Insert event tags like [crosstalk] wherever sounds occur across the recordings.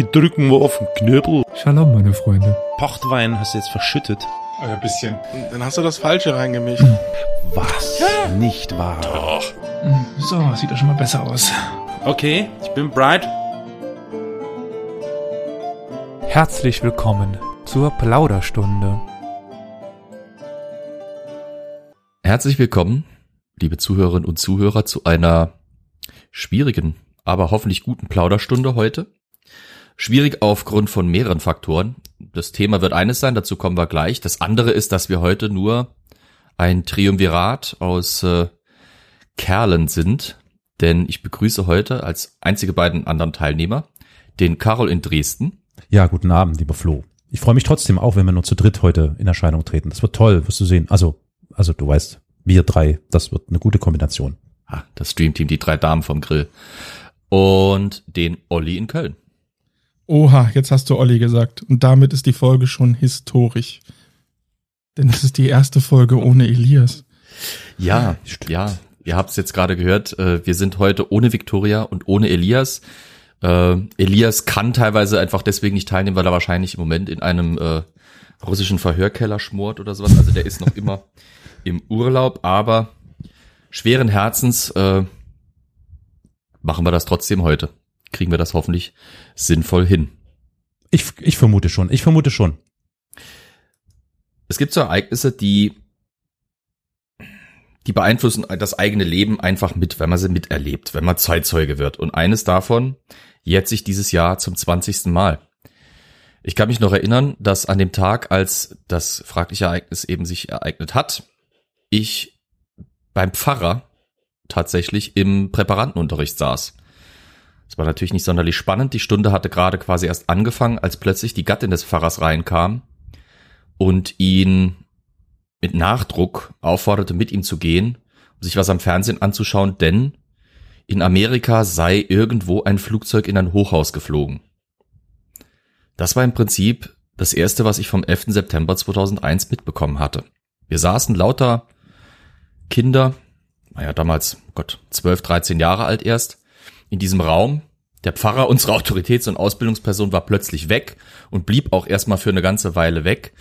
Die drücken wir auf den Knöbel. Shalom, meine Freunde. Pochtwein hast du jetzt verschüttet. Ein bisschen. Dann hast du das Falsche reingemischt. Was? Nicht wahr? Doch. So, sieht doch schon mal besser aus. Okay, ich bin bright. Herzlich willkommen zur Plauderstunde. Herzlich willkommen, liebe Zuhörerinnen und Zuhörer, zu einer schwierigen, aber hoffentlich guten Plauderstunde heute. Schwierig aufgrund von mehreren Faktoren. Das Thema wird eines sein, dazu kommen wir gleich. Das andere ist, dass wir heute nur ein Triumvirat aus äh, Kerlen sind, denn ich begrüße heute als einzige beiden anderen Teilnehmer den Karol in Dresden. Ja, guten Abend, lieber Flo. Ich freue mich trotzdem auch, wenn wir nur zu dritt heute in Erscheinung treten. Das wird toll, wirst du sehen. Also, also du weißt, wir drei, das wird eine gute Kombination. Ah, das Streamteam, die drei Damen vom Grill. Und den Olli in Köln. Oha, jetzt hast du Olli gesagt. Und damit ist die Folge schon historisch. Denn es ist die erste Folge ohne Elias. Ja, ja. Ihr habt es jetzt gerade gehört. Äh, wir sind heute ohne Viktoria und ohne Elias. Äh, Elias kann teilweise einfach deswegen nicht teilnehmen, weil er wahrscheinlich im Moment in einem äh, russischen Verhörkeller schmort oder sowas. Also der ist noch immer [laughs] im Urlaub, aber schweren Herzens äh, machen wir das trotzdem heute. Kriegen wir das hoffentlich sinnvoll hin. Ich, ich vermute schon, ich vermute schon. Es gibt so Ereignisse, die die beeinflussen das eigene Leben einfach mit, wenn man sie miterlebt, wenn man Zeitzeuge wird. Und eines davon jährt sich dieses Jahr zum 20. Mal. Ich kann mich noch erinnern, dass an dem Tag, als das fragliche Ereignis eben sich ereignet hat, ich beim Pfarrer tatsächlich im Präparantenunterricht saß. Es war natürlich nicht sonderlich spannend. Die Stunde hatte gerade quasi erst angefangen, als plötzlich die Gattin des Pfarrers reinkam und ihn mit Nachdruck aufforderte, mit ihm zu gehen, um sich was am Fernsehen anzuschauen, denn in Amerika sei irgendwo ein Flugzeug in ein Hochhaus geflogen. Das war im Prinzip das erste, was ich vom 11. September 2001 mitbekommen hatte. Wir saßen lauter Kinder, naja, damals, oh Gott, 12, 13 Jahre alt erst, in diesem Raum. Der Pfarrer, [laughs] unsere Autoritäts- und Ausbildungsperson, war plötzlich weg und blieb auch erstmal für eine ganze Weile weg,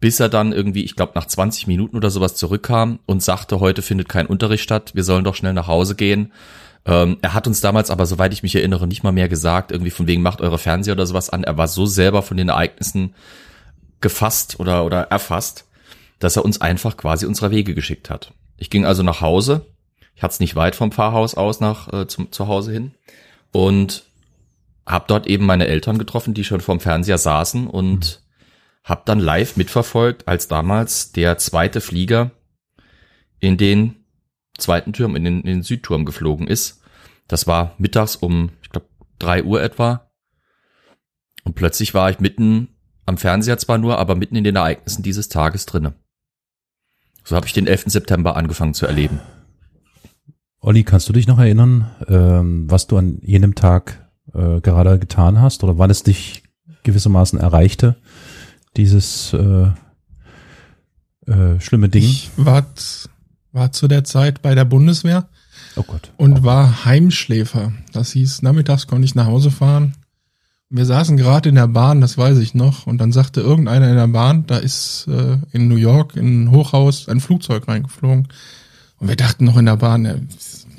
bis er dann irgendwie, ich glaube, nach 20 Minuten oder sowas zurückkam und sagte, heute findet kein Unterricht statt, wir sollen doch schnell nach Hause gehen. Ähm, er hat uns damals aber, soweit ich mich erinnere, nicht mal mehr gesagt, irgendwie von wegen macht eure Fernseher oder sowas an. Er war so selber von den Ereignissen gefasst oder, oder erfasst, dass er uns einfach quasi unserer Wege geschickt hat. Ich ging also nach Hause. Ich hatte es nicht weit vom Pfarrhaus aus nach äh, zum zu Hause hin und habe dort eben meine Eltern getroffen, die schon vorm Fernseher saßen und mhm. habe dann live mitverfolgt, als damals der zweite Flieger in den zweiten Turm, in den, in den Südturm geflogen ist. Das war mittags um, ich glaube, drei Uhr etwa. Und plötzlich war ich mitten am Fernseher zwar nur, aber mitten in den Ereignissen dieses Tages drinne. So habe ich den 11. September angefangen zu erleben. Olli, kannst du dich noch erinnern, ähm, was du an jenem Tag äh, gerade getan hast oder wann es dich gewissermaßen erreichte, dieses äh, äh, schlimme Ding? Ich war, war zu der Zeit bei der Bundeswehr oh Gott. und oh. war Heimschläfer. Das hieß, nachmittags konnte ich nach Hause fahren. Wir saßen gerade in der Bahn, das weiß ich noch, und dann sagte irgendeiner in der Bahn, da ist äh, in New York in ein Hochhaus ein Flugzeug reingeflogen. Und wir dachten noch in der Bahn, ja,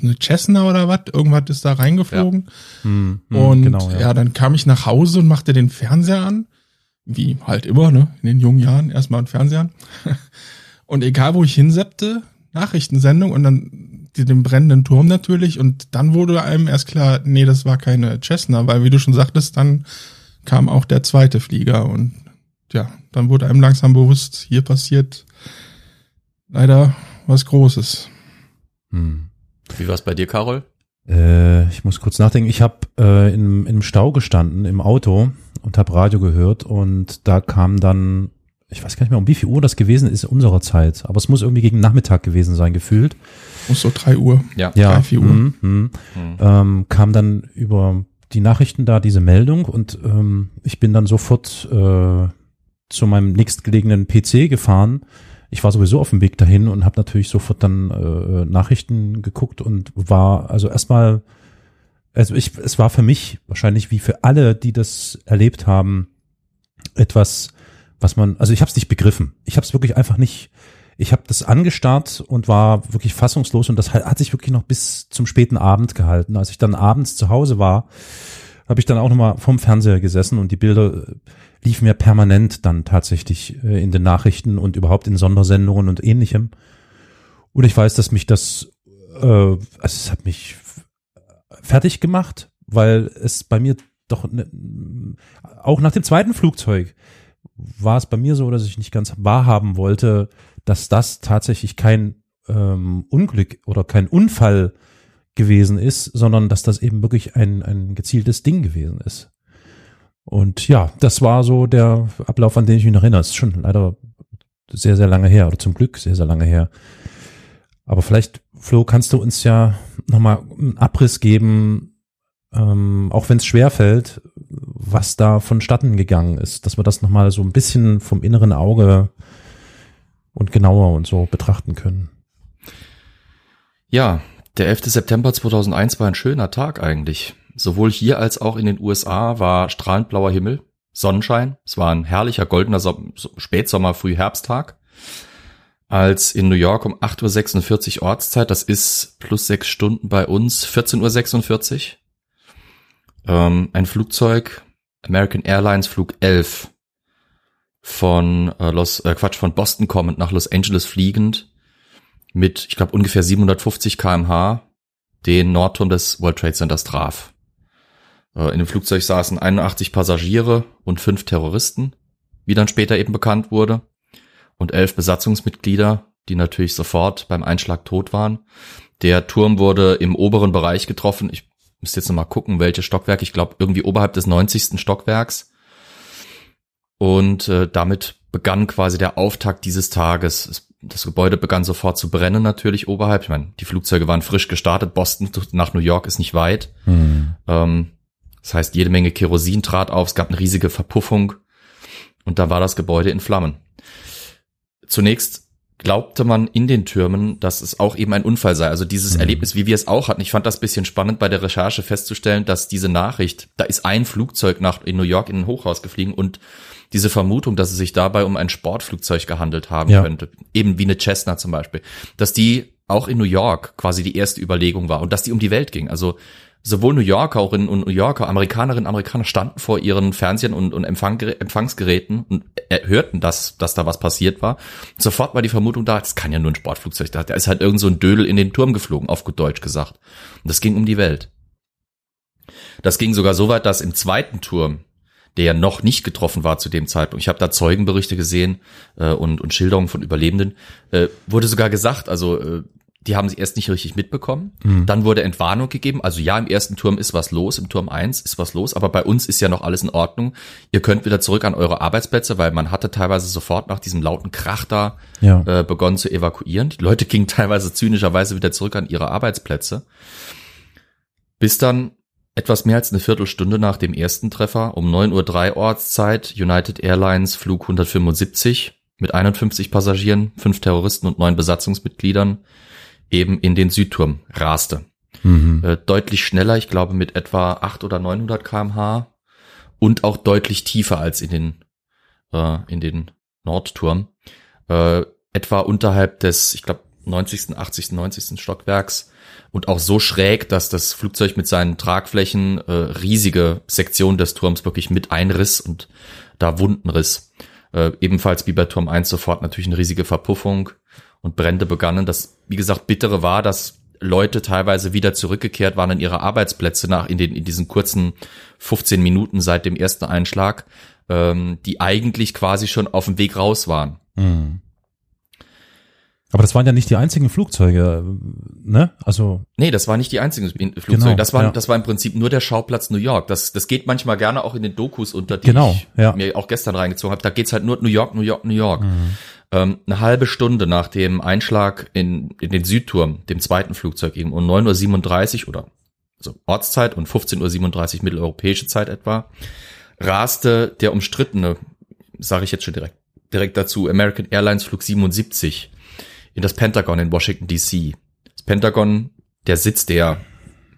eine Cessna oder was, irgendwas ist da reingeflogen. Ja. Hm, hm, und genau, ja. ja, dann kam ich nach Hause und machte den Fernseher an. Wie halt immer, ne? In den jungen Jahren erstmal einen Fernseher an. [laughs] und egal wo ich hinseppte, Nachrichtensendung und dann den brennenden Turm natürlich. Und dann wurde einem erst klar, nee, das war keine Cessna, weil wie du schon sagtest, dann kam auch der zweite Flieger und ja, dann wurde einem langsam bewusst, hier passiert leider was Großes. Hm. Wie war es bei dir, Carol? Äh, ich muss kurz nachdenken. Ich habe äh, in, im Stau gestanden im Auto und habe Radio gehört und da kam dann, ich weiß gar nicht mehr, um wie viel Uhr das gewesen ist unserer Zeit, aber es muss irgendwie gegen Nachmittag gewesen sein, gefühlt. Muss so drei Uhr. Ja, ja drei, vier Uhr. Mh, mh, mhm. ähm, kam dann über die Nachrichten da diese Meldung und ähm, ich bin dann sofort äh, zu meinem nächstgelegenen PC gefahren ich war sowieso auf dem Weg dahin und habe natürlich sofort dann äh, Nachrichten geguckt und war also erstmal also ich, es war für mich wahrscheinlich wie für alle, die das erlebt haben, etwas, was man, also ich habe es nicht begriffen. Ich habe es wirklich einfach nicht. Ich habe das angestarrt und war wirklich fassungslos und das hat, sich wirklich noch bis zum späten Abend gehalten. Als ich dann abends zu Hause war, habe ich dann auch nochmal vorm Fernseher gesessen und die Bilder liefen mir permanent dann tatsächlich äh, in den Nachrichten und überhaupt in Sondersendungen und ähnlichem. Und ich weiß, dass mich das, äh, also es hat mich fertig gemacht, weil es bei mir doch ne, auch nach dem zweiten Flugzeug war es bei mir so, dass ich nicht ganz wahrhaben wollte, dass das tatsächlich kein ähm, Unglück oder kein Unfall gewesen ist, sondern dass das eben wirklich ein, ein gezieltes Ding gewesen ist. Und ja, das war so der Ablauf, an den ich mich noch erinnere. Das ist schon leider sehr, sehr lange her oder zum Glück sehr, sehr lange her. Aber vielleicht, Flo, kannst du uns ja nochmal einen Abriss geben, ähm, auch wenn es schwer fällt, was da vonstatten gegangen ist, dass wir das nochmal so ein bisschen vom inneren Auge und genauer und so betrachten können. Ja, der 11. September 2001 war ein schöner Tag eigentlich. Sowohl hier als auch in den USA war strahlend blauer Himmel, Sonnenschein. Es war ein herrlicher goldener so Spätsommer, Frühherbsttag als in New York um 8.46 Uhr Ortszeit. Das ist plus sechs Stunden bei uns, 14.46 Uhr. Ähm, ein Flugzeug, American Airlines Flug 11 von äh, Los, äh, Quatsch, von Boston kommend nach Los Angeles fliegend mit, ich glaube, ungefähr 750 kmh den Nordturm des World Trade Centers traf. Äh, in dem Flugzeug saßen 81 Passagiere und fünf Terroristen, wie dann später eben bekannt wurde und elf Besatzungsmitglieder, die natürlich sofort beim Einschlag tot waren. Der Turm wurde im oberen Bereich getroffen. Ich müsste jetzt nochmal gucken, welche Stockwerk. Ich glaube, irgendwie oberhalb des 90. Stockwerks. Und äh, damit begann quasi der Auftakt dieses Tages. Das Gebäude begann sofort zu brennen, natürlich oberhalb. Ich meine, die Flugzeuge waren frisch gestartet. Boston nach New York ist nicht weit. Hm. Ähm, das heißt, jede Menge Kerosin trat auf. Es gab eine riesige Verpuffung. Und da war das Gebäude in Flammen. Zunächst glaubte man in den Türmen, dass es auch eben ein Unfall sei. Also dieses mhm. Erlebnis, wie wir es auch hatten. Ich fand das bisschen spannend bei der Recherche festzustellen, dass diese Nachricht, da ist ein Flugzeug nach in New York in ein Hochhaus geflogen und diese Vermutung, dass es sich dabei um ein Sportflugzeug gehandelt haben ja. könnte, eben wie eine Cessna zum Beispiel, dass die auch in New York quasi die erste Überlegung war und dass die um die Welt ging. Also sowohl New Yorkerinnen und New Yorker, Amerikanerinnen und Amerikaner standen vor ihren Fernsehern und, und Empfangsgeräten und hörten, dass, dass da was passiert war. sofort war die Vermutung da, das kann ja nur ein Sportflugzeug, da ist halt irgend so ein Dödel in den Turm geflogen, auf gut Deutsch gesagt. Und das ging um die Welt. Das ging sogar so weit, dass im zweiten Turm, der ja noch nicht getroffen war zu dem Zeitpunkt, ich habe da Zeugenberichte gesehen äh, und, und Schilderungen von Überlebenden, äh, wurde sogar gesagt, also äh, die haben sie erst nicht richtig mitbekommen. Mhm. Dann wurde Entwarnung gegeben. Also ja, im ersten Turm ist was los, im Turm eins ist was los, aber bei uns ist ja noch alles in Ordnung. Ihr könnt wieder zurück an eure Arbeitsplätze, weil man hatte teilweise sofort nach diesem lauten Krach da ja. äh, begonnen zu evakuieren. Die Leute gingen teilweise zynischerweise wieder zurück an ihre Arbeitsplätze. Bis dann etwas mehr als eine Viertelstunde nach dem ersten Treffer um 9.03 Uhr Ortszeit United Airlines Flug 175 mit 51 Passagieren, fünf Terroristen und neun Besatzungsmitgliedern eben in den Südturm raste. Mhm. Äh, deutlich schneller, ich glaube mit etwa 8 oder 900 kmh und auch deutlich tiefer als in den, äh, in den Nordturm. Äh, etwa unterhalb des, ich glaube, 90., 80., 90. Stockwerks und auch so schräg, dass das Flugzeug mit seinen Tragflächen äh, riesige Sektionen des Turms wirklich mit einriss und da Wunden riss. Äh, ebenfalls wie bei Turm 1 sofort natürlich eine riesige Verpuffung und Brände begannen. Das, wie gesagt, bittere war, dass Leute teilweise wieder zurückgekehrt waren in ihre Arbeitsplätze nach in den in diesen kurzen 15 Minuten seit dem ersten Einschlag, ähm, die eigentlich quasi schon auf dem Weg raus waren. Mhm. Aber das waren ja nicht die einzigen Flugzeuge, ne? Also nee, das waren nicht die einzigen Flugzeuge. Genau, das war ja. das war im Prinzip nur der Schauplatz New York. Das das geht manchmal gerne auch in den Dokus unter, die genau, ich ja. mir auch gestern reingezogen habe. Da geht's halt nur New York, New York, New York. Mhm. Ähm, eine halbe Stunde nach dem Einschlag in, in den Südturm, dem zweiten Flugzeug eben um 9.37 Uhr oder also Ortszeit und 15.37 Uhr mitteleuropäische Zeit etwa, raste der umstrittene, sage ich jetzt schon direkt, direkt dazu, American Airlines Flug 77 in das Pentagon in Washington DC. Das Pentagon, der Sitz der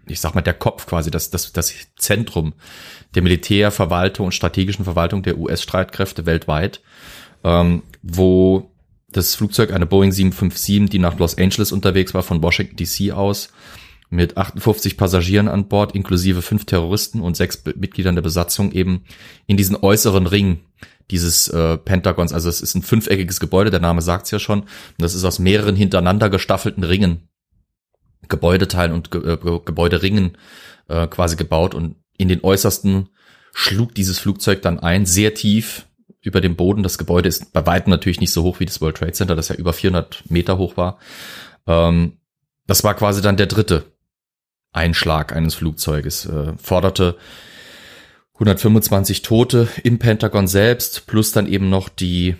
ich sag mal, der Kopf quasi, das, das, das Zentrum der Militärverwaltung und strategischen Verwaltung der US-Streitkräfte weltweit, ähm, wo das Flugzeug, eine Boeing 757, die nach Los Angeles unterwegs war, von Washington DC aus, mit 58 Passagieren an Bord, inklusive fünf Terroristen und sechs Mitgliedern der Besatzung eben in diesen äußeren Ring dieses äh, Pentagons. Also es ist ein fünfeckiges Gebäude, der Name sagt's ja schon. Und das ist aus mehreren hintereinander gestaffelten Ringen, Gebäudeteilen und Ge äh, Gebäuderingen äh, quasi gebaut. Und in den äußersten schlug dieses Flugzeug dann ein, sehr tief über dem Boden. Das Gebäude ist bei weitem natürlich nicht so hoch wie das World Trade Center, das ja über 400 Meter hoch war. Ähm, das war quasi dann der dritte Einschlag eines Flugzeuges. Äh, forderte 125 Tote im Pentagon selbst, plus dann eben noch die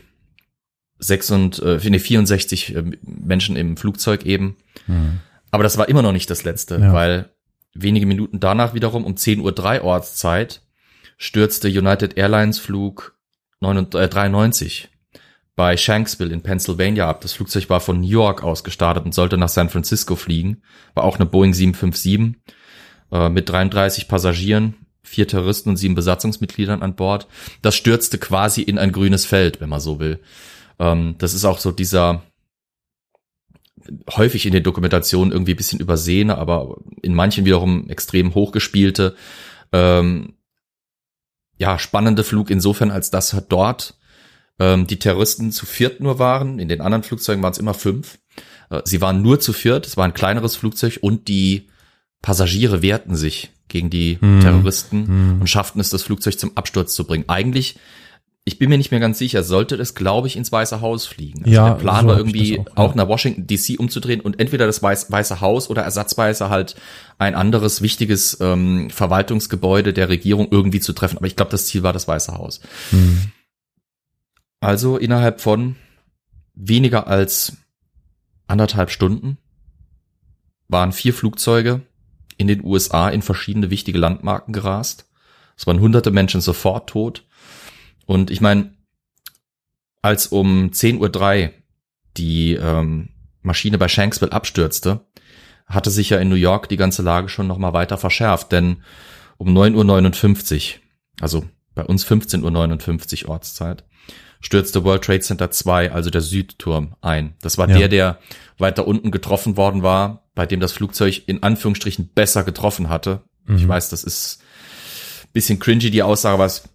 6 und, äh, nee, 64 äh, Menschen im Flugzeug eben. Mhm. Aber das war immer noch nicht das letzte, ja. weil wenige Minuten danach wiederum um 10.03 Uhr Ortszeit stürzte United Airlines Flug 93 bei Shanksville in Pennsylvania ab. Das Flugzeug war von New York aus gestartet und sollte nach San Francisco fliegen. War auch eine Boeing 757 äh, mit 33 Passagieren, vier Terroristen und sieben Besatzungsmitgliedern an Bord. Das stürzte quasi in ein grünes Feld, wenn man so will. Ähm, das ist auch so dieser häufig in den Dokumentationen irgendwie ein bisschen übersehene, aber in manchen wiederum extrem hochgespielte, ähm, ja, spannende Flug insofern, als dass dort ähm, die Terroristen zu viert nur waren. In den anderen Flugzeugen waren es immer fünf. Äh, sie waren nur zu viert, es war ein kleineres Flugzeug und die Passagiere wehrten sich gegen die hm. Terroristen hm. und schafften es, das Flugzeug zum Absturz zu bringen. Eigentlich, ich bin mir nicht mehr ganz sicher, sollte es, glaube ich, ins Weiße Haus fliegen. Also ja, der Plan so war irgendwie auch, auch, auch nach Washington DC umzudrehen und entweder das Weiß, Weiße Haus oder ersatzweise halt ein anderes wichtiges ähm, Verwaltungsgebäude der Regierung irgendwie zu treffen. Aber ich glaube, das Ziel war das Weiße Haus. Hm. Also innerhalb von weniger als anderthalb Stunden waren vier Flugzeuge in den USA in verschiedene wichtige Landmarken gerast. Es waren hunderte Menschen sofort tot. Und ich meine, als um 10.03 Uhr die ähm, Maschine bei Shanksville abstürzte, hatte sich ja in New York die ganze Lage schon nochmal weiter verschärft, denn um 9.59 Uhr, also bei uns 15.59 Uhr Ortszeit, stürzte World Trade Center 2, also der Südturm, ein. Das war ja. der, der weiter unten getroffen worden war, bei dem das Flugzeug in Anführungsstrichen besser getroffen hatte. Mhm. Ich weiß, das ist bisschen cringy, die Aussage, aber es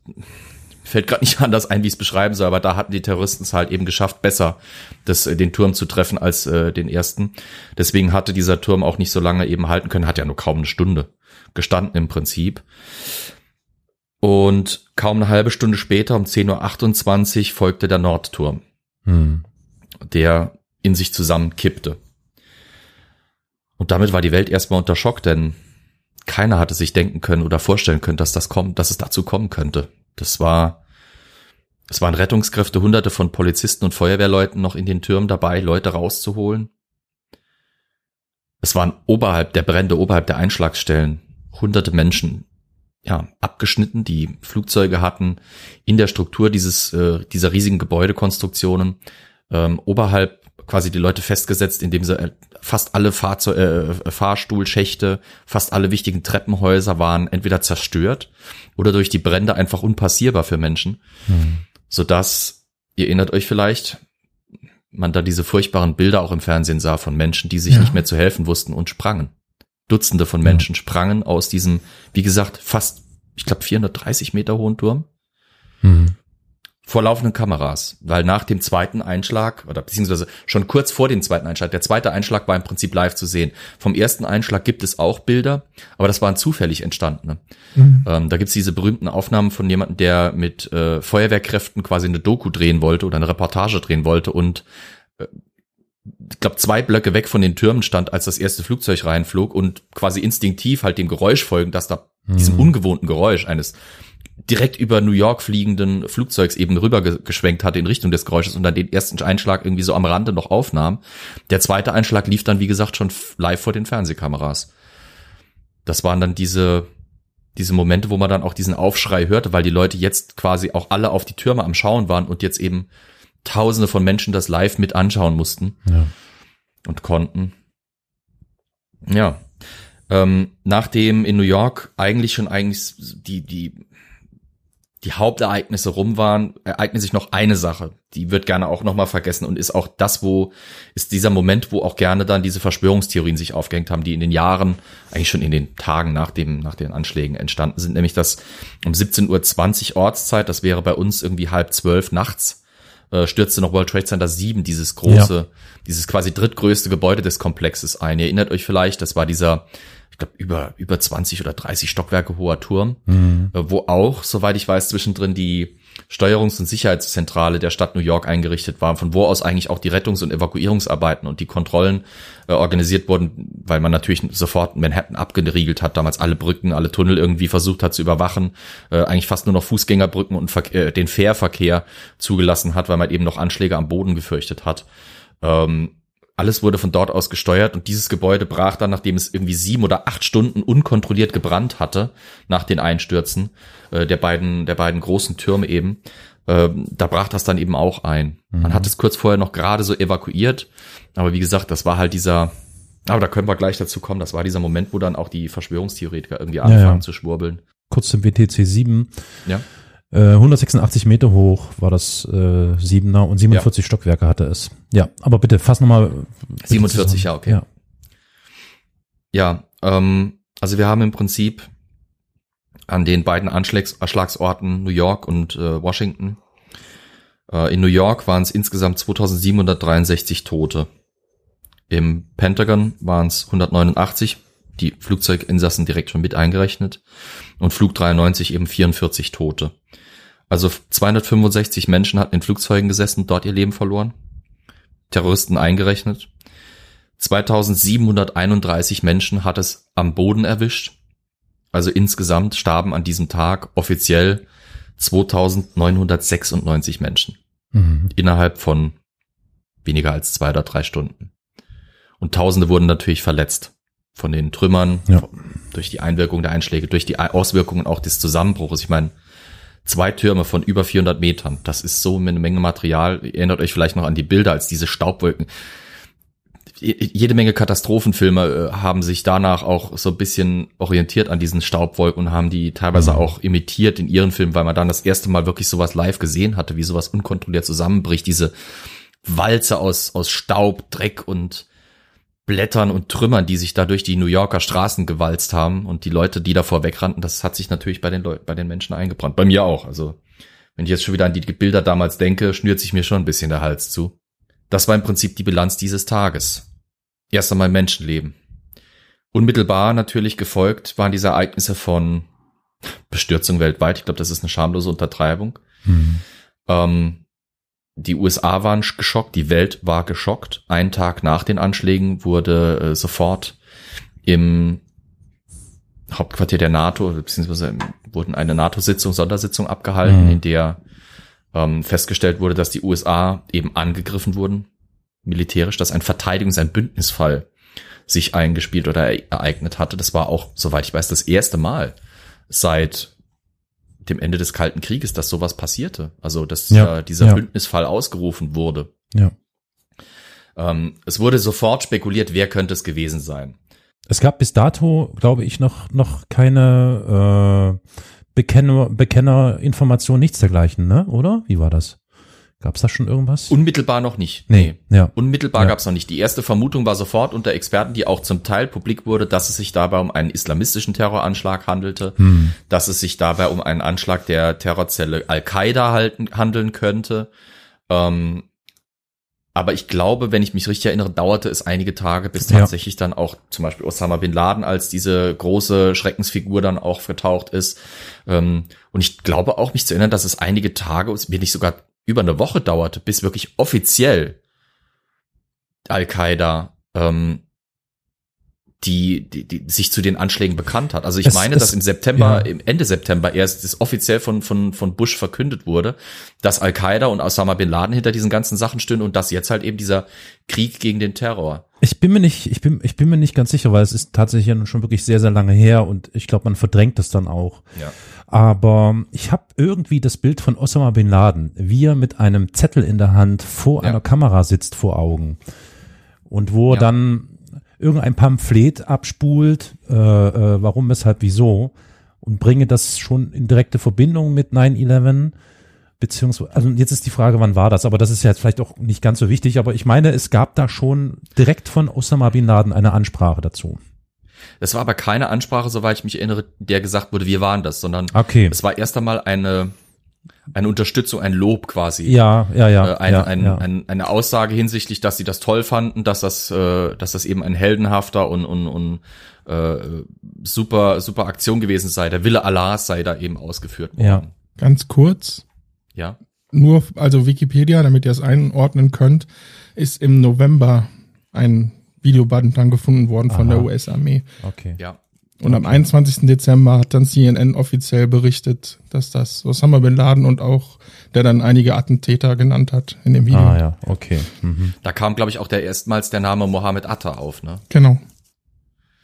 fällt gerade [laughs] nicht anders ein, wie ich es beschreiben soll, aber da hatten die Terroristen es halt eben geschafft, besser das, äh, den Turm zu treffen als äh, den ersten. Deswegen hatte dieser Turm auch nicht so lange eben halten können, hat ja nur kaum eine Stunde gestanden im Prinzip. Und kaum eine halbe Stunde später, um 10.28 Uhr, folgte der Nordturm, hm. der in sich zusammenkippte. Und damit war die Welt erstmal unter Schock, denn keiner hatte sich denken können oder vorstellen können, dass das kommt, dass es dazu kommen könnte. Das war, es waren Rettungskräfte, hunderte von Polizisten und Feuerwehrleuten noch in den Türmen dabei, Leute rauszuholen. Es waren oberhalb der Brände, oberhalb der Einschlagsstellen hunderte Menschen ja, abgeschnitten, die Flugzeuge hatten in der Struktur dieses, äh, dieser riesigen Gebäudekonstruktionen ähm, oberhalb quasi die Leute festgesetzt, indem sie äh, fast alle Fahrzeug, äh, Fahrstuhlschächte, fast alle wichtigen Treppenhäuser waren entweder zerstört oder durch die Brände einfach unpassierbar für Menschen, mhm. sodass, ihr erinnert euch vielleicht, man da diese furchtbaren Bilder auch im Fernsehen sah von Menschen, die sich ja. nicht mehr zu helfen wussten und sprangen. Dutzende von Menschen ja. sprangen aus diesem, wie gesagt, fast, ich glaube, 430 Meter hohen Turm. Mhm. Vor laufenden Kameras, weil nach dem zweiten Einschlag oder beziehungsweise schon kurz vor dem zweiten Einschlag, der zweite Einschlag war im Prinzip live zu sehen. Vom ersten Einschlag gibt es auch Bilder, aber das waren zufällig entstandene. Mhm. Ähm, da gibt's diese berühmten Aufnahmen von jemandem, der mit äh, Feuerwehrkräften quasi eine Doku drehen wollte oder eine Reportage drehen wollte und äh, ich glaube, zwei Blöcke weg von den Türmen stand, als das erste Flugzeug reinflog und quasi instinktiv halt dem Geräusch folgen, dass da mhm. diesem ungewohnten Geräusch eines direkt über New York fliegenden Flugzeugs eben rübergeschwenkt hatte in Richtung des Geräusches und dann den ersten Einschlag irgendwie so am Rande noch aufnahm. Der zweite Einschlag lief dann, wie gesagt, schon live vor den Fernsehkameras. Das waren dann diese, diese Momente, wo man dann auch diesen Aufschrei hörte, weil die Leute jetzt quasi auch alle auf die Türme am Schauen waren und jetzt eben Tausende von Menschen das live mit anschauen mussten ja. und konnten. Ja. Ähm, nachdem in New York eigentlich schon eigentlich die, die, die Hauptereignisse rum waren, ereignet sich noch eine Sache. Die wird gerne auch nochmal vergessen und ist auch das, wo, ist dieser Moment, wo auch gerne dann diese Verschwörungstheorien sich aufgehängt haben, die in den Jahren, eigentlich schon in den Tagen nach dem, nach den Anschlägen entstanden sind, nämlich dass um 17.20 Uhr Ortszeit, das wäre bei uns irgendwie halb zwölf nachts, äh, stürzte noch World Trade Center 7, dieses große, ja. dieses quasi drittgrößte Gebäude des Komplexes ein. Ihr erinnert euch vielleicht, das war dieser, ich glaube, über, über 20 oder 30 Stockwerke hoher Turm, mhm. äh, wo auch, soweit ich weiß, zwischendrin die Steuerungs- und Sicherheitszentrale der Stadt New York eingerichtet war, von wo aus eigentlich auch die Rettungs- und Evakuierungsarbeiten und die Kontrollen äh, organisiert wurden, weil man natürlich sofort Manhattan abgeriegelt hat, damals alle Brücken, alle Tunnel irgendwie versucht hat zu überwachen, äh, eigentlich fast nur noch Fußgängerbrücken und Ver äh, den Fährverkehr zugelassen hat, weil man eben noch Anschläge am Boden gefürchtet hat. Ähm, alles wurde von dort aus gesteuert und dieses Gebäude brach dann, nachdem es irgendwie sieben oder acht Stunden unkontrolliert gebrannt hatte, nach den Einstürzen äh, der beiden, der beiden großen Türme eben, äh, da brach das dann eben auch ein. Mhm. Man hat es kurz vorher noch gerade so evakuiert, aber wie gesagt, das war halt dieser, aber da können wir gleich dazu kommen, das war dieser Moment, wo dann auch die Verschwörungstheoretiker irgendwie anfangen ja, ja. zu schwurbeln. Kurz zum WTC 7. Ja. 186 äh, Meter hoch war das äh, Siebener und 47 ja. Stockwerke hatte es. Ja, aber bitte fass nochmal. 47, ja, okay. Ja, ja ähm, also wir haben im Prinzip an den beiden Anschlags Erschlagsorten New York und äh, Washington. Äh, in New York waren es insgesamt 2763 Tote. Im Pentagon waren es 189, die Flugzeuginsassen direkt schon mit eingerechnet und Flug 93 eben 44 Tote. Also 265 Menschen hatten in Flugzeugen gesessen, dort ihr Leben verloren. Terroristen eingerechnet. 2731 Menschen hat es am Boden erwischt. Also insgesamt starben an diesem Tag offiziell 2996 Menschen. Mhm. Innerhalb von weniger als zwei oder drei Stunden. Und Tausende wurden natürlich verletzt von den Trümmern, ja. durch die Einwirkung der Einschläge, durch die Auswirkungen auch des Zusammenbruches. Ich meine, zwei Türme von über 400 Metern, das ist so eine Menge Material. Ihr erinnert euch vielleicht noch an die Bilder, als diese Staubwolken. Jede Menge Katastrophenfilme äh, haben sich danach auch so ein bisschen orientiert an diesen Staubwolken und haben die teilweise mhm. auch imitiert in ihren Filmen, weil man dann das erste Mal wirklich sowas live gesehen hatte, wie sowas unkontrolliert zusammenbricht, diese Walze aus, aus Staub, Dreck und Blättern und Trümmern, die sich da durch die New Yorker Straßen gewalzt haben und die Leute, die davor wegrannten, das hat sich natürlich bei den Leuten, bei den Menschen eingebrannt. Bei mir auch. Also, wenn ich jetzt schon wieder an die Bilder damals denke, schnürt sich mir schon ein bisschen der Hals zu. Das war im Prinzip die Bilanz dieses Tages. Erst einmal Menschenleben. Unmittelbar natürlich gefolgt waren diese Ereignisse von Bestürzung weltweit. Ich glaube, das ist eine schamlose Untertreibung. Mhm. Ähm, die USA waren geschockt, die Welt war geschockt. Einen Tag nach den Anschlägen wurde äh, sofort im Hauptquartier der NATO, beziehungsweise wurden eine NATO-Sitzung, Sondersitzung abgehalten, mhm. in der ähm, festgestellt wurde, dass die USA eben angegriffen wurden, militärisch, dass ein Verteidigungs-, ein Bündnisfall sich eingespielt oder ereignet hatte. Das war auch, soweit ich weiß, das erste Mal seit dem Ende des Kalten Krieges, dass sowas passierte. Also, dass ja, äh, dieser ja. Bündnisfall ausgerufen wurde. Ja. Ähm, es wurde sofort spekuliert, wer könnte es gewesen sein. Es gab bis dato, glaube ich, noch, noch keine äh, Bekenner, Bekennerinformation, nichts dergleichen, ne? Oder? Wie war das? Gab es da schon irgendwas? Unmittelbar noch nicht. Nee, ja. Unmittelbar ja. gab es noch nicht. Die erste Vermutung war sofort unter Experten, die auch zum Teil publik wurde, dass es sich dabei um einen islamistischen Terroranschlag handelte, hm. dass es sich dabei um einen Anschlag der Terrorzelle Al-Qaida handeln könnte. Ähm, aber ich glaube, wenn ich mich richtig erinnere, dauerte es einige Tage, bis ja. tatsächlich dann auch zum Beispiel Osama bin Laden als diese große Schreckensfigur dann auch vertaucht ist. Ähm, und ich glaube auch mich zu erinnern, dass es einige Tage, wenn nicht sogar über eine Woche dauerte, bis wirklich offiziell Al-Qaida ähm, die, die, die sich zu den Anschlägen bekannt hat. Also ich es, meine, es, dass im September, ja. im Ende September erst das offiziell von, von, von Bush verkündet wurde, dass Al-Qaida und Osama bin Laden hinter diesen ganzen Sachen stehen und dass jetzt halt eben dieser Krieg gegen den Terror. Ich bin mir nicht, ich bin, ich bin mir nicht ganz sicher, weil es ist tatsächlich schon wirklich sehr, sehr lange her und ich glaube, man verdrängt das dann auch. Ja. Aber ich habe irgendwie das Bild von Osama bin Laden, wie er mit einem Zettel in der Hand vor ja. einer Kamera sitzt vor Augen. Und wo ja. dann irgendein Pamphlet abspult, äh, äh, warum, weshalb, wieso und bringe das schon in direkte Verbindung mit 9-11 beziehungsweise, also jetzt ist die Frage, wann war das, aber das ist ja jetzt vielleicht auch nicht ganz so wichtig, aber ich meine, es gab da schon direkt von Osama Bin Laden eine Ansprache dazu. Das war aber keine Ansprache, soweit ich mich erinnere, der gesagt wurde, wir waren das, sondern Okay. es war erst einmal eine, eine Unterstützung, ein Lob quasi. Ja, ja, ja. äh, ein, ja, ein, ja. Ein, eine Aussage hinsichtlich, dass sie das toll fanden, dass das, äh, dass das eben ein heldenhafter und, und, und äh, super, super Aktion gewesen sei. Der Wille Allahs sei da eben ausgeführt worden. Ja. Ganz kurz, Ja. nur, also Wikipedia, damit ihr es einordnen könnt, ist im November ein Videoband dann gefunden worden von Aha. der US-Armee. Okay. Ja. Und am 21. Dezember hat dann CNN offiziell berichtet, dass das Osama Bin Laden und auch der dann einige Attentäter genannt hat in dem Video. Ah ja, okay. Mhm. Da kam, glaube ich, auch der erstmals der Name Mohammed Atta auf, ne? Genau.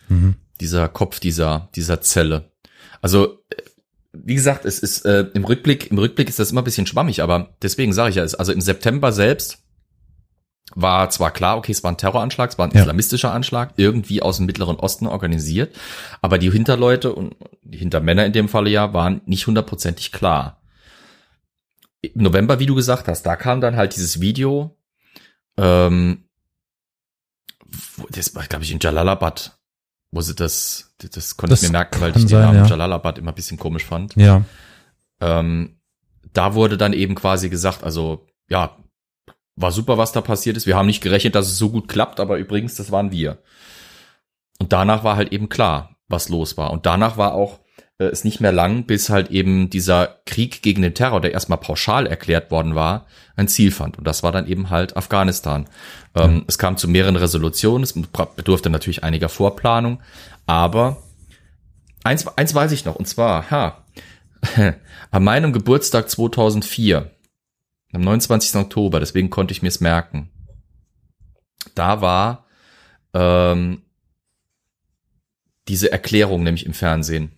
Mhm. Dieser Kopf dieser, dieser Zelle. Also, äh, wie gesagt, es ist äh, im Rückblick, im Rückblick ist das immer ein bisschen schwammig, aber deswegen sage ich ja, es, also im September selbst war zwar klar, okay, es war ein Terroranschlag, es war ein Ja. islamistischer Anschlag, irgendwie aus dem Mittleren Osten organisiert, aber die Hinterleute und die Hintermänner in dem Falle ja waren nicht hundertprozentig klar. Im November, wie du gesagt hast, da kam dann halt dieses Video, ähm, das war, glaube ich, in Jalalabad, wo sie das, das, konnte Das ich mir merken, weil ich den Namen ja. Jalalabad immer ein bisschen komisch fand. Ja. Ähm, da wurde dann eben quasi gesagt, also ja, war super, was da passiert ist. Wir haben nicht gerechnet, dass es so gut klappt, aber übrigens, das waren wir. Und danach war halt eben klar, was los war. Und danach war auch äh, es nicht mehr lang, bis halt eben dieser Krieg gegen den Terror, der erstmal pauschal erklärt worden war, ein Ziel fand. Und das war dann eben halt Afghanistan. Ähm, Es kam zu mehreren Resolutionen, es bedurfte natürlich einiger Vorplanung, aber eins, eins weiß ich noch, und zwar, ha, [laughs] an meinem Geburtstag 2004, am 29. Oktober, deswegen konnte ich mir es merken. Da war ähm, diese Erklärung nämlich im Fernsehen.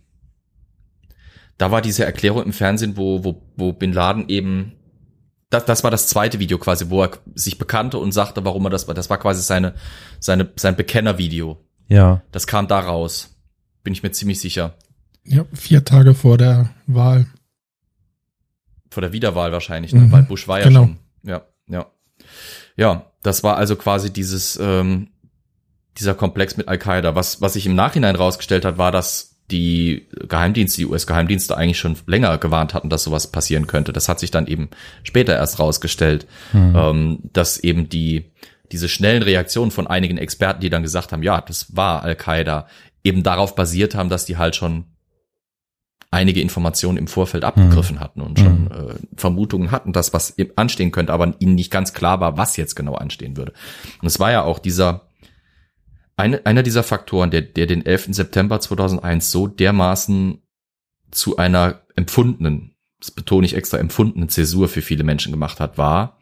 Da war diese Erklärung im Fernsehen, wo, wo, wo Bin Laden eben, das, das war das zweite Video quasi, wo er sich bekannte und sagte, warum er das war. Das war quasi seine, seine, sein Bekennervideo. Ja. Das kam da raus. Bin ich mir ziemlich sicher. Ja, vier Tage vor der Wahl. Vor der Wiederwahl wahrscheinlich, ne? Mhm, weil Bush war ja genau. schon. Ja, ja. Ja, das war also quasi dieses, ähm, dieser Komplex mit Al-Qaida. Was, was sich im Nachhinein rausgestellt hat, war, dass die Geheimdienste, die US-Geheimdienste eigentlich schon länger gewarnt hatten, dass sowas passieren könnte. Das hat sich dann eben später erst rausgestellt, ähm, dass eben die, diese schnellen Reaktionen von einigen Experten, die dann gesagt haben, ja, das war Al-Qaida, eben darauf basiert haben, dass die halt schon einige Informationen im Vorfeld abgegriffen hatten und schon äh, Vermutungen hatten, dass was anstehen könnte, aber ihnen nicht ganz klar war, was jetzt genau anstehen würde. Und es war ja auch dieser eine, einer dieser Faktoren, der, der den 11. September 2001 so dermaßen zu einer empfundenen, das betone ich extra, empfundenen Zäsur für viele Menschen gemacht hat, war,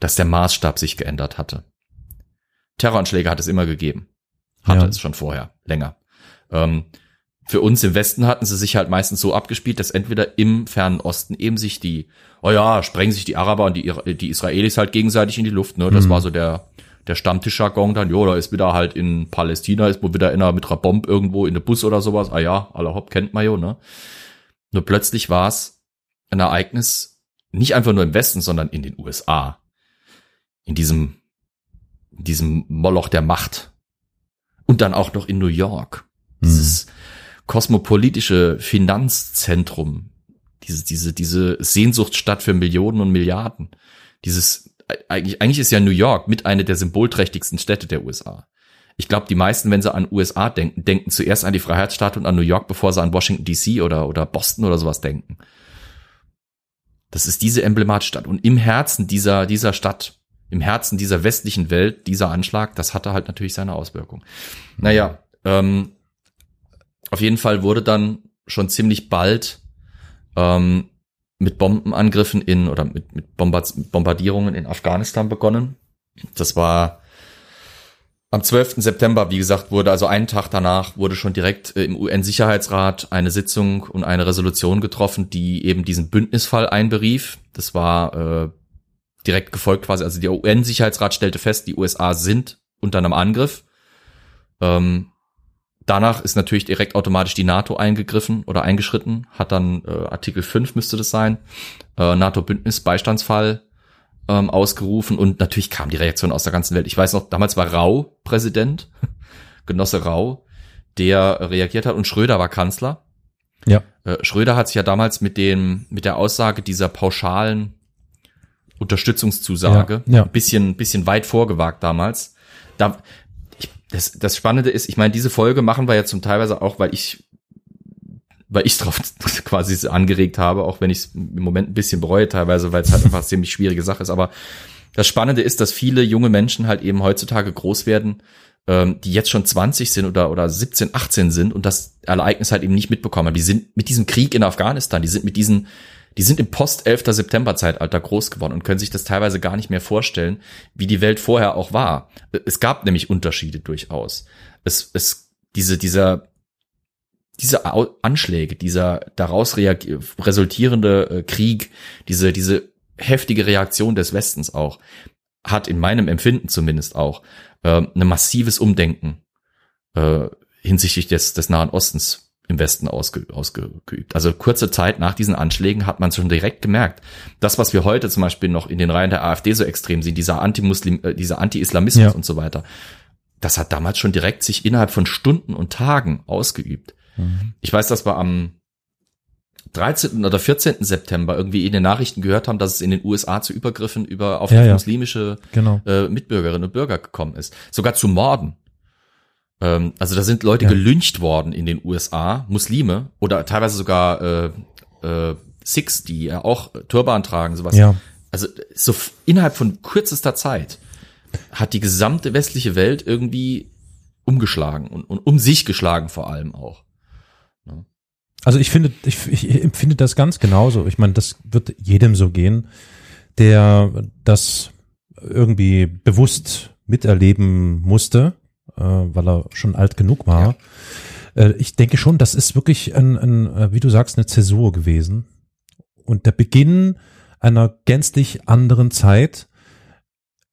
dass der Maßstab sich geändert hatte. Terroranschläge hat es immer gegeben. Hatte Ja. es schon vorher, länger. Ähm, für uns im Westen hatten sie sich halt meistens so abgespielt, dass entweder im fernen Osten eben sich die, oh ja, sprengen sich die Araber und die, die Israelis halt gegenseitig in die Luft, ne? Das war so der, der Stammtischjargon dann, jo, da ist wieder halt in Palästina, ist wohl wieder einer mit einer Bombe irgendwo in der Bus oder sowas. Ah ja, aller Hopp kennt man jo, ne? Nur plötzlich war es ein Ereignis, nicht einfach nur im Westen, sondern in den USA. In diesem, in diesem Moloch der Macht. Und dann auch noch in New York. Dieses kosmopolitische Finanzzentrum. Diese, diese, diese Sehnsuchtsstadt für Millionen und Milliarden. Dieses, eigentlich, eigentlich ist ja New York mit einer der symbolträchtigsten Städte der USA. Ich glaube, die meisten, wenn sie an USA denken, denken zuerst an die Freiheitsstatue und an New York, bevor sie an Washington DC oder, oder Boston oder sowas denken. Das ist diese Emblematstadt. Und im Herzen dieser, dieser Stadt, im Herzen dieser westlichen Welt, dieser Anschlag, das hatte halt natürlich seine Auswirkung. Naja, ähm, auf jeden Fall wurde dann schon ziemlich bald ähm, mit Bombenangriffen in oder mit, mit Bombard Bombardierungen in Afghanistan begonnen. Das war am 12. September, wie gesagt, wurde also einen Tag danach wurde schon direkt äh, im UN-Sicherheitsrat eine Sitzung und eine Resolution getroffen, die eben diesen Bündnisfall einberief. Das war äh, direkt gefolgt quasi, also der UN-Sicherheitsrat stellte fest, die USA sind unter einem Angriff Ähm, danach ist natürlich direkt automatisch die NATO eingegriffen oder eingeschritten, hat dann äh, Artikel 5 müsste das sein, äh, NATO-Bündnis-Beistandsfall ähm, ausgerufen und natürlich kam die Reaktion aus der ganzen Welt. Ich weiß noch, damals war Rau Präsident, [laughs] Genosse Rau, der reagiert hat und Schröder war Kanzler. Ja. Äh, Schröder hat sich ja damals mit dem, mit der Aussage dieser pauschalen Unterstützungszusage Ja, ja. ein bisschen, bisschen weit vorgewagt damals. Da, das, das Spannende ist, ich meine, diese Folge machen wir ja zum teilweise auch, weil ich, weil ich drauf [laughs] quasi angeregt habe, auch wenn ich es im Moment ein bisschen bereue teilweise, weil es halt einfach eine ziemlich schwierige Sache ist. Aber das Spannende ist, dass viele junge Menschen halt eben heutzutage groß werden, ähm, die jetzt schon 20 sind oder, oder 17, 18 sind und das Ereignis halt eben nicht mitbekommen haben. Die sind mit diesem Krieg in Afghanistan, die sind mit diesen, die sind im Post-11. September-Zeitalter groß geworden und können sich das teilweise gar nicht mehr vorstellen, wie die Welt vorher auch war. Es gab nämlich Unterschiede durchaus. Es, es, diese, dieser, diese Anschläge, dieser daraus resultierende äh, Krieg, diese, diese heftige Reaktion des Westens auch, hat in meinem Empfinden zumindest auch äh, ein massives Umdenken äh, hinsichtlich des, des Nahen Ostens im Westen ausge, ausgeübt. Also kurze Zeit nach diesen Anschlägen hat man schon direkt gemerkt, das, was wir heute zum Beispiel noch in den Reihen der AfD so extrem sehen, dieser Anti-Muslim, äh, dieser Anti-Islamismus Ja. und so weiter, das hat damals schon direkt sich innerhalb von Stunden und Tagen ausgeübt. Ich weiß, dass wir am 13. oder 14. September irgendwie in den Nachrichten gehört haben, dass es in den USA zu Übergriffen über auf Ja, ja. muslimische Genau. äh, Mitbürgerinnen und Bürger gekommen ist. Sogar zu Morden. Ähm, also da sind Leute Ja. gelyncht worden in den USA, Muslime oder teilweise sogar äh, äh, Sikhs, die ja auch Turban tragen, sowas. Ja. Also so innerhalb von kürzester Zeit hat die gesamte westliche Welt irgendwie umgeschlagen und, und um sich geschlagen vor allem auch. Also ich finde, ich, ich empfinde das ganz genauso. Ich meine, das wird jedem so gehen, der das irgendwie bewusst miterleben musste, äh, weil er schon alt genug war. Äh, ich denke schon, das ist wirklich ein, ein, äh, wie du sagst, eine Zäsur gewesen. Und der Beginn einer gänzlich anderen Zeit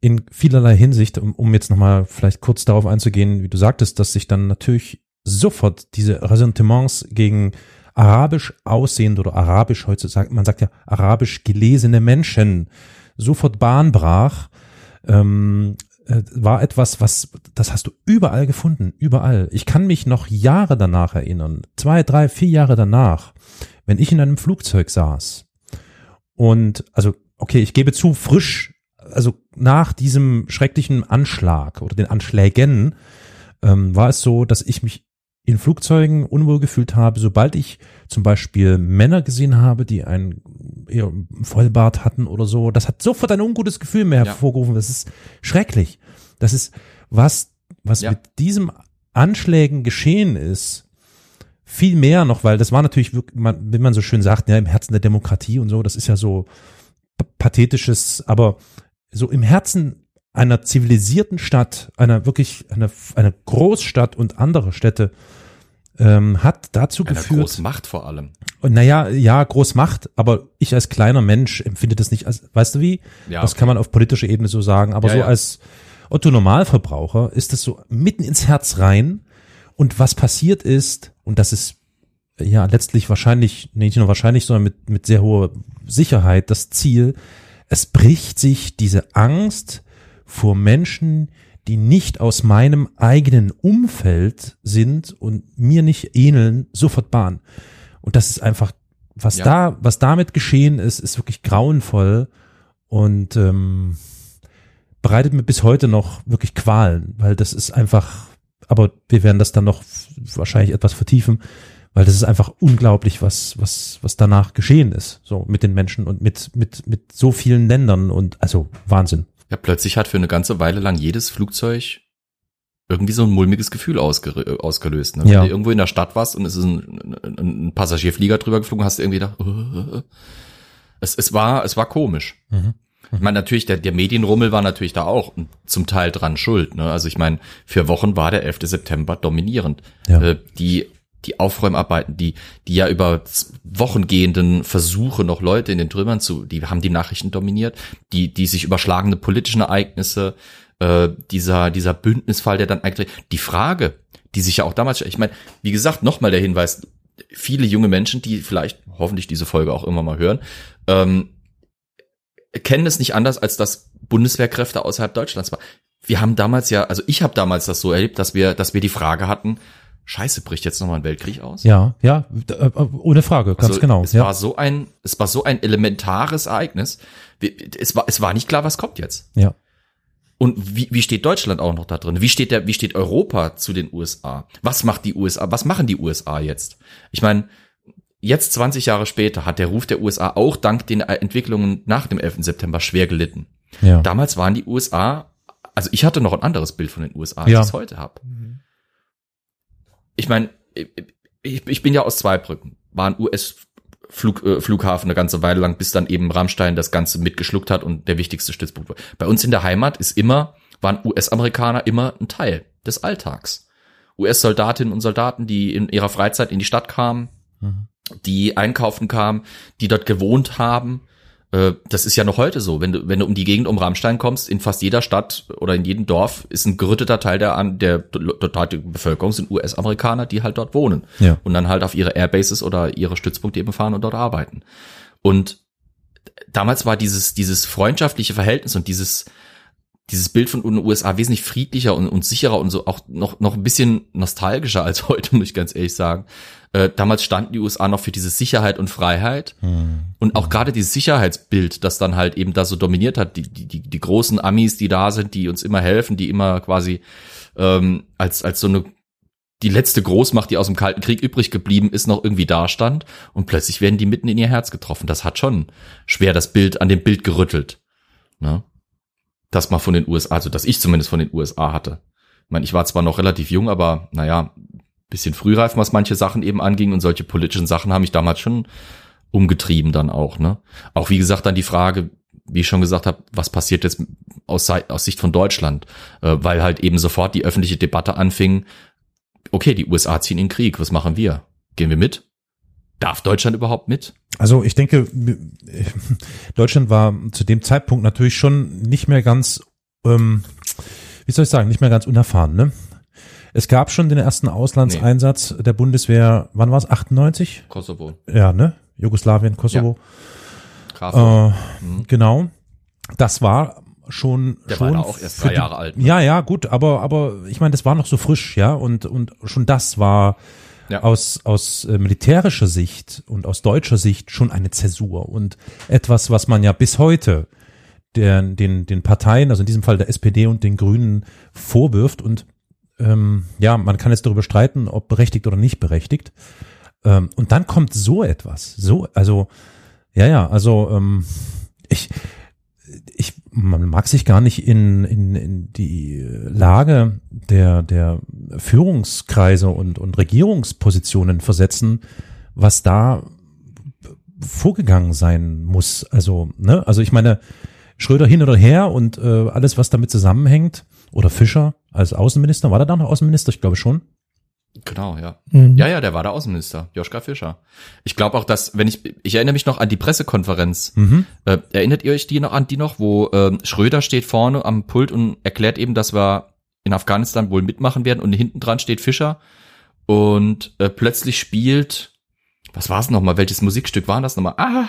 in vielerlei Hinsicht, um, um jetzt nochmal vielleicht kurz darauf einzugehen, wie du sagtest, dass sich dann natürlich sofort diese Ressentiments gegen arabisch aussehende oder arabisch heutzutage, man sagt ja arabisch gelesene Menschen sofort Bahn brach, ähm, äh, war etwas, was, das hast du überall gefunden, überall. Ich kann mich noch Jahre danach erinnern, zwei, drei, vier Jahre danach, wenn ich in einem Flugzeug saß und, also, okay, ich gebe zu, frisch, also nach diesem schrecklichen Anschlag oder den Anschlägen, ähm, war es so, dass ich mich in Flugzeugen unwohl gefühlt habe, sobald ich zum Beispiel Männer gesehen habe, die einen eher Vollbart hatten oder so. Das hat sofort ein ungutes Gefühl mehr Ja. hervorgerufen. Das ist schrecklich. Das ist was, was Ja. mit diesem Anschlägen geschehen ist. Viel mehr noch, weil das war natürlich, man, wie man so schön sagt, ja, im Herzen der Demokratie und so. Das ist ja so pathetisches, aber so im Herzen einer zivilisierten Stadt, einer wirklich, einer, einer Großstadt und andere Städte, ähm, hat dazu Einer geführt. Großmacht vor allem. Naja, ja, Großmacht, aber ich als kleiner Mensch empfinde das nicht als, weißt du wie? Ja, das okay. kann man auf politischer Ebene so sagen, aber Ja, so ja. als Otto Normalverbraucher ist das so mitten ins Herz rein. Und was passiert ist, und das ist ja letztlich wahrscheinlich, nee, nicht nur wahrscheinlich, sondern mit, mit sehr hoher Sicherheit das Ziel, es bricht sich diese Angst vor Menschen, die nicht aus meinem eigenen Umfeld sind und mir nicht ähneln, sofort Bahn. Und das ist einfach, was Ja. da, was damit geschehen ist, ist wirklich grauenvoll und ähm, bereitet mir bis heute noch wirklich Qualen, weil das ist einfach, aber wir werden das dann noch wahrscheinlich etwas vertiefen, weil das ist einfach unglaublich, was, was, was danach geschehen ist, so mit den Menschen und mit, mit, mit so vielen Ländern und also Wahnsinn. Ja, plötzlich hat für eine ganze Weile lang jedes Flugzeug irgendwie so ein mulmiges Gefühl äh, ausgelöst. Ne? Ja. Wenn du irgendwo in der Stadt warst und es ist ein, ein, ein Passagierflieger drüber geflogen, hast du irgendwie gedacht, äh, [laughs] es, es war, es war komisch. Mhm. Ich meine, natürlich, der, der Medienrummel war natürlich da auch zum Teil dran schuld. Ne? Also ich meine, für Wochen war der 11. September dominierend. Ja. Äh, die, die Aufräumarbeiten, die, die ja über Wochen gehenden Versuche, noch Leute in den Trümmern zu, die haben die Nachrichten dominiert, die, die sich überschlagende politischen Ereignisse, äh, dieser, dieser Bündnisfall, der dann eigentlich, die Frage, die sich ja auch damals, ich meine, wie gesagt, nochmal der Hinweis, viele junge Menschen, die vielleicht hoffentlich diese Folge auch immer mal hören, ähm, kennen es nicht anders, als dass Bundeswehrkräfte außerhalb Deutschlands waren. Wir haben damals ja, also ich habe damals das so erlebt, dass wir, dass wir die Frage hatten, Scheiße, bricht jetzt nochmal ein Weltkrieg aus? Ja, ja, d- äh, ohne Frage, ganz Also, genau. Es ja. war so ein, es war so ein elementares Ereignis. Es war, es war nicht klar, was kommt jetzt. ja. Und wie, wie steht Deutschland auch noch da drin? Wie steht der, wie steht Europa zu den USA? Was macht die USA? Was machen die USA jetzt? Ich meine, jetzt 20 Jahre später hat der Ruf der USA auch dank den Entwicklungen nach dem 11. September schwer gelitten. ja. Damals waren die USA, also ich hatte noch ein anderes Bild von den USA, als Ja. ich es heute habe. Ich meine, ich, ich bin ja aus Zweibrücken, war ein US-Flughafen äh, Flughafen eine ganze Weile lang, bis dann eben Rammstein das Ganze mitgeschluckt hat und der wichtigste Stützpunkt war. Bei uns in der Heimat ist immer, waren US-Amerikaner immer ein Teil des Alltags. US-Soldatinnen und Soldaten, die in ihrer Freizeit in die Stadt kamen, Mhm. die einkaufen kamen, die dort gewohnt haben. Äh, Das ist ja noch heute so. Wenn du, wenn du um die Gegend um Rammstein kommst, in fast jeder Stadt oder in jedem Dorf ist ein gerütteter Teil der, an- der dortigen Bevölkerung sind US-Amerikaner, die halt dort wohnen. Ja. Und dann halt auf ihre Airbases oder ihre Stützpunkte eben fahren und dort arbeiten. Und damals war dieses, dieses freundschaftliche Verhältnis und dieses, dieses Bild von den USA wesentlich friedlicher und, und sicherer und so auch noch, noch ein bisschen nostalgischer als [laughs] heute, muss ich ganz ehrlich sagen. Äh, damals standen die USA noch für diese Sicherheit und Freiheit. Und auch gerade dieses Sicherheitsbild, das dann halt eben da so dominiert hat, die, die, die, die großen Amis, die da sind, die uns immer helfen, die immer quasi ähm, als, als so eine die letzte Großmacht, die aus dem Kalten Krieg übrig geblieben ist, noch irgendwie dastand und plötzlich werden die mitten in ihr Herz getroffen. Das hat schon schwer das Bild an dem Bild gerüttelt. Ne? Das mal von den USA, also dass ich zumindest von den USA hatte. Ich meine, ich war zwar noch relativ jung, aber naja, bisschen frühreif, was manche Sachen eben anging und solche politischen Sachen haben mich damals schon umgetrieben dann auch. Ne? Auch wie gesagt dann die Frage, wie ich schon gesagt habe, was passiert jetzt aus, aus Sicht von Deutschland? Äh, weil halt eben sofort die öffentliche Debatte anfing, okay, die USA ziehen in Krieg, was machen wir? Gehen wir mit? Darf Deutschland überhaupt mit? Also ich denke, [laughs] Deutschland war zu dem Zeitpunkt natürlich schon nicht mehr ganz, ähm, wie soll ich sagen, nicht mehr ganz unerfahren. Ne? Es gab schon den ersten Auslandseinsatz der Bundeswehr, wann war es, 98? Kosovo, Ja, ne? Jugoslawien, Kosovo. Grafo. Äh, Genau. Das war schon Der war schon da auch erst drei die- Jahre alt, ne? Ja, ja, gut, aber aber ich meine, das war noch so frisch, ja, und und schon das war Ja. aus aus äh, militärischer Sicht und aus deutscher Sicht schon eine Zäsur und etwas, was man ja bis heute der, den den Parteien, also in diesem Fall der SPD und den Grünen vorwirft und ähm, ja, man kann jetzt darüber streiten, ob berechtigt oder nicht berechtigt. Ähm, und dann kommt so etwas, so also ja, ja, also ähm, ich ich, man mag sich gar nicht in, in, in die Lage der, der Führungskreise und, und Regierungspositionen versetzen, was da vorgegangen sein muss. Also, ne, also ich meine, Schröder hin oder her und äh, alles, was damit zusammenhängt, oder Fischer als Außenminister, war der da noch Außenminister? Ich glaube schon. Genau, ja. Mhm. Ja, ja, der war der Außenminister, Joschka Fischer. Ich glaube auch, dass, wenn ich, ich erinnere mich noch an die Pressekonferenz. Mhm. Äh, erinnert ihr euch die noch an die noch, wo ähm, Schröder steht vorne am Pult und erklärt eben, dass wir in Afghanistan wohl mitmachen werden und hinten dran steht Fischer und äh, plötzlich spielt, was war es nochmal, welches Musikstück war das nochmal? Ah!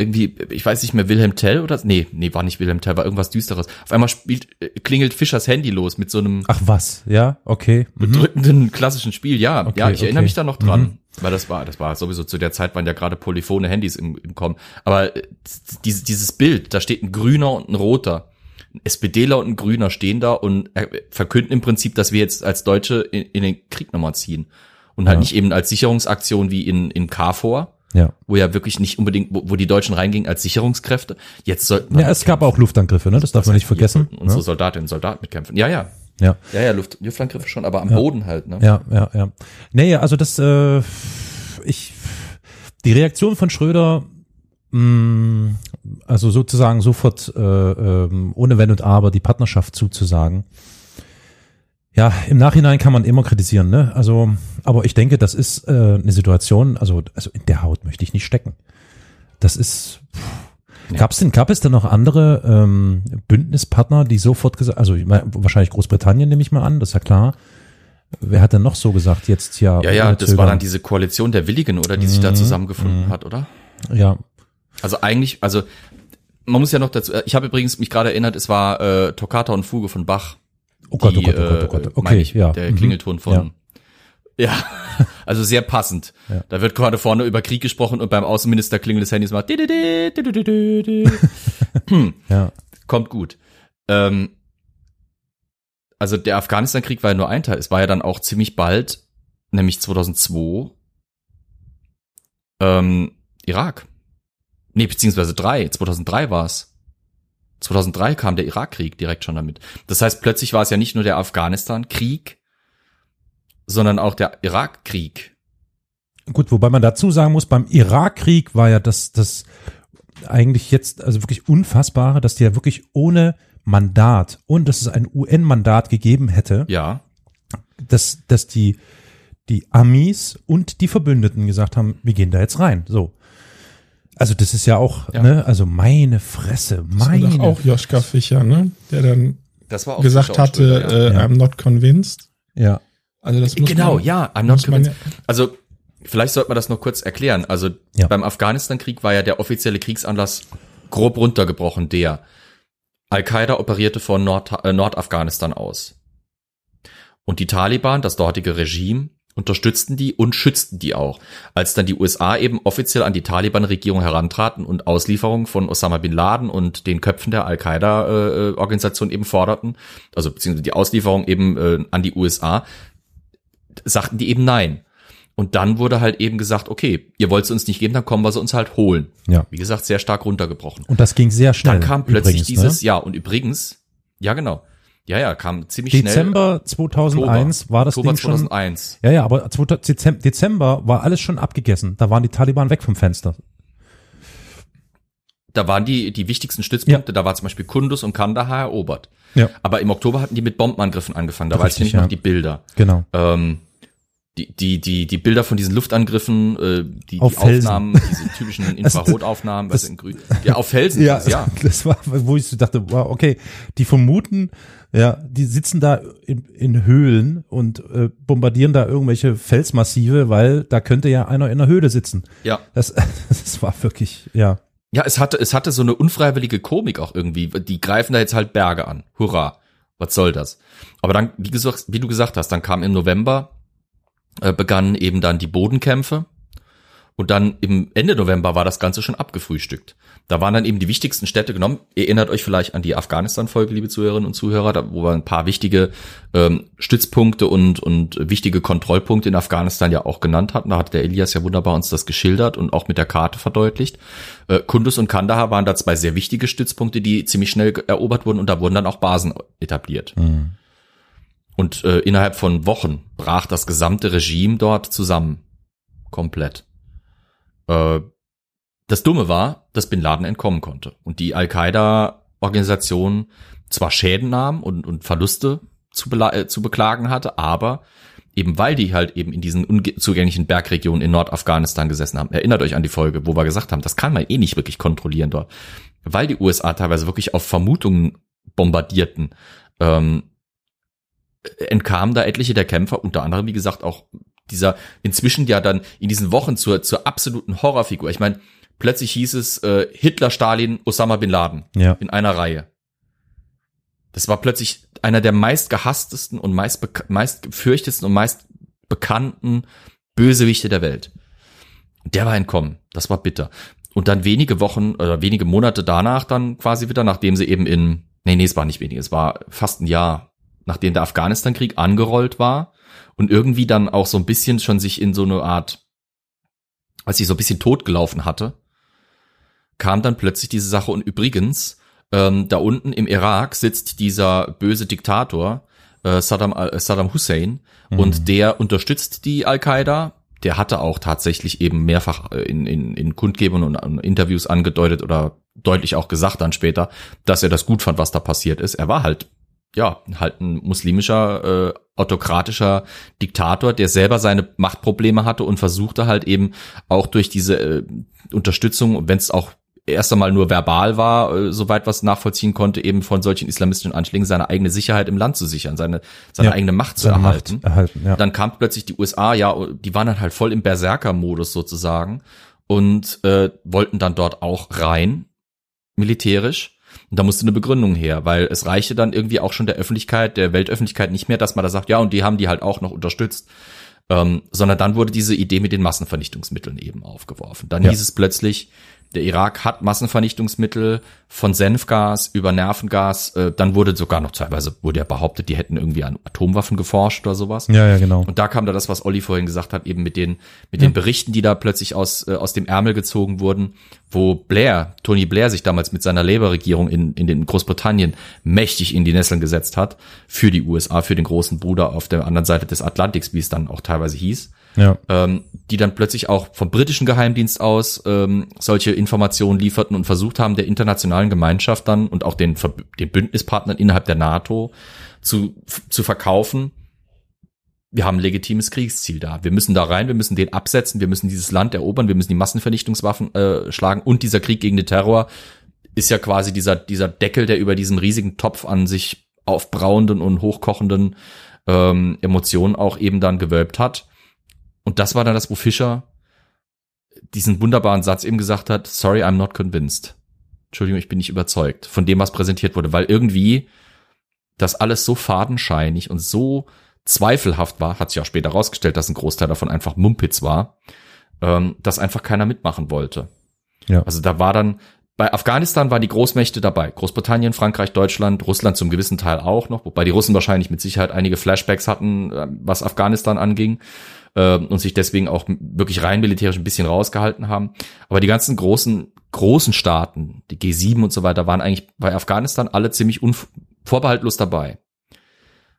Irgendwie, ich weiß nicht mehr, Wilhelm Tell oder? Nee, nee, war nicht Wilhelm Tell, war irgendwas Düsteres. Auf einmal spielt, äh, klingelt Fischers Handy los mit so einem Ach was, ja, okay. Mhm. bedrückenden klassischen Spiel, ja. Okay, ja, ich erinnere okay. mich da noch dran. Mhm. Weil das war, das war sowieso zu der Zeit waren ja gerade polyphone Handys im, im Kommen. Aber äh, dieses, dieses Bild, da steht ein Grüner und ein Roter. Ein SPDler und ein Grüner stehen da und äh, verkünden im Prinzip, dass wir jetzt als Deutsche in, in den Krieg nochmal ziehen. Und halt Ja. nicht eben als Sicherungsaktion wie in, in KFOR, Ja. wo ja wirklich nicht unbedingt, wo, wo die Deutschen reingingen als Sicherungskräfte. Jetzt sollten Ja, es gab auch Luftangriffe, ne? Das darf man nicht vergessen. Unsere Ne? Soldatinnen und Soldaten mitkämpfen. Ja, ja. Ja. Ja, ja, Luft, Luftangriffe schon, aber am Ja. Boden halt, ne? Ja, ja, ja. Nee, also das, äh, ich, die Reaktion von Schröder, mh, also sozusagen sofort äh, ähm, ohne Wenn und Aber die Partnerschaft zuzusagen. Ja, im Nachhinein kann man immer kritisieren, ne? Also, aber ich denke, das ist äh, eine Situation, also, also in der Haut möchte ich nicht stecken. Das ist, pff, Gab's denn, gab es denn noch andere ähm, Bündnispartner, die sofort gesagt, also ich meine, wahrscheinlich Großbritannien nehme ich mal an, das ist ja klar. Wer hat denn noch so gesagt, jetzt ja? Ja, ja, das war dann diese Koalition der Willigen, oder die sich da Mhm, zusammengefunden mhm. hat, oder? Ja, Also eigentlich, also man muss ja noch dazu, ich habe übrigens mich gerade erinnert, es war äh, Toccata und Fuge von Bach. Oh Gott, oh die, Gott, oh Gott, oh Gott. äh, Okay, meine ich, ja. Der mhm. Klingelton von. [laughs] Ja. also sehr passend. Ja. Da wird gerade vorne über Krieg gesprochen und beim Außenminister klingelt das macht. di- di- di- di. [laughs] Ja, Kommt gut. Ähm, also der Afghanistan-Krieg war ja nur ein Teil. Es war ja dann auch ziemlich bald, nämlich 2002, ähm, Irak. Nee, beziehungsweise drei. 2003 war es. 2003 kam der Irakkrieg direkt schon damit. Das heißt, plötzlich war es ja nicht nur der Afghanistan-Krieg, sondern auch der Irakkrieg. Gut, wobei man dazu sagen muss, beim Irakkrieg war ja das, das eigentlich jetzt, also wirklich unfassbare, dass die ja wirklich ohne Mandat und dass es ein UN-Mandat gegeben hätte, Ja. dass, dass die, die Amis und die Verbündeten gesagt haben, wir gehen da jetzt rein. So. Also das ist ja auch, Ja. ne, also meine Fresse, Das war meine. doch auch Joschka Fischer, ne? Der dann Das war auch gesagt hatte, ja. äh, Ja. I'm not convinced. ja. Also das muss Genau, man, ja, I'm not convinced. Also, vielleicht sollte man das noch kurz erklären. Also, Ja. beim Afghanistan-Krieg war ja der offizielle Kriegsanlass grob runtergebrochen, der Al-Qaida operierte von Nord äh, Nordafghanistan aus. Und die Taliban, das dortige Regime, unterstützten die und schützten die auch. Als dann die USA eben offiziell an die Taliban-Regierung herantraten und Auslieferung von Osama bin Laden und den Köpfen der Al-Qaida-Organisation eben forderten, also beziehungsweise die Auslieferung eben äh, an die USA, sagten die eben nein. Und dann wurde halt eben gesagt, okay, ihr wollt es uns nicht geben, dann kommen wir sie uns halt holen. Ja. Wie gesagt, sehr stark runtergebrochen. Und das ging sehr schnell. Dann kam plötzlich übrigens, dieses, ne? ja, und übrigens, ja genau, ja, ja, kam ziemlich schnell. Dezember 2001 war das Oktober Ding schon. 2001. Ja, ja, aber 2000 Dezem- Dezember war alles schon abgegessen. Da waren die Taliban weg vom Fenster. Da waren die, die wichtigsten Stützpunkte, da war zum Beispiel Kundus und Kandahar erobert. Ja. Aber im Oktober hatten die mit Bombenangriffen angefangen, da weiß ich nicht noch ja. die Bilder. Genau. Ähm, die, die, die, die Bilder von diesen Luftangriffen, äh, die, Auf die Felsen. Aufnahmen, diese typischen [laughs] Infrarotaufnahmen, was das- in grün. Ja, auf Felsen, [laughs] ja. ja. das war, wo ich so dachte, wow, okay, die vermuten, ja, die sitzen da in, in Höhlen und äh, bombardieren da irgendwelche Felsmassive, weil da könnte ja einer in der Höhle sitzen. Ja. Das, [laughs] das war wirklich, ja. Ja, es hatte, es hatte so eine unfreiwillige Komik auch irgendwie. Die greifen da jetzt halt Berge an. Hurra. Was soll das? Aber dann, wie gesagt, wie du gesagt hast, dann kam im November, äh, begannen eben dann die Bodenkämpfe. Und dann im Ende November war das Ganze schon abgefrühstückt. Da waren dann eben die wichtigsten Städte genommen. Ihr erinnert euch vielleicht an die Afghanistan-Folge, liebe Zuhörerinnen und Zuhörer, da, wo wir ein paar wichtige ähm, Stützpunkte und, und wichtige Kontrollpunkte in Afghanistan ja auch genannt hatten. Da hat der Elias ja wunderbar uns das geschildert und auch mit der Karte verdeutlicht. Äh, Kundus und Kandahar waren da zwei sehr wichtige Stützpunkte, die ziemlich schnell erobert wurden und da wurden dann auch Basen etabliert. Und äh, innerhalb von Wochen brach das gesamte Regime dort zusammen. Komplett. Äh, das Dumme war, dass Bin Laden entkommen konnte und die Al-Qaida-Organisation zwar Schäden nahm und, und Verluste zu, äh, zu beklagen hatte, aber eben weil die halt eben in diesen unzugänglichen Bergregionen in Nordafghanistan gesessen haben. Erinnert euch an die Folge, wo wir gesagt haben, das kann man eh nicht wirklich kontrollieren dort. Weil die USA teilweise wirklich auf Vermutungen bombardierten, ähm, entkamen da etliche der Kämpfer, unter anderem, wie gesagt, auch dieser inzwischen ja dann in diesen Wochen zur, zur absoluten Horrorfigur. Ich meine, plötzlich hieß es äh, Hitler, Stalin, Osama bin Laden Ja. in einer Reihe. Das war plötzlich einer der meist gehasstesten und meist, meist gefürchtetsten und meist bekannten Bösewichte der Welt. Und der war entkommen. Das war bitter. Und dann wenige Wochen oder wenige Monate danach dann quasi wieder, nachdem sie eben in, nee, nee, es war nicht wenige, es war fast ein Jahr, nachdem der Afghanistan-Krieg angerollt war und irgendwie dann auch so ein bisschen schon sich in so eine Art, als sich so ein bisschen totgelaufen hatte, kam dann plötzlich diese Sache und übrigens, ähm, da unten im Irak sitzt dieser böse Diktator äh, Saddam, äh, Saddam Hussein und der unterstützt die Al-Qaida. Der hatte auch tatsächlich eben mehrfach äh, in, in, in Kundgebungen und Interviews angedeutet oder deutlich auch gesagt dann später, dass er das gut fand, was da passiert ist. Er war halt ja, halt ein muslimischer, äh, autokratischer Diktator, der selber seine Machtprobleme hatte und versuchte halt eben auch durch diese äh, Unterstützung, wenn es auch erst einmal nur verbal war, äh, soweit was nachvollziehen konnte, eben von solchen islamistischen Anschlägen seine eigene Sicherheit im Land zu sichern, seine, seine Ja, eigene Macht zu erhalten. Macht erhalten, ja. Dann kam plötzlich die USA, ja, die waren dann halt voll im Berserker-Modus sozusagen und äh, wollten dann dort auch rein, militärisch. Und da musste eine Begründung her, weil es reichte dann irgendwie auch schon der Öffentlichkeit, der Weltöffentlichkeit nicht mehr, dass man da sagt, ja, und die haben die halt auch noch unterstützt. Ähm, sondern dann wurde diese Idee mit den Massenvernichtungsmitteln eben aufgeworfen. Dann Ja. hieß es plötzlich, der Irak hat Massenvernichtungsmittel von Senfgas über Nervengas. Äh, dann wurde sogar noch teilweise wurde ja behauptet, die hätten irgendwie an Atomwaffen geforscht oder sowas. Ja, ja, genau. Und da kam da das, was Olli vorhin gesagt hat, eben mit den, mit den Berichten, die da plötzlich aus, äh, aus dem Ärmel gezogen wurden, wo Blair, Tony Blair sich damals mit seiner Labour-Regierung in, in den Großbritannien mächtig in die Nesseln gesetzt hat, für die USA, für den großen Bruder auf der anderen Seite des Atlantiks, wie es dann auch teilweise hieß Ja. ähm, die dann plötzlich auch vom britischen Geheimdienst aus ähm, solche Informationen lieferten und versucht haben, der internationalen Gemeinschaft dann und auch den, den Bündnispartnern innerhalb der NATO zu, zu verkaufen, wir haben ein legitimes Kriegsziel da. Wir müssen da rein, wir müssen den absetzen, wir müssen dieses Land erobern, wir müssen die Massenvernichtungswaffen äh, schlagen und dieser Krieg gegen den Terror ist ja quasi dieser, dieser Deckel, der über diesen riesigen Topf an sich aufbrauenden und hochkochenden ähm, Emotionen auch eben dann gewölbt hat. Und das war dann das, wo Fischer diesen wunderbaren Satz eben gesagt hat, sorry, I'm not convinced. Entschuldigung, ich bin nicht überzeugt von dem, was präsentiert wurde, weil irgendwie das alles so fadenscheinig und so zweifelhaft war, hat sich auch später herausgestellt, dass ein Großteil davon einfach Mumpitz war, ähm, dass einfach keiner mitmachen wollte. Ja. Also da war dann, bei Afghanistan waren die Großmächte dabei. Großbritannien, Frankreich, Deutschland, Russland zum gewissen Teil auch noch, wobei die Russen wahrscheinlich mit Sicherheit einige Flashbacks hatten, äh, was Afghanistan anging äh, und sich deswegen auch wirklich rein militärisch ein bisschen rausgehalten haben. Aber die ganzen großen, großen Staaten, die G7 und so weiter, waren eigentlich bei Afghanistan alle ziemlich vorbehaltlos dabei.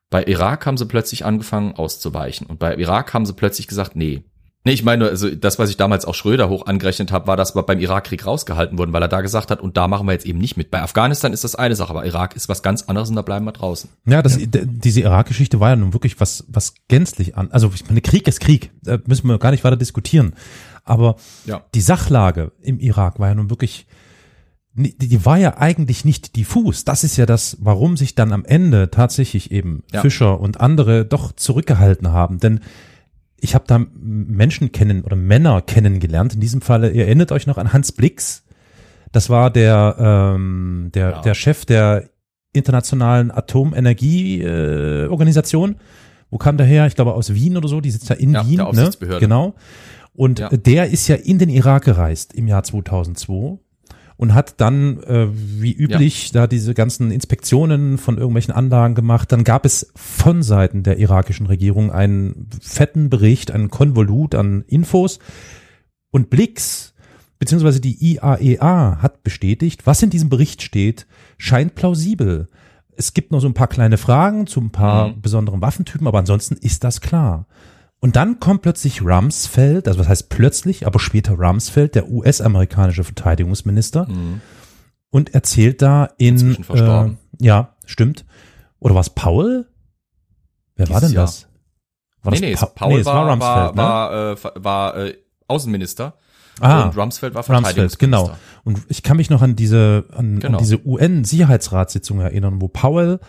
Bei Irak haben sie plötzlich angefangen auszuweichen und bei Irak haben sie plötzlich gesagt, nee. Nee, ich meine, also das, was ich damals auch Schröder hoch angerechnet habe, war, dass wir beim Irakkrieg rausgehalten wurden, weil er da gesagt hat, und da machen wir jetzt eben nicht mit. Bei Afghanistan ist das eine Sache, aber Irak ist was ganz anderes und da bleiben wir draußen. Ja, das, d- diese Irak-Geschichte war ja nun wirklich was, was gänzlich an. Also ich meine, Krieg ist Krieg, da müssen wir gar nicht weiter diskutieren. Aber Ja. die Sachlage im Irak war ja nun wirklich, die, die war ja eigentlich nicht diffus. Das ist ja das, warum sich dann am Ende tatsächlich eben Ja. Fischer und andere doch zurückgehalten haben. Denn ich habe da Menschen kennen oder Männer kennengelernt. In diesem Falle, ihr erinnert euch noch an Hans Blix. Das war der, ähm, der, Ja. der Chef der internationalen Atomenergieorganisation. Äh. Wo kam der her? Ich glaube aus Wien oder so. Die sitzt ja in Ja, Wien. der ne? Aufsichtsbehörde. Genau. Und Ja. der ist ja in den Irak gereist im Jahr 2002 und hat dann äh, wie üblich da diese ganzen Inspektionen von irgendwelchen Anlagen gemacht. Dann gab es von Seiten der irakischen Regierung einen fetten Bericht, einen Konvolut an Infos und Blix beziehungsweise die IAEA hat bestätigt, was in diesem Bericht steht, scheint plausibel. Es gibt noch so ein paar kleine Fragen zu ein paar Mhm. besonderen Waffentypen, aber ansonsten ist das klar. Und dann kommt plötzlich Rumsfeld, also was heißt plötzlich, aber später Rumsfeld, der US-amerikanische Verteidigungsminister, und erzählt da in. Äh, ja, stimmt. Oder war es Paul? Wer war denn das? War nee, das nee, Pa- Paul nee, es war, Rumsfeld, war, ne? war, äh, war äh, Außenminister Ah, und Rumsfeld war Rumsfeld, genau. Verteidigungsminister. Und ich kann mich noch an diese, an, Genau. an diese UN-Sicherheitsratssitzung erinnern, wo Powell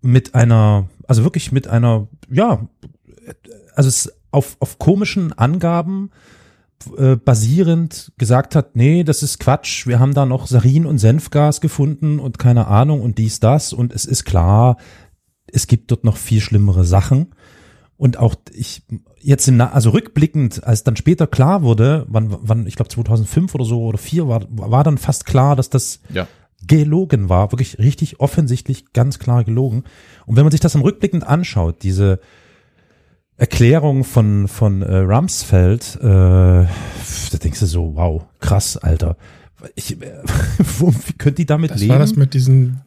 mit einer, also wirklich mit einer, ja, also es auf, auf komischen Angaben äh, basierend gesagt hat, nee, das ist Quatsch, wir haben da noch Sarin und Senfgas gefunden und keine Ahnung und dies, das und es ist klar, es gibt dort noch viel schlimmere Sachen. Und auch ich jetzt im, also rückblickend, als dann später klar wurde, wann, wann ich glaube 2005 oder so oder vier war, war dann fast klar, dass das Ja. gelogen war, wirklich richtig offensichtlich ganz klar gelogen. Und wenn man sich das dann rückblickend anschaut, diese Erklärung von von äh, Rumsfeld, äh, da denkst du so, wow, krass, Alter. Ich, äh, [laughs] wo, wie könnt die damit Das leben? war das mit diesen,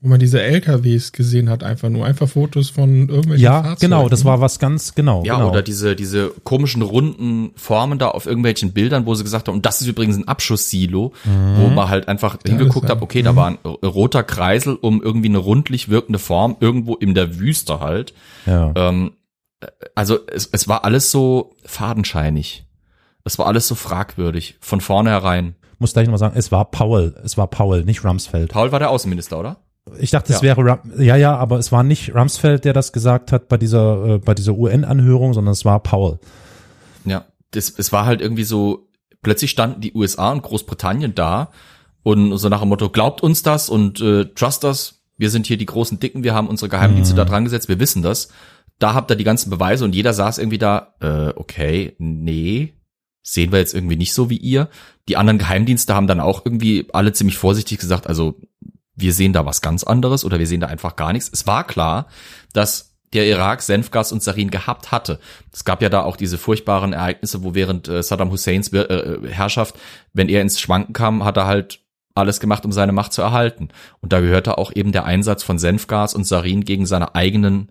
wo man diese LKWs gesehen hat, einfach nur einfach Fotos von irgendwelchen ja, Fahrzeugen. genau, das war was ganz genau. Ja, genau. oder diese, diese komischen runden Formen da auf irgendwelchen Bildern, wo sie gesagt haben, und das ist übrigens ein Abschusssilo, wo man halt einfach hingeguckt das hat, okay, da war ein roter Kreisel um irgendwie eine rundlich wirkende Form, irgendwo in der Wüste halt. ja. Ähm, also es, es war alles so fadenscheinig. Es war alles so fragwürdig, von vornherein. muss gleich nochmal sagen, es war Powell, es war Powell, nicht Rumsfeld. Paul war der Außenminister, oder? Ich dachte, es Ja. wäre Rum, ja, ja, aber es war nicht Rumsfeld, der das gesagt hat bei dieser, äh, bei dieser UN-Anhörung, sondern es war Powell. Ja, das, es war halt irgendwie so, plötzlich standen die USA und Großbritannien da und so nach dem Motto, glaubt uns das und äh, trust us, wir sind hier die großen Dicken, wir haben unsere Geheimdienste da dran gesetzt, wir wissen das. Da habt ihr die ganzen Beweise und jeder saß irgendwie da, äh, okay, nee, sehen wir jetzt irgendwie nicht so wie ihr. Die anderen Geheimdienste haben dann auch irgendwie alle ziemlich vorsichtig gesagt, also wir sehen da was ganz anderes oder wir sehen da einfach gar nichts. Es war klar, dass der Irak Senfgas und Sarin gehabt hatte. Es gab ja da auch diese furchtbaren Ereignisse, wo während äh, Saddam Husseins äh, äh, Herrschaft, wenn er ins Schwanken kam, hat er halt alles gemacht, um seine Macht zu erhalten. Und da gehörte auch eben der Einsatz von Senfgas und Sarin gegen seine eigenen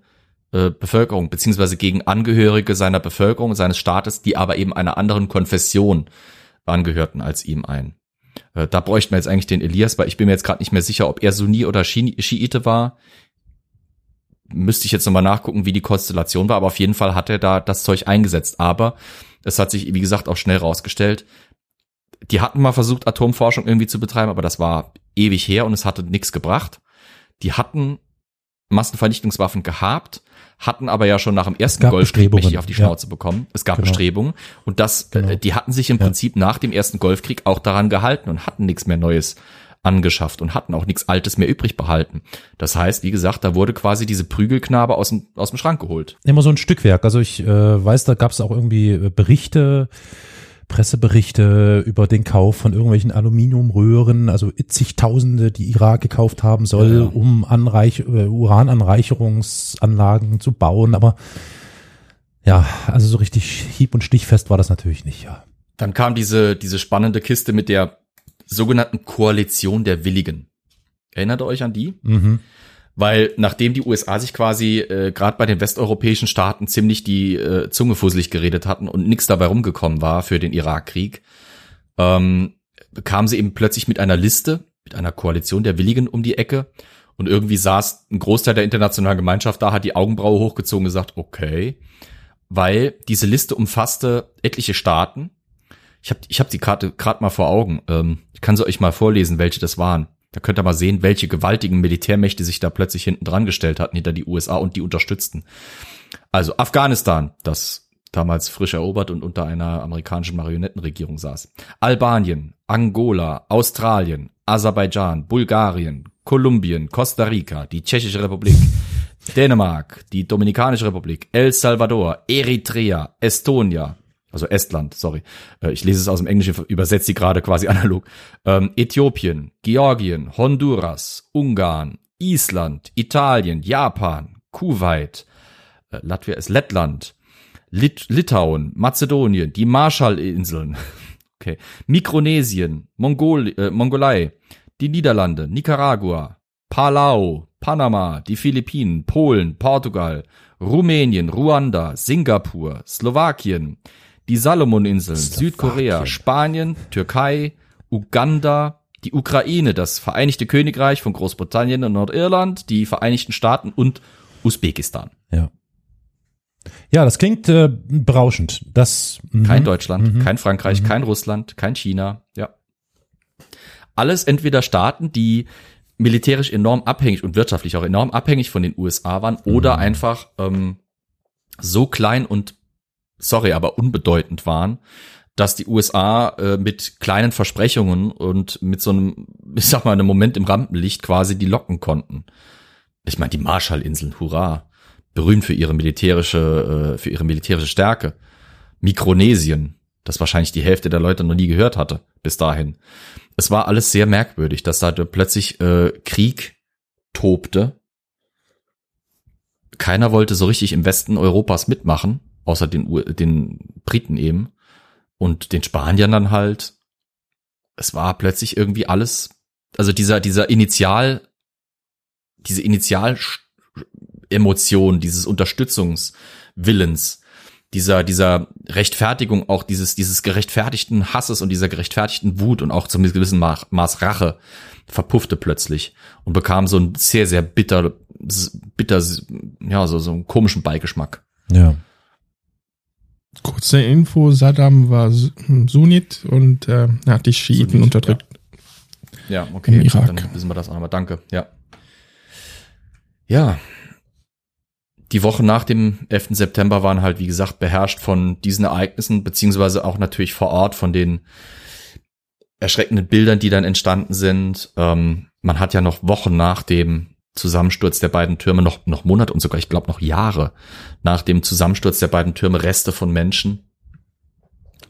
äh, Bevölkerung, beziehungsweise gegen Angehörige seiner Bevölkerung, seines Staates, die aber eben einer anderen Konfession angehörten als ihm ein. Äh, da bräuchten wir jetzt eigentlich den Elias, weil ich bin mir jetzt gerade nicht mehr sicher, ob er Sunni oder Schi Schiite war. Müsste ich jetzt nochmal nachgucken, wie die Konstellation war, aber auf jeden Fall hat er da das Zeug eingesetzt. Aber es hat sich, wie gesagt, auch schnell rausgestellt, die hatten mal versucht, Atomforschung irgendwie zu betreiben, aber das war ewig her und es hatte nichts gebracht. Die hatten Massenvernichtungswaffen gehabt, hatten aber ja schon nach dem ersten Golfkrieg mächtig auf die ja. Schnauze bekommen. Es gab Genau. Bestrebungen und das, Genau. äh, die hatten sich im Ja. Prinzip nach dem ersten Golfkrieg auch daran gehalten und hatten nichts mehr Neues angeschafft und hatten auch nichts Altes mehr übrig behalten. Das heißt, wie gesagt, da wurde quasi diese Prügelknabe aus dem, aus dem Schrank geholt. Immer so ein Stückwerk. Also ich äh, weiß, da gab es auch irgendwie äh, Berichte, Presseberichte über den Kauf von irgendwelchen Aluminiumröhren, also zigtausende, die Irak gekauft haben soll, Ja, ja. um Anreich äh, Urananreicherungsanlagen zu bauen. Aber ja, also so richtig hieb- und stichfest war das natürlich nicht, ja. Dann kam diese, diese spannende Kiste mit der sogenannten Koalition der Willigen. Erinnert ihr euch an die? Mhm. Weil nachdem die USA sich quasi äh, gerade bei den westeuropäischen Staaten ziemlich die äh, Zunge fusselig geredet hatten und nichts dabei rumgekommen war für den Irakkrieg, ähm, kamen sie eben plötzlich mit einer Liste, mit einer Koalition der Willigen um die Ecke und irgendwie saß ein Großteil der internationalen Gemeinschaft da, hat die Augenbraue hochgezogen und gesagt, okay, weil diese Liste umfasste etliche Staaten. Ich habe ich hab die Karte gerade mal vor Augen. Ähm, ich kann sie euch mal vorlesen, welche das waren. Da könnt ihr mal sehen, welche gewaltigen Militärmächte sich da plötzlich hinten dran gestellt hatten, hinter die USA und die unterstützten. Also Afghanistan, das damals frisch erobert und unter einer amerikanischen Marionettenregierung saß. Albanien, Angola, Australien, Aserbaidschan, Bulgarien, Kolumbien, Costa Rica, die Tschechische Republik, Dänemark, die Dominikanische Republik, El Salvador, Eritrea, Estonia, also Estland, sorry. Äh, Ich lese es aus dem Englischen, übersetze sie gerade quasi [laughs] analog. Ähm, Äthiopien, Georgien, Honduras, Ungarn, Island, Italien, Japan, Kuwait, äh, Latvia ist Lettland, Lit Litauen, Mazedonien, die Marshallinseln, [laughs] okay, Mikronesien, Mongol äh, Mongolei, die Niederlande, Nicaragua, Palau, Panama, die Philippinen, Polen, Portugal, Rumänien, Ruanda, Singapur, Slowakien, die Salomoninseln, Südkorea, Spanien, Türkei, Uganda, die Ukraine, das Vereinigte Königreich von Großbritannien und Nordirland, die Vereinigten Staaten und Usbekistan. Ja. Ja, das klingt äh, berauschend. Das mhm. Kein Deutschland, kein Frankreich, kein Russland, kein China, ja. Alles entweder Staaten, die militärisch enorm abhängig und wirtschaftlich auch enorm abhängig von den USA waren oder einfach ähm, so klein und sorry, aber unbedeutend waren, dass die USA äh, mit kleinen Versprechungen und mit so einem, [laughs] ich sag mal, einem Moment im Rampenlicht quasi die locken konnten. Ich meine, die Marshallinseln, hurra, berühmt für ihre militärische, äh, für ihre militärische Stärke. Mikronesien, das wahrscheinlich die Hälfte der Leute noch nie gehört hatte bis dahin. Es war alles sehr merkwürdig, dass da plötzlich äh, Krieg tobte. Keiner wollte so richtig im Westen Europas mitmachen, außer den, den Briten eben und den Spaniern dann halt. Es war plötzlich irgendwie alles, also dieser dieser Initial, diese Initial-Emotion, dieses Unterstützungswillens, dieser, dieser Rechtfertigung auch dieses, dieses gerechtfertigten Hasses und dieser gerechtfertigten Wut und auch zum gewissen Ma- Maß Rache verpuffte plötzlich und bekam so einen sehr, sehr bitter, bitter, ja, so, so einen komischen Beigeschmack. Ja. Kurze Info, Saddam war Su- Sunnit und äh, hat die Schiiten Sunnit, unterdrückt. Ja, okay, Im Irak. dann wissen wir das auch nochmal. Danke, ja. Ja. Die Wochen nach dem 11. September waren halt, wie gesagt, beherrscht von diesen Ereignissen, beziehungsweise auch natürlich vor Ort von den erschreckenden Bildern, die dann entstanden sind. Ähm, man hat ja noch Wochen nach dem Zusammensturz der beiden Türme, noch, noch Monate und sogar, ich glaube, noch Jahre nach dem Zusammensturz der beiden Türme Reste von Menschen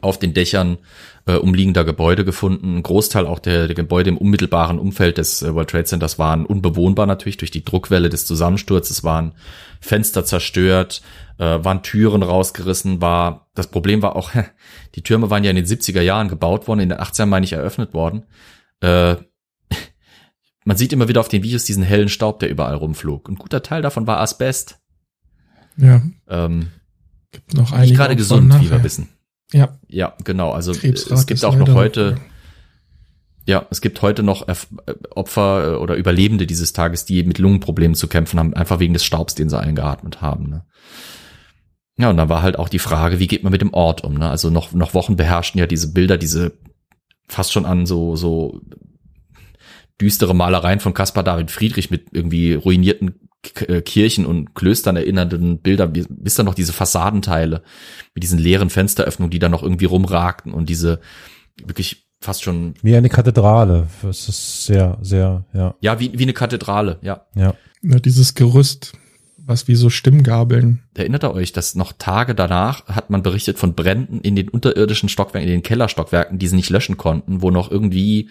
auf den Dächern äh, umliegender Gebäude gefunden. Ein Großteil auch der, der Gebäude im unmittelbaren Umfeld des äh, World Trade Centers waren unbewohnbar natürlich durch die Druckwelle des Zusammensturzes, waren Fenster zerstört, äh, waren Türen rausgerissen, war, das Problem war auch, [laughs] die Türme waren ja in den 70er Jahren gebaut worden, in den 80ern meine ich eröffnet worden. Äh, man sieht immer wieder auf den Videos diesen hellen Staub, der überall rumflog. Ein guter Teil davon war Asbest. Ja, Ähm, gibt noch nicht einige. gerade Opfer gesund, wie wir wissen. Ja, Ja, genau. Also äh, es gibt auch noch heute, ja, es gibt heute noch äh, Opfer äh, oder Überlebende dieses Tages, die mit Lungenproblemen zu kämpfen haben, einfach wegen des Staubs, den sie eingeatmet haben. Ne? Ja, und dann war halt auch die Frage, wie geht man mit dem Ort um? Ne? Also noch, noch Wochen beherrschten ja diese Bilder, diese fast schon an so, so düstere Malereien von Caspar David Friedrich mit irgendwie ruinierten äh, Kirchen und Klöstern erinnernden Bilder, bis bis dann noch diese Fassadenteile mit diesen leeren Fensteröffnungen, die da noch irgendwie rumragten und diese wirklich fast schon, Wie eine Kathedrale. Das ist sehr, sehr, ja, ja, wie, wie eine Kathedrale, ja. ja. ja, dieses Gerüst, was wie so Stimmgabeln. Erinnert ihr euch, dass noch Tage danach hat man berichtet von Bränden in den unterirdischen Stockwerken, in den Kellerstockwerken, die sie nicht löschen konnten, wo noch irgendwie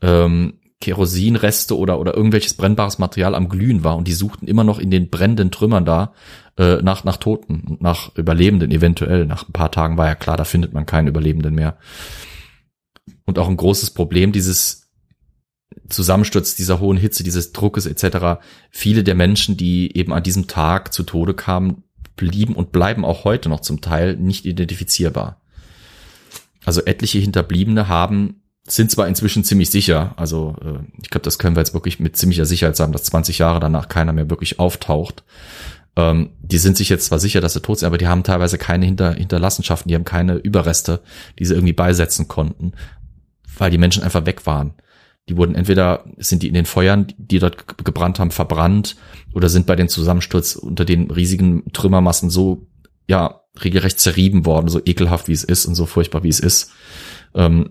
ähm, Kerosinreste oder, oder irgendwelches brennbares Material am Glühen war und die suchten immer noch in den brennenden Trümmern da äh, nach, nach Toten und nach Überlebenden eventuell. Nach ein paar Tagen war ja klar, da findet man keinen Überlebenden mehr. Und auch ein großes Problem dieses Zusammensturz dieser hohen Hitze, dieses Druckes etc. Viele der Menschen, die eben an diesem Tag zu Tode kamen, blieben und bleiben auch heute noch zum Teil nicht identifizierbar. Also etliche Hinterbliebene haben sind zwar inzwischen ziemlich sicher, also äh, ich glaube, das können wir jetzt wirklich mit ziemlicher Sicherheit sagen, dass 20 Jahre danach keiner mehr wirklich auftaucht. Ähm, die sind sich jetzt zwar sicher, dass sie tot sind, aber die haben teilweise keine Hinter Hinterlassenschaften, die haben keine Überreste, die sie irgendwie beisetzen konnten, weil die Menschen einfach weg waren. Die wurden entweder sind die in den Feuern, die dort ge- gebrannt haben, verbrannt oder sind bei den Zusammensturz unter den riesigen Trümmermassen so ja regelrecht zerrieben worden, so ekelhaft wie es ist und so furchtbar wie es ist. Ähm,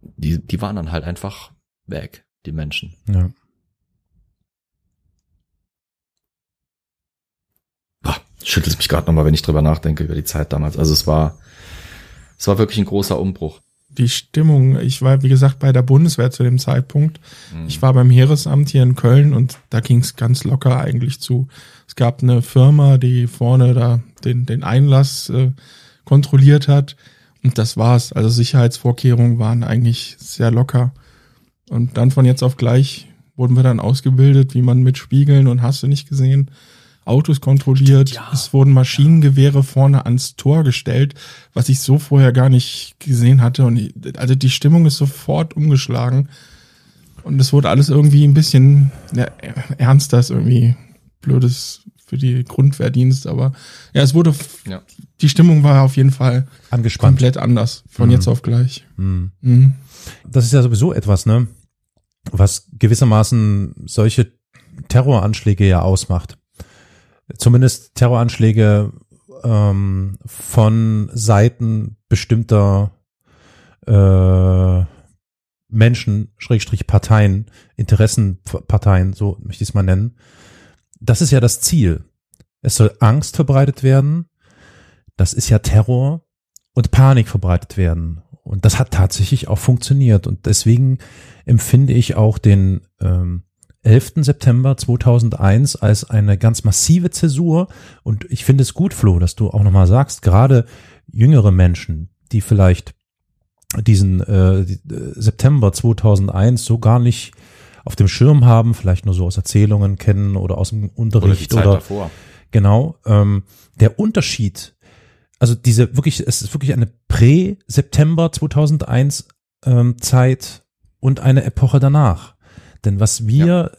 die, die waren dann halt einfach weg, die Menschen. ja. Boah, schüttelt mich gerade nochmal, wenn ich drüber nachdenke über die Zeit damals. Also es war, es war wirklich ein großer Umbruch. Die Stimmung, ich war, wie gesagt, bei der Bundeswehr zu dem Zeitpunkt. Mhm. Ich war beim Heeresamt hier in Köln und da ging es ganz locker eigentlich zu. Es gab eine Firma, die vorne da den, den Einlass äh, kontrolliert hat. Und das war's. Also Sicherheitsvorkehrungen waren eigentlich sehr locker. Und dann von jetzt auf gleich wurden wir dann ausgebildet, wie man mit Spiegeln und hast du nicht gesehen, Autos kontrolliert. Es wurden Maschinengewehre vorne ans Tor gestellt, was ich so vorher gar nicht gesehen hatte. Und also die Stimmung ist sofort umgeschlagen. Und es wurde alles irgendwie ein bisschen ja, ernster, ist irgendwie blödes für die Grundwehrdienst, aber ja, es wurde, Ja. die Stimmung war auf jeden Fall Angespannt. komplett anders, von Mhm. jetzt auf gleich. Mhm. Mhm. Das ist ja sowieso etwas, ne? Was gewissermaßen solche Terroranschläge ja ausmacht. Zumindest Terroranschläge ähm, von Seiten bestimmter äh, Menschen, Schrägstrich Parteien, Interessenparteien, so möchte ich es mal nennen. Das ist ja das Ziel. Es soll Angst verbreitet werden. Das ist ja Terror und Panik verbreitet werden. Und das hat tatsächlich auch funktioniert. Und deswegen empfinde ich auch den ähm, 11. September 2001 als eine ganz massive Zäsur. Und ich finde es gut, Flo, dass du auch nochmal sagst, gerade jüngere Menschen, die vielleicht diesen äh, äh, September 2001 so gar nicht auf dem Schirm haben, vielleicht nur so aus Erzählungen kennen oder aus dem Oder Unterricht Zeit oder, davor. Genau. Ähm, der Unterschied, also diese wirklich, es ist wirklich eine Prä-September 2001 ähm, Zeit und eine Epoche danach. Denn was wir,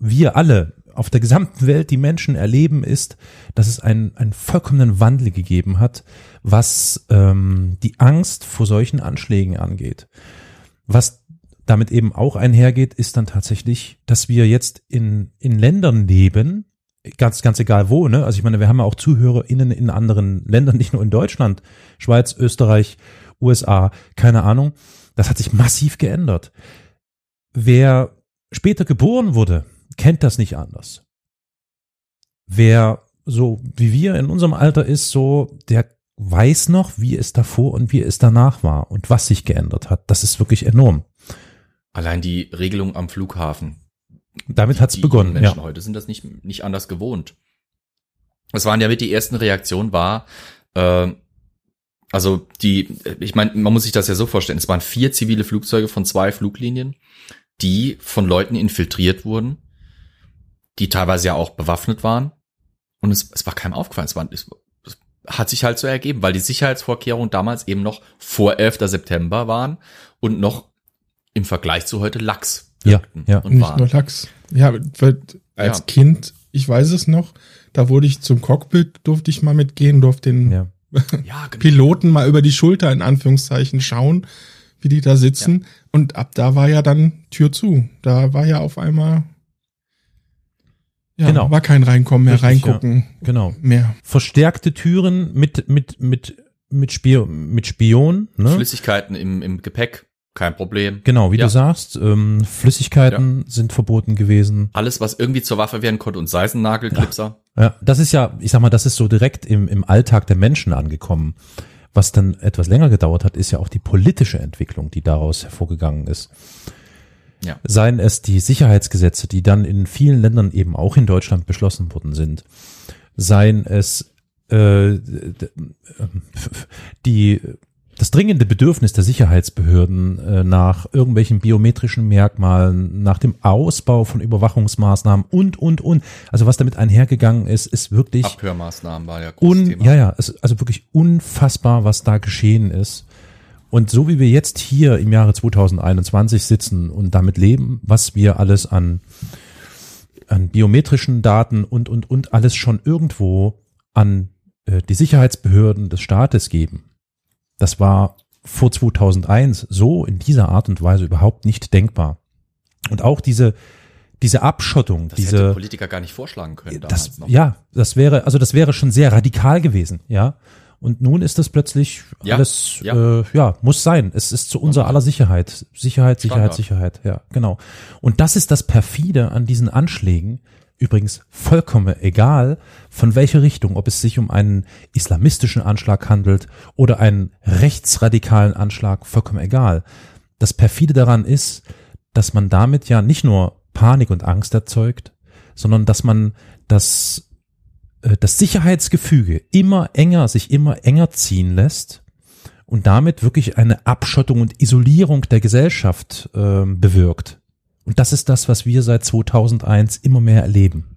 wir alle, auf der gesamten Welt die Menschen erleben, ist, dass es einen, einen vollkommenen Wandel gegeben hat, was ähm, die Angst vor solchen Anschlägen angeht. Was damit eben auch einhergeht, ist dann tatsächlich, dass wir jetzt in, in Ländern leben, ganz, ganz egal wo, ne? Also ich meine, wir haben ja auch ZuhörerInnen in anderen Ländern, [laughs] nicht nur in Deutschland, Schweiz, Österreich, USA, keine Ahnung. Das hat sich massiv geändert. Wer später geboren wurde, kennt das nicht anders. Wer so wie wir in unserem Alter ist, so, der weiß noch, wie es davor und wie es danach war und was sich geändert hat. Das ist wirklich enorm. Allein die Regelung am Flughafen. Damit hat's Die begonnen, Menschen ja. heute sind das nicht, nicht anders gewohnt. Es waren ja mit die ersten Reaktionen war, äh, also die, ich meine, man muss sich das ja so vorstellen, es waren vier zivile Flugzeuge von zwei Fluglinien, die von Leuten infiltriert wurden, die teilweise ja auch bewaffnet waren. Und es, es war keinem aufgefallen. Es, war, es, es hat sich halt so ergeben, weil die Sicherheitsvorkehrungen damals eben noch vor 11. September waren und noch im Vergleich zu heute Ja, wirkten ja. und Nicht waren. nur Lachs. Ja, weil als Ja. Kind, ich weiß es noch, da wurde ich zum Cockpit, durfte ich mal mitgehen, durfte den Ja. [laughs] Ja, genau. Piloten mal über die Schulter in Anführungszeichen schauen, wie die da sitzen. Und ab da war ja dann Tür zu. Da war ja auf einmal, ja, Genau. war kein Reinkommen mehr, Richtig, reingucken Genau. mehr. Verstärkte Türen mit, mit, mit, mit Spion, mit Spion, ne? Flüssigkeiten im, im Gepäck, kein Problem. Genau, wie Ja. du sagst, ähm, Flüssigkeiten sind verboten gewesen. Alles, was irgendwie zur Waffe werden konnte und sei es ein Nagelklipser. Ja, das ist ja, ich sag mal, das ist so direkt im, im Alltag der Menschen angekommen. Was dann etwas länger gedauert hat, ist ja auch die politische Entwicklung, die daraus hervorgegangen ist. Ja. Seien es die Sicherheitsgesetze, die dann in vielen Ländern eben auch in Deutschland beschlossen worden sind. Seien es äh, d- die das dringende Bedürfnis der Sicherheitsbehörden äh, nach irgendwelchen biometrischen Merkmalen, nach dem Ausbau von Überwachungsmaßnahmen und, und, und. Also was damit einhergegangen ist, ist wirklich Abhörmaßnahmen war ja großes un, ja, ja, es ist also wirklich unfassbar, was da geschehen ist. Und so wie wir jetzt hier im Jahre 2021 sitzen und damit leben, was wir alles an, an biometrischen Daten und, und, und alles schon irgendwo an äh, die Sicherheitsbehörden des Staates geben, das war vor 2001 so in dieser Art und Weise überhaupt nicht denkbar. Und auch diese, diese Abschottung, Das diese, hätte Politiker gar nicht vorschlagen können das, noch. ja, das wäre, also das wäre schon sehr radikal gewesen, ja. Und nun ist das plötzlich Ja, alles, ja. Äh, ja, muss sein. Es ist zu unserer aller Sicherheit. Sicherheit, Sicherheit, Standard. Sicherheit, ja, genau. Und das ist das perfide an diesen Anschlägen. Übrigens vollkommen egal, von welcher Richtung, ob es sich um einen islamistischen Anschlag handelt oder einen rechtsradikalen Anschlag, vollkommen egal. Das perfide daran ist, dass man damit ja nicht nur Panik und Angst erzeugt, sondern dass man das, äh, das Sicherheitsgefüge immer enger, sich immer enger ziehen lässt und damit wirklich eine Abschottung und Isolierung der Gesellschaft ähm, bewirkt. Und das ist das, was wir seit 2001 immer mehr erleben.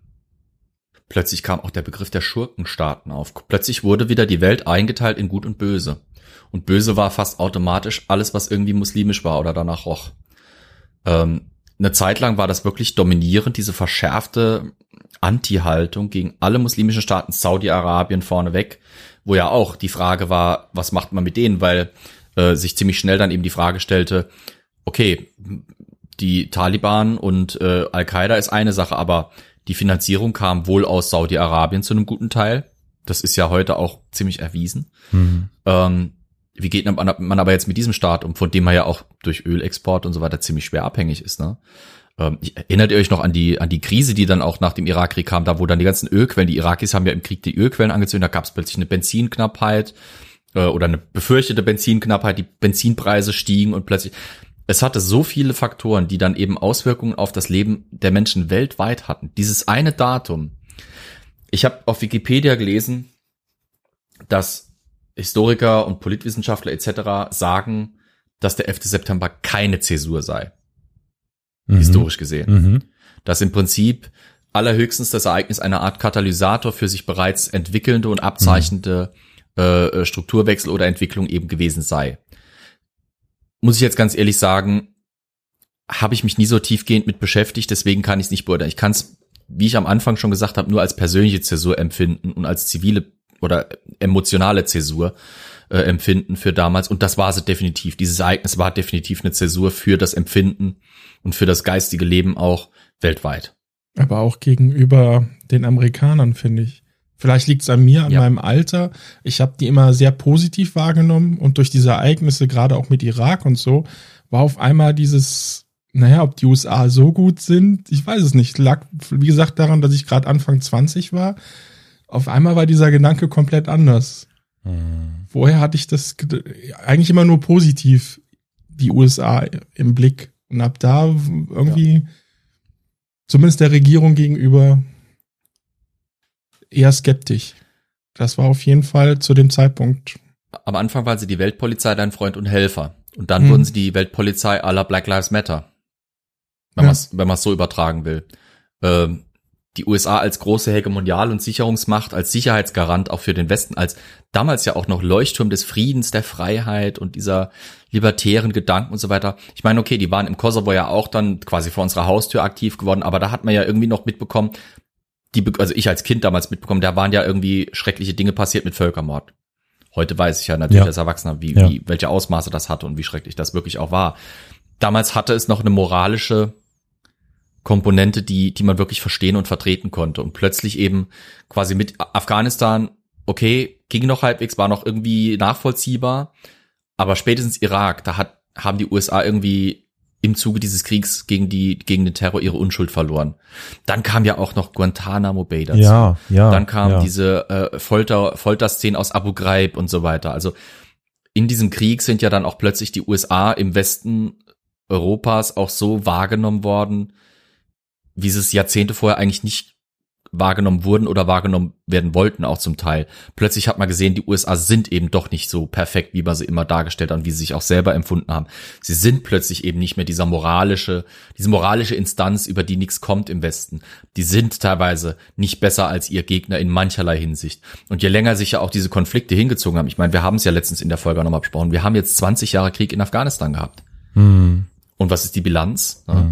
Plötzlich kam auch der Begriff der Schurkenstaaten auf. Plötzlich wurde wieder die Welt eingeteilt in Gut und Böse. Und Böse war fast automatisch alles, was irgendwie muslimisch war oder danach roch. Ähm, eine Zeit lang war das wirklich dominierend, diese verschärfte Anti-Haltung gegen alle muslimischen Staaten, Saudi-Arabien vorneweg, wo ja auch die Frage war, was macht man mit denen, weil äh, sich ziemlich schnell dann eben die Frage stellte, okay, die Taliban und äh, Al-Qaida ist eine Sache, aber die Finanzierung kam wohl aus Saudi-Arabien zu einem guten Teil. Das ist ja heute auch ziemlich erwiesen. Ähm, wie geht man aber jetzt mit diesem Staat um, von dem man ja auch durch Ölexport und so weiter ziemlich schwer abhängig ist, ne? Ähm, erinnert ihr euch noch an die, an die Krise, die dann auch nach dem Irakkrieg kam, da wo dann die ganzen Ölquellen, die Irakis haben ja im Krieg die Ölquellen angezündet, da gab es plötzlich eine Benzinknappheit äh, oder eine befürchtete Benzinknappheit, die Benzinpreise stiegen und plötzlich, es hatte so viele Faktoren, die dann eben Auswirkungen auf das Leben der Menschen weltweit hatten. Dieses eine Datum. Ich habe auf Wikipedia gelesen, dass Historiker und Politwissenschaftler etc. sagen, dass der 11. September keine Zäsur sei, Mhm. historisch gesehen. Mhm. Dass im Prinzip allerhöchstens das Ereignis eine Art Katalysator für sich bereits entwickelnde und abzeichnende äh, Strukturwechsel oder Entwicklung eben gewesen sei. Muss ich jetzt ganz ehrlich sagen, habe ich mich nie so tiefgehend mit beschäftigt, deswegen kann ich es nicht beurteilen. Ich kann es wie ich am Anfang schon gesagt habe, nur als persönliche Zäsur empfinden und als zivile oder emotionale Zäsur äh, empfinden für damals. Und das war sie definitiv. Dieses Ereignis war definitiv eine Zäsur für das Empfinden und für das geistige Leben auch weltweit. Aber auch gegenüber den Amerikanern, finde ich. Vielleicht liegt es an mir, an Ja. meinem Alter. Ich habe die immer sehr positiv wahrgenommen und durch diese Ereignisse, gerade auch mit Irak und so, war auf einmal dieses, naja, ob die USA so gut sind, ich weiß es nicht. Lag, wie gesagt, daran, dass ich gerade Anfang 20 war. Auf einmal war dieser Gedanke komplett anders. Hm. Vorher hatte ich das eigentlich immer nur positiv, die USA im Blick. Und ab da irgendwie, zumindest der Regierung gegenüber, eher skeptisch. Das war auf jeden Fall zu dem Zeitpunkt. Am Anfang waren sie die Weltpolizei, dein Freund und Helfer. Und dann Hm. wurden sie die Weltpolizei aller Black Lives Matter. Wenn Ja. man es so übertragen will. Ähm, die USA als große Hegemonial- und Sicherungsmacht, als Sicherheitsgarant auch für den Westen, als damals ja auch noch Leuchtturm des Friedens, der Freiheit und dieser libertären Gedanken und so weiter. Ich meine, okay, die waren im Kosovo ja auch dann quasi vor unserer Haustür aktiv geworden, aber da hat man ja irgendwie noch mitbekommen, die, also ich als Kind damals mitbekommen, da waren ja irgendwie schreckliche Dinge passiert mit Völkermord. Heute weiß ich ja natürlich Ja. als Erwachsener, wie, Ja. wie, welche Ausmaße das hatte und wie schrecklich das wirklich auch war. Damals hatte es noch eine moralische Komponente, die, die man wirklich verstehen und vertreten konnte. Und plötzlich eben quasi mit Afghanistan, okay, ging noch halbwegs, war noch irgendwie nachvollziehbar. Aber spätestens Irak, da hat, haben die USA irgendwie im Zuge dieses Kriegs gegen die, gegen den Terror ihre Unschuld verloren. Dann kam ja auch noch Guantanamo Bay dazu. Ja, ja. Dann kam ja. diese äh, Folter, Folterszenen aus Abu Ghraib und so weiter. Also in diesem Krieg sind ja dann auch plötzlich die USA im Westen Europas auch so wahrgenommen worden, wie sie es Jahrzehnte vorher eigentlich nicht wahrgenommen wurden oder wahrgenommen werden wollten, auch zum Teil. Plötzlich hat man gesehen, die USA sind eben doch nicht so perfekt, wie man sie immer dargestellt hat und wie sie sich auch selber empfunden haben. Sie sind plötzlich eben nicht mehr dieser moralische, diese moralische Instanz, über die nichts kommt im Westen. Die sind teilweise nicht besser als ihr Gegner in mancherlei Hinsicht. Und je länger sich ja auch diese Konflikte hingezogen haben, ich meine, wir haben es ja letztens in der Folge nochmal besprochen, wir haben jetzt 20 Jahre Krieg in Afghanistan gehabt. Hm. Und was ist die Bilanz? Ja.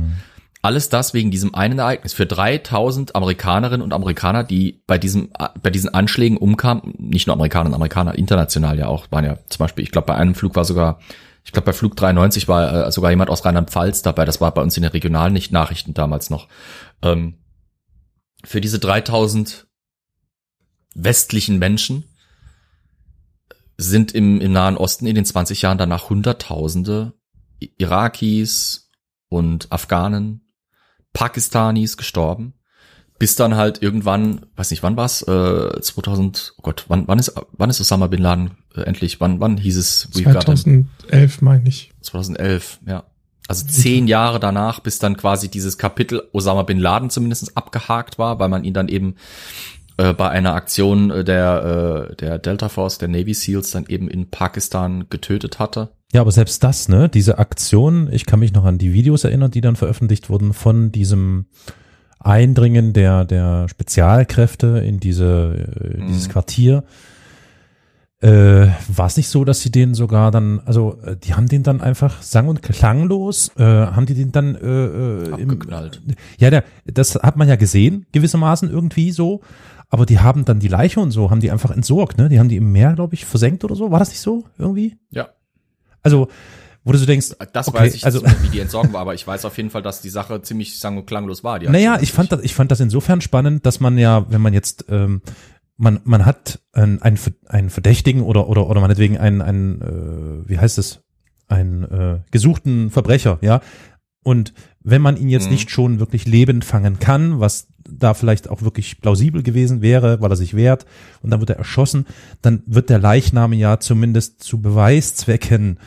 Alles das wegen diesem einen Ereignis. Für 3000 Amerikanerinnen und Amerikaner, die bei diesem, bei diesen Anschlägen umkamen, nicht nur Amerikaner und Amerikaner, international ja auch, waren ja zum Beispiel, ich glaube, bei einem Flug war sogar, ich glaube, bei Flug 93 war äh, sogar jemand aus Rheinland-Pfalz dabei. Das war bei uns in den regionalen nicht Nachrichten damals noch. Ähm, für diese 3000 westlichen Menschen sind im, im Nahen Osten in den 20 Jahren danach Hunderttausende Irakis und Afghanen, Pakistanis gestorben, bis dann halt irgendwann, weiß nicht, wann war's, äh, 2000, oh Gott, wann, wann ist, wann ist Osama Bin Laden äh, endlich, wann, wann hieß es, we've got him? 2011 meine ich. 2011, ja. Also zehn Jahre danach, bis dann quasi dieses Kapitel Osama Bin Laden zumindest abgehakt war, weil man ihn dann eben äh, bei einer Aktion äh, der, äh, der Delta Force, der Navy Seals, dann eben in Pakistan getötet hatte. Ja, aber selbst das, ne, diese Aktion, ich kann mich noch an die Videos erinnern, die dann veröffentlicht wurden von diesem Eindringen der, der Spezialkräfte in diese, äh, in dieses Mhm. Quartier. Äh, war es nicht so, dass sie den sogar dann, also die haben den dann einfach sang- und klanglos, äh, haben die den dann äh, äh, im, Abgeknallt. ja, der, das hat man ja gesehen, gewissermaßen irgendwie so. Aber die haben dann die Leiche und so, haben die einfach entsorgt, ne? Die haben die im Meer, glaube ich, versenkt oder so. War das nicht so irgendwie? Ja. Also, wo du so denkst, Das Okay, weiß ich also- also, wie die entsorgen war, aber ich weiß auf jeden Fall, dass die Sache ziemlich sang- und klanglos war. Die naja, ich fand an das, ich fand das insofern spannend, dass man ja, wenn man jetzt, ähm, man, man hat einen, einen Verdächtigen oder, oder, oder meinetwegen einen, einen äh, wie heißt es, einen äh, gesuchten Verbrecher, ja. Und wenn man ihn jetzt Mhm. nicht schon wirklich lebend fangen kann, was da vielleicht auch wirklich plausibel gewesen wäre, weil er sich wehrt und dann wird er erschossen, dann wird der Leichnam ja zumindest zu Beweiszwecken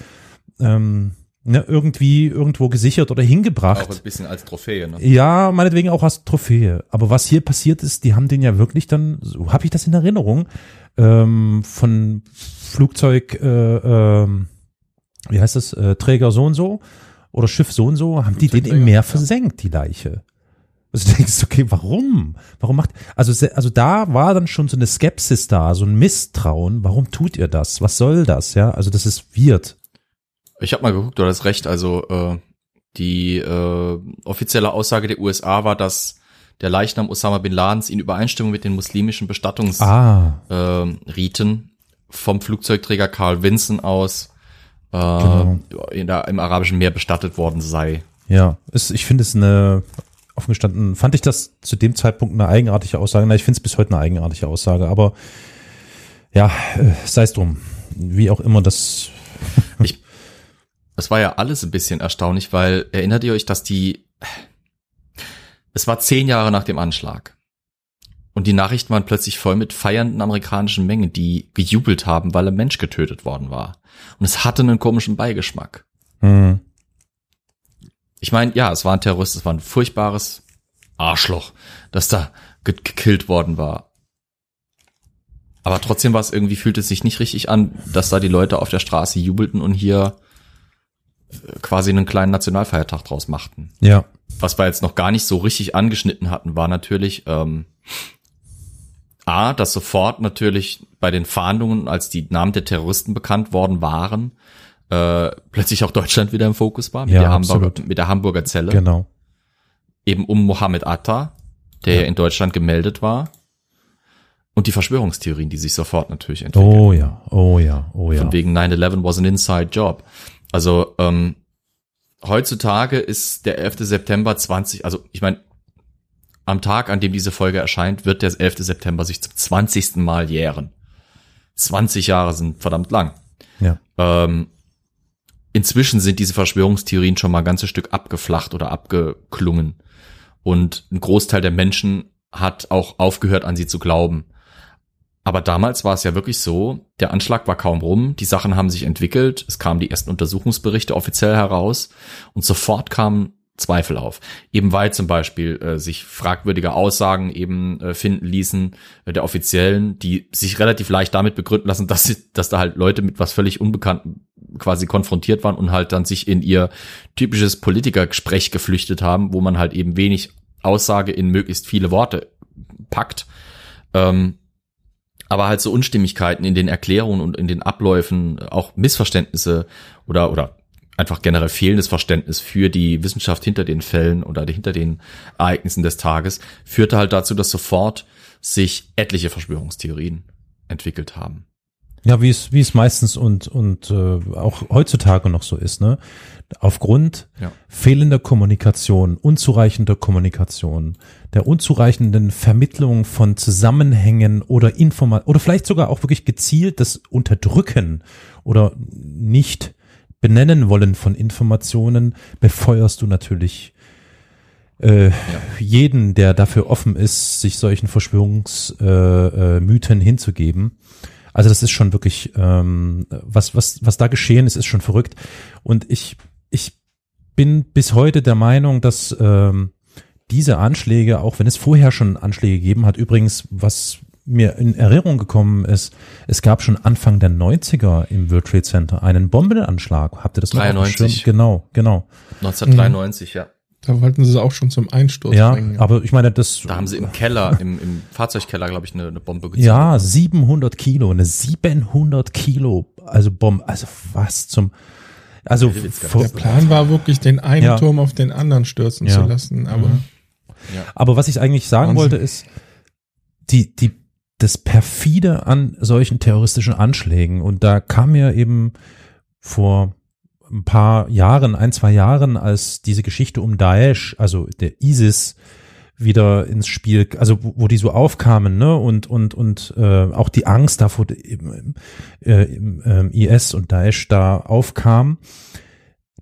ähm, ne, irgendwie irgendwo gesichert oder hingebracht. Auch ein bisschen als Trophäe, ne? Ja, meinetwegen auch als Trophäe. Aber was hier passiert ist, die haben den ja wirklich dann, so habe ich das in Erinnerung, ähm, von Flugzeug, äh, ähm, wie heißt das, äh, Träger so und so oder Schiff so und so, haben die den im Meer versenkt, die Leiche. Also du denkst, okay, warum? Warum macht, also, also da war dann schon so eine Skepsis da, so ein Misstrauen. Warum tut ihr das? Was soll das? Ja, also das ist weird. Ich habe mal geguckt, du hast recht. Also äh, die äh, offizielle Aussage der USA war, dass der Leichnam Osama bin Ladens in Übereinstimmung mit den muslimischen Bestattungsriten Ah, ähm, vom Flugzeugträger Carl Vinson aus äh, Genau. in der, im Arabischen Meer bestattet worden sei. ja. Es, ich finde es eine, offen gestanden, fand ich das zu dem Zeitpunkt eine eigenartige Aussage. Na, ich finde es bis heute eine eigenartige Aussage, aber ja, äh, sei es drum. Wie auch immer das, [laughs] Es war ja alles ein bisschen erstaunlich, weil erinnert ihr euch, dass die, es war zehn Jahre nach dem Anschlag. Und die Nachrichten waren plötzlich voll mit feiernden amerikanischen Mengen, die gejubelt haben, weil ein Mensch getötet worden war. Und es hatte einen komischen Beigeschmack. hm, Ich meine, ja, es war ein Terrorist, es war ein furchtbares Arschloch, das da ge gekillt worden war. Aber trotzdem war es irgendwie, fühlt es sich nicht richtig an, dass da die Leute auf der Straße jubelten und hier äh, quasi einen kleinen Nationalfeiertag draus machten. ja, Was wir jetzt noch gar nicht so richtig angeschnitten hatten, war natürlich ähm, A, dass sofort natürlich bei den Fahndungen, als die Namen der Terroristen bekannt worden waren, äh, plötzlich auch Deutschland wieder im Fokus war mit, Ja, der, Hamburger, absolut. mit der Hamburger Zelle, genau. eben um Mohammed Atta, der ja in Deutschland gemeldet war. Und die Verschwörungstheorien, die sich sofort natürlich entwickeln. Oh ja, oh ja, oh ja. Von wegen 9-11 was an inside job. Also ähm, heutzutage ist der 11. September 20, also ich meine, am Tag, an dem diese Folge erscheint, wird der 11. September sich zum 20. Mal jähren. 20 Jahre sind verdammt lang. Ja. Ähm, inzwischen sind diese Verschwörungstheorien schon mal ein ganzes Stück abgeflacht oder abgeklungen. Und ein Großteil der Menschen hat auch aufgehört, an sie zu glauben. Aber damals war es ja wirklich so, der Anschlag war kaum rum, die Sachen haben sich entwickelt, es kamen die ersten Untersuchungsberichte offiziell heraus und sofort kamen Zweifel auf. Eben weil zum Beispiel äh, sich fragwürdige Aussagen eben äh, finden ließen äh, der Offiziellen, die sich relativ leicht damit begründen lassen, dass, sie, dass da halt Leute mit was völlig Unbekanntem quasi konfrontiert waren und halt dann sich in ihr typisches Politikergespräch geflüchtet haben, wo man halt eben wenig Aussage in möglichst viele Worte packt. Ähm, aber halt so Unstimmigkeiten in den Erklärungen und in den Abläufen, auch Missverständnisse oder, oder einfach generell fehlendes Verständnis für die Wissenschaft hinter den Fällen oder hinter den Ereignissen des Tages, führte halt dazu, dass sofort sich etliche Verschwörungstheorien entwickelt haben. Ja, wie es wie es meistens und und äh, auch heutzutage noch so ist, ne? Aufgrund Ja. fehlender Kommunikation, unzureichender Kommunikation, der unzureichenden Vermittlung von Zusammenhängen oder Informa oder vielleicht sogar auch wirklich gezielt das Unterdrücken oder nicht benennen wollen von Informationen, befeuerst du natürlich äh, jeden, der dafür offen ist, sich solchen Verschwörungsmythen äh, äh, hinzugeben. Also das ist schon wirklich, ähm, was, was, was da geschehen ist, ist schon verrückt. Und ich, ich bin bis heute der Meinung, dass ähm, diese Anschläge, auch wenn es vorher schon Anschläge gegeben hat, übrigens, was mir in Erinnerung gekommen ist, es gab schon Anfang der 90er im World Trade Center einen Bombenanschlag. Habt ihr das noch auf dem 93. Schirm? Genau, genau. 1993, ja. Da wollten sie auch schon zum Einsturz Ja, bringen. aber ich meine, das Da haben sie im Keller, im, im Fahrzeugkeller, glaube ich, eine, eine Bombe gezündet. Ja, 700 Kilo, eine 700 Kilo, also Bombe, also was zum, also Der Plan war wirklich, den einen Ja. Turm auf den anderen stürzen Ja. zu lassen, aber Mhm. aber was ich eigentlich sagen Wahnsinn. wollte ist, die, die, das perfide an solchen terroristischen Anschlägen und da kam mir eben vor ein paar Jahren, ein, zwei Jahren, als diese Geschichte um Daesh, also der ISIS, wieder ins Spiel, also wo, die so aufkamen, ne, und und und äh, auch die Angst davor im, äh, im ähm, IS und Daesh da aufkam.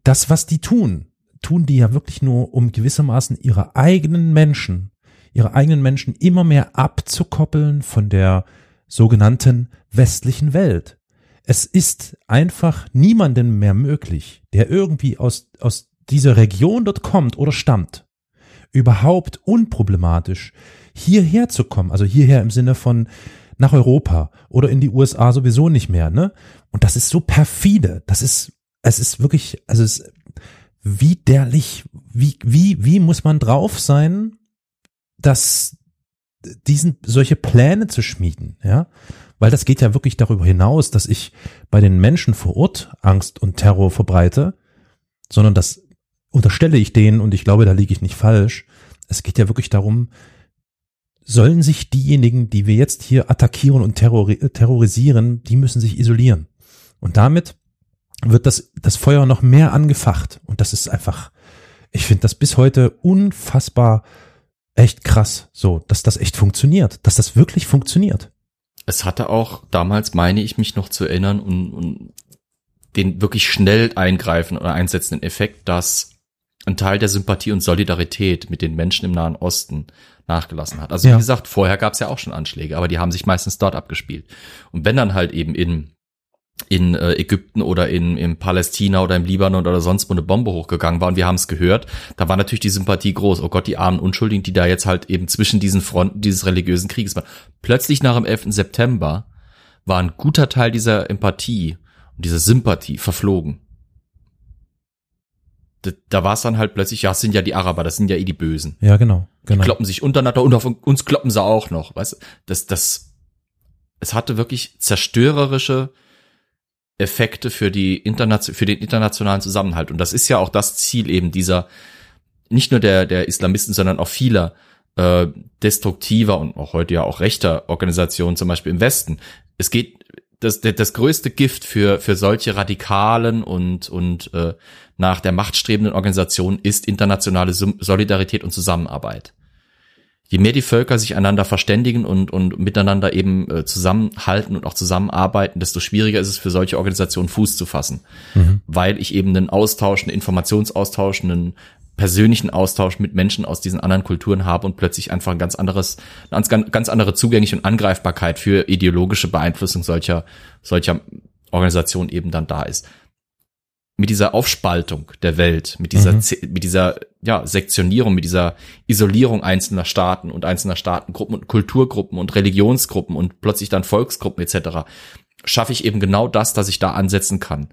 Das, was die tun, tun die ja wirklich nur, um gewissermaßen ihre eigenen Menschen, ihre eigenen Menschen immer mehr abzukoppeln von der sogenannten westlichen Welt. Es ist einfach niemandem mehr möglich, der irgendwie aus, aus dieser Region dort kommt oder stammt, überhaupt unproblematisch hierher zu kommen, also hierher im Sinne von nach Europa oder in die USA sowieso nicht mehr, ne? Und das ist so perfide, das ist, es ist wirklich, also es ist widerlich, wie, wie, wie muss man drauf sein, dass diesen, solche Pläne zu schmieden, ja? Weil das geht ja wirklich darüber hinaus, dass ich bei den Menschen vor Ort Angst und Terror verbreite, sondern das unterstelle ich denen, und ich glaube, da liege ich nicht falsch, es geht ja wirklich darum, sollen sich diejenigen, die wir jetzt hier attackieren und terrori terrorisieren, die müssen sich isolieren. Und damit wird das, das Feuer noch mehr angefacht. Und das ist einfach, ich finde das bis heute unfassbar echt krass, so, dass das echt funktioniert, dass das wirklich funktioniert. Es hatte auch damals, meine ich mich noch zu erinnern, und, und den wirklich schnell eingreifen oder einsetzenden Effekt, dass ein Teil der Sympathie und Solidarität mit den Menschen im Nahen Osten nachgelassen hat. Also Ja. wie gesagt, vorher gab es ja auch schon Anschläge, aber die haben sich meistens dort abgespielt. Und wenn dann halt eben in in äh, Ägypten oder in, in Palästina oder im Libanon oder sonst wo eine Bombe hochgegangen war und wir haben es gehört, da war natürlich die Sympathie groß. Oh Gott, die armen Unschuldigen, die da jetzt halt eben zwischen diesen Fronten dieses religiösen Krieges waren. Plötzlich nach dem 11. September war ein guter Teil dieser Empathie und dieser Sympathie verflogen. Da, da war es dann halt plötzlich, ja, es sind ja die Araber, das sind ja eh die Bösen Ja, genau, genau. kloppen sich untereinander und auf uns kloppen sie auch noch. Weißt du, das, das, es hatte wirklich zerstörerische Effekte für die internation für den internationalen Zusammenhalt. Und das ist ja auch das Ziel eben dieser, nicht nur der, der Islamisten, sondern auch vieler äh, destruktiver und auch heute ja auch rechter Organisationen, zum Beispiel im Westen. Es geht, das, das, größte Gift für, für solche radikalen und, und äh, nach der Macht strebenden Organisationen ist internationale Solidarität und Zusammenarbeit. Je mehr die Völker sich einander verständigen und, und miteinander eben äh, zusammenhalten und auch zusammenarbeiten, desto schwieriger ist es für solche Organisationen Fuß zu fassen. Weil ich eben einen Austausch, einen Informationsaustausch, einen persönlichen Austausch mit Menschen aus diesen anderen Kulturen habe und plötzlich einfach ein ganz anderes, eine ganz, ganz andere Zugänglichkeit und Angreifbarkeit für ideologische Beeinflussung solcher, solcher Organisationen eben dann da ist mit dieser Aufspaltung der Welt, mit dieser, Mhm. Mit dieser ja, Sektionierung, mit dieser Isolierung einzelner Staaten und einzelner Staatengruppen und Kulturgruppen und Religionsgruppen und plötzlich dann Volksgruppen etc., schaffe ich eben genau das, dass ich da ansetzen kann.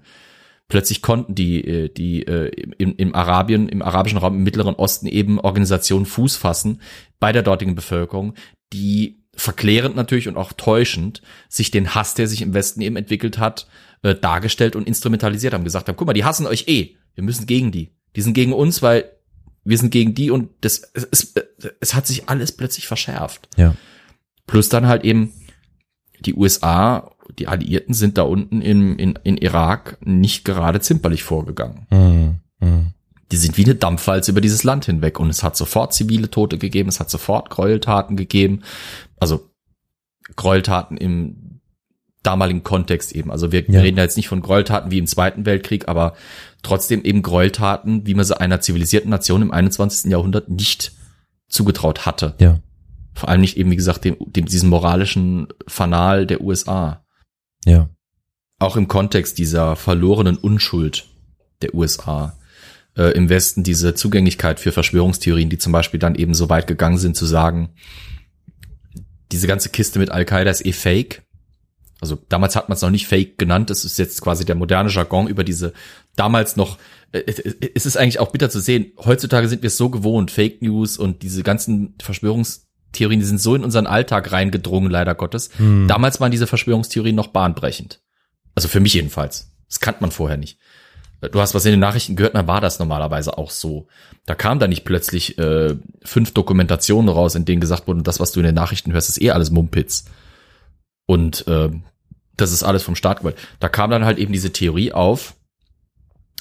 Plötzlich konnten die, äh, die äh, im, im Arabien, im arabischen Raum, im Mittleren Osten eben Organisationen Fuß fassen bei der dortigen Bevölkerung, die verklärend natürlich und auch täuschend sich den Hass, der sich im Westen eben entwickelt hat, äh, dargestellt und instrumentalisiert haben, gesagt haben, guck mal, die hassen euch eh, wir müssen gegen die. Die sind gegen uns, weil wir sind gegen die und das, es, es, es hat sich alles plötzlich verschärft. Ja. Plus dann halt eben die USA, die Alliierten sind da unten in, in, in Irak nicht gerade zimperlich vorgegangen. Mhm. Mhm. Die sind wie eine Dampfwalze über dieses Land hinweg und es hat sofort zivile Tote gegeben, es hat sofort Gräueltaten gegeben, also Gräueltaten im damaligen Kontext eben. Also wir, Ja. reden da jetzt nicht von Gräueltaten wie im Zweiten Weltkrieg, aber trotzdem eben Gräueltaten, wie man sie einer zivilisierten Nation im 21. Jahrhundert nicht zugetraut hatte. Ja. Vor allem nicht eben, wie gesagt, dem, dem diesem moralischen Fanal der USA. Ja. Auch im Kontext dieser verlorenen Unschuld der USA. Äh, Im Westen diese Zugänglichkeit für Verschwörungstheorien, die zum Beispiel dann eben so weit gegangen sind zu sagen, diese ganze Kiste mit Al-Qaida ist eh fake. Also damals hat man es noch nicht fake genannt, es ist jetzt quasi der moderne Jargon über diese damals noch, äh, äh, es ist eigentlich auch bitter zu sehen, heutzutage sind wir es so gewohnt, Fake News und diese ganzen Verschwörungstheorien, die sind so in unseren Alltag reingedrungen, leider Gottes. Hm. Damals waren diese Verschwörungstheorien noch bahnbrechend. Also für mich jedenfalls. Das kannte man vorher nicht. Du hast was in den Nachrichten gehört, dann war das normalerweise auch so. Da kam da nicht plötzlich äh, fünf Dokumentationen raus, in denen gesagt wurde, das, was du in den Nachrichten hörst, ist eh alles Mumpitz. Und äh, das ist alles vom Staat gewollt. Da kam dann halt eben diese Theorie auf,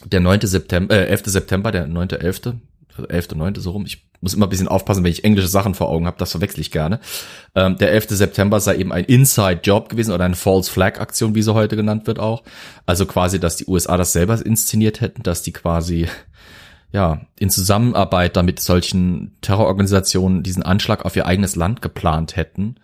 der 9. September, äh, 11. September, der 9.11., also 11. 9. so rum. Ich muss immer ein bisschen aufpassen, wenn ich englische Sachen vor Augen habe, das verwechsel ich gerne. Ähm, der 11. September sei eben ein Inside-Job gewesen oder eine False Flag-Aktion, wie sie heute genannt wird auch. Also quasi, dass die USA das selber inszeniert hätten, dass die quasi ja, in Zusammenarbeit damit solchen Terrororganisationen diesen Anschlag auf ihr eigenes Land geplant hätten,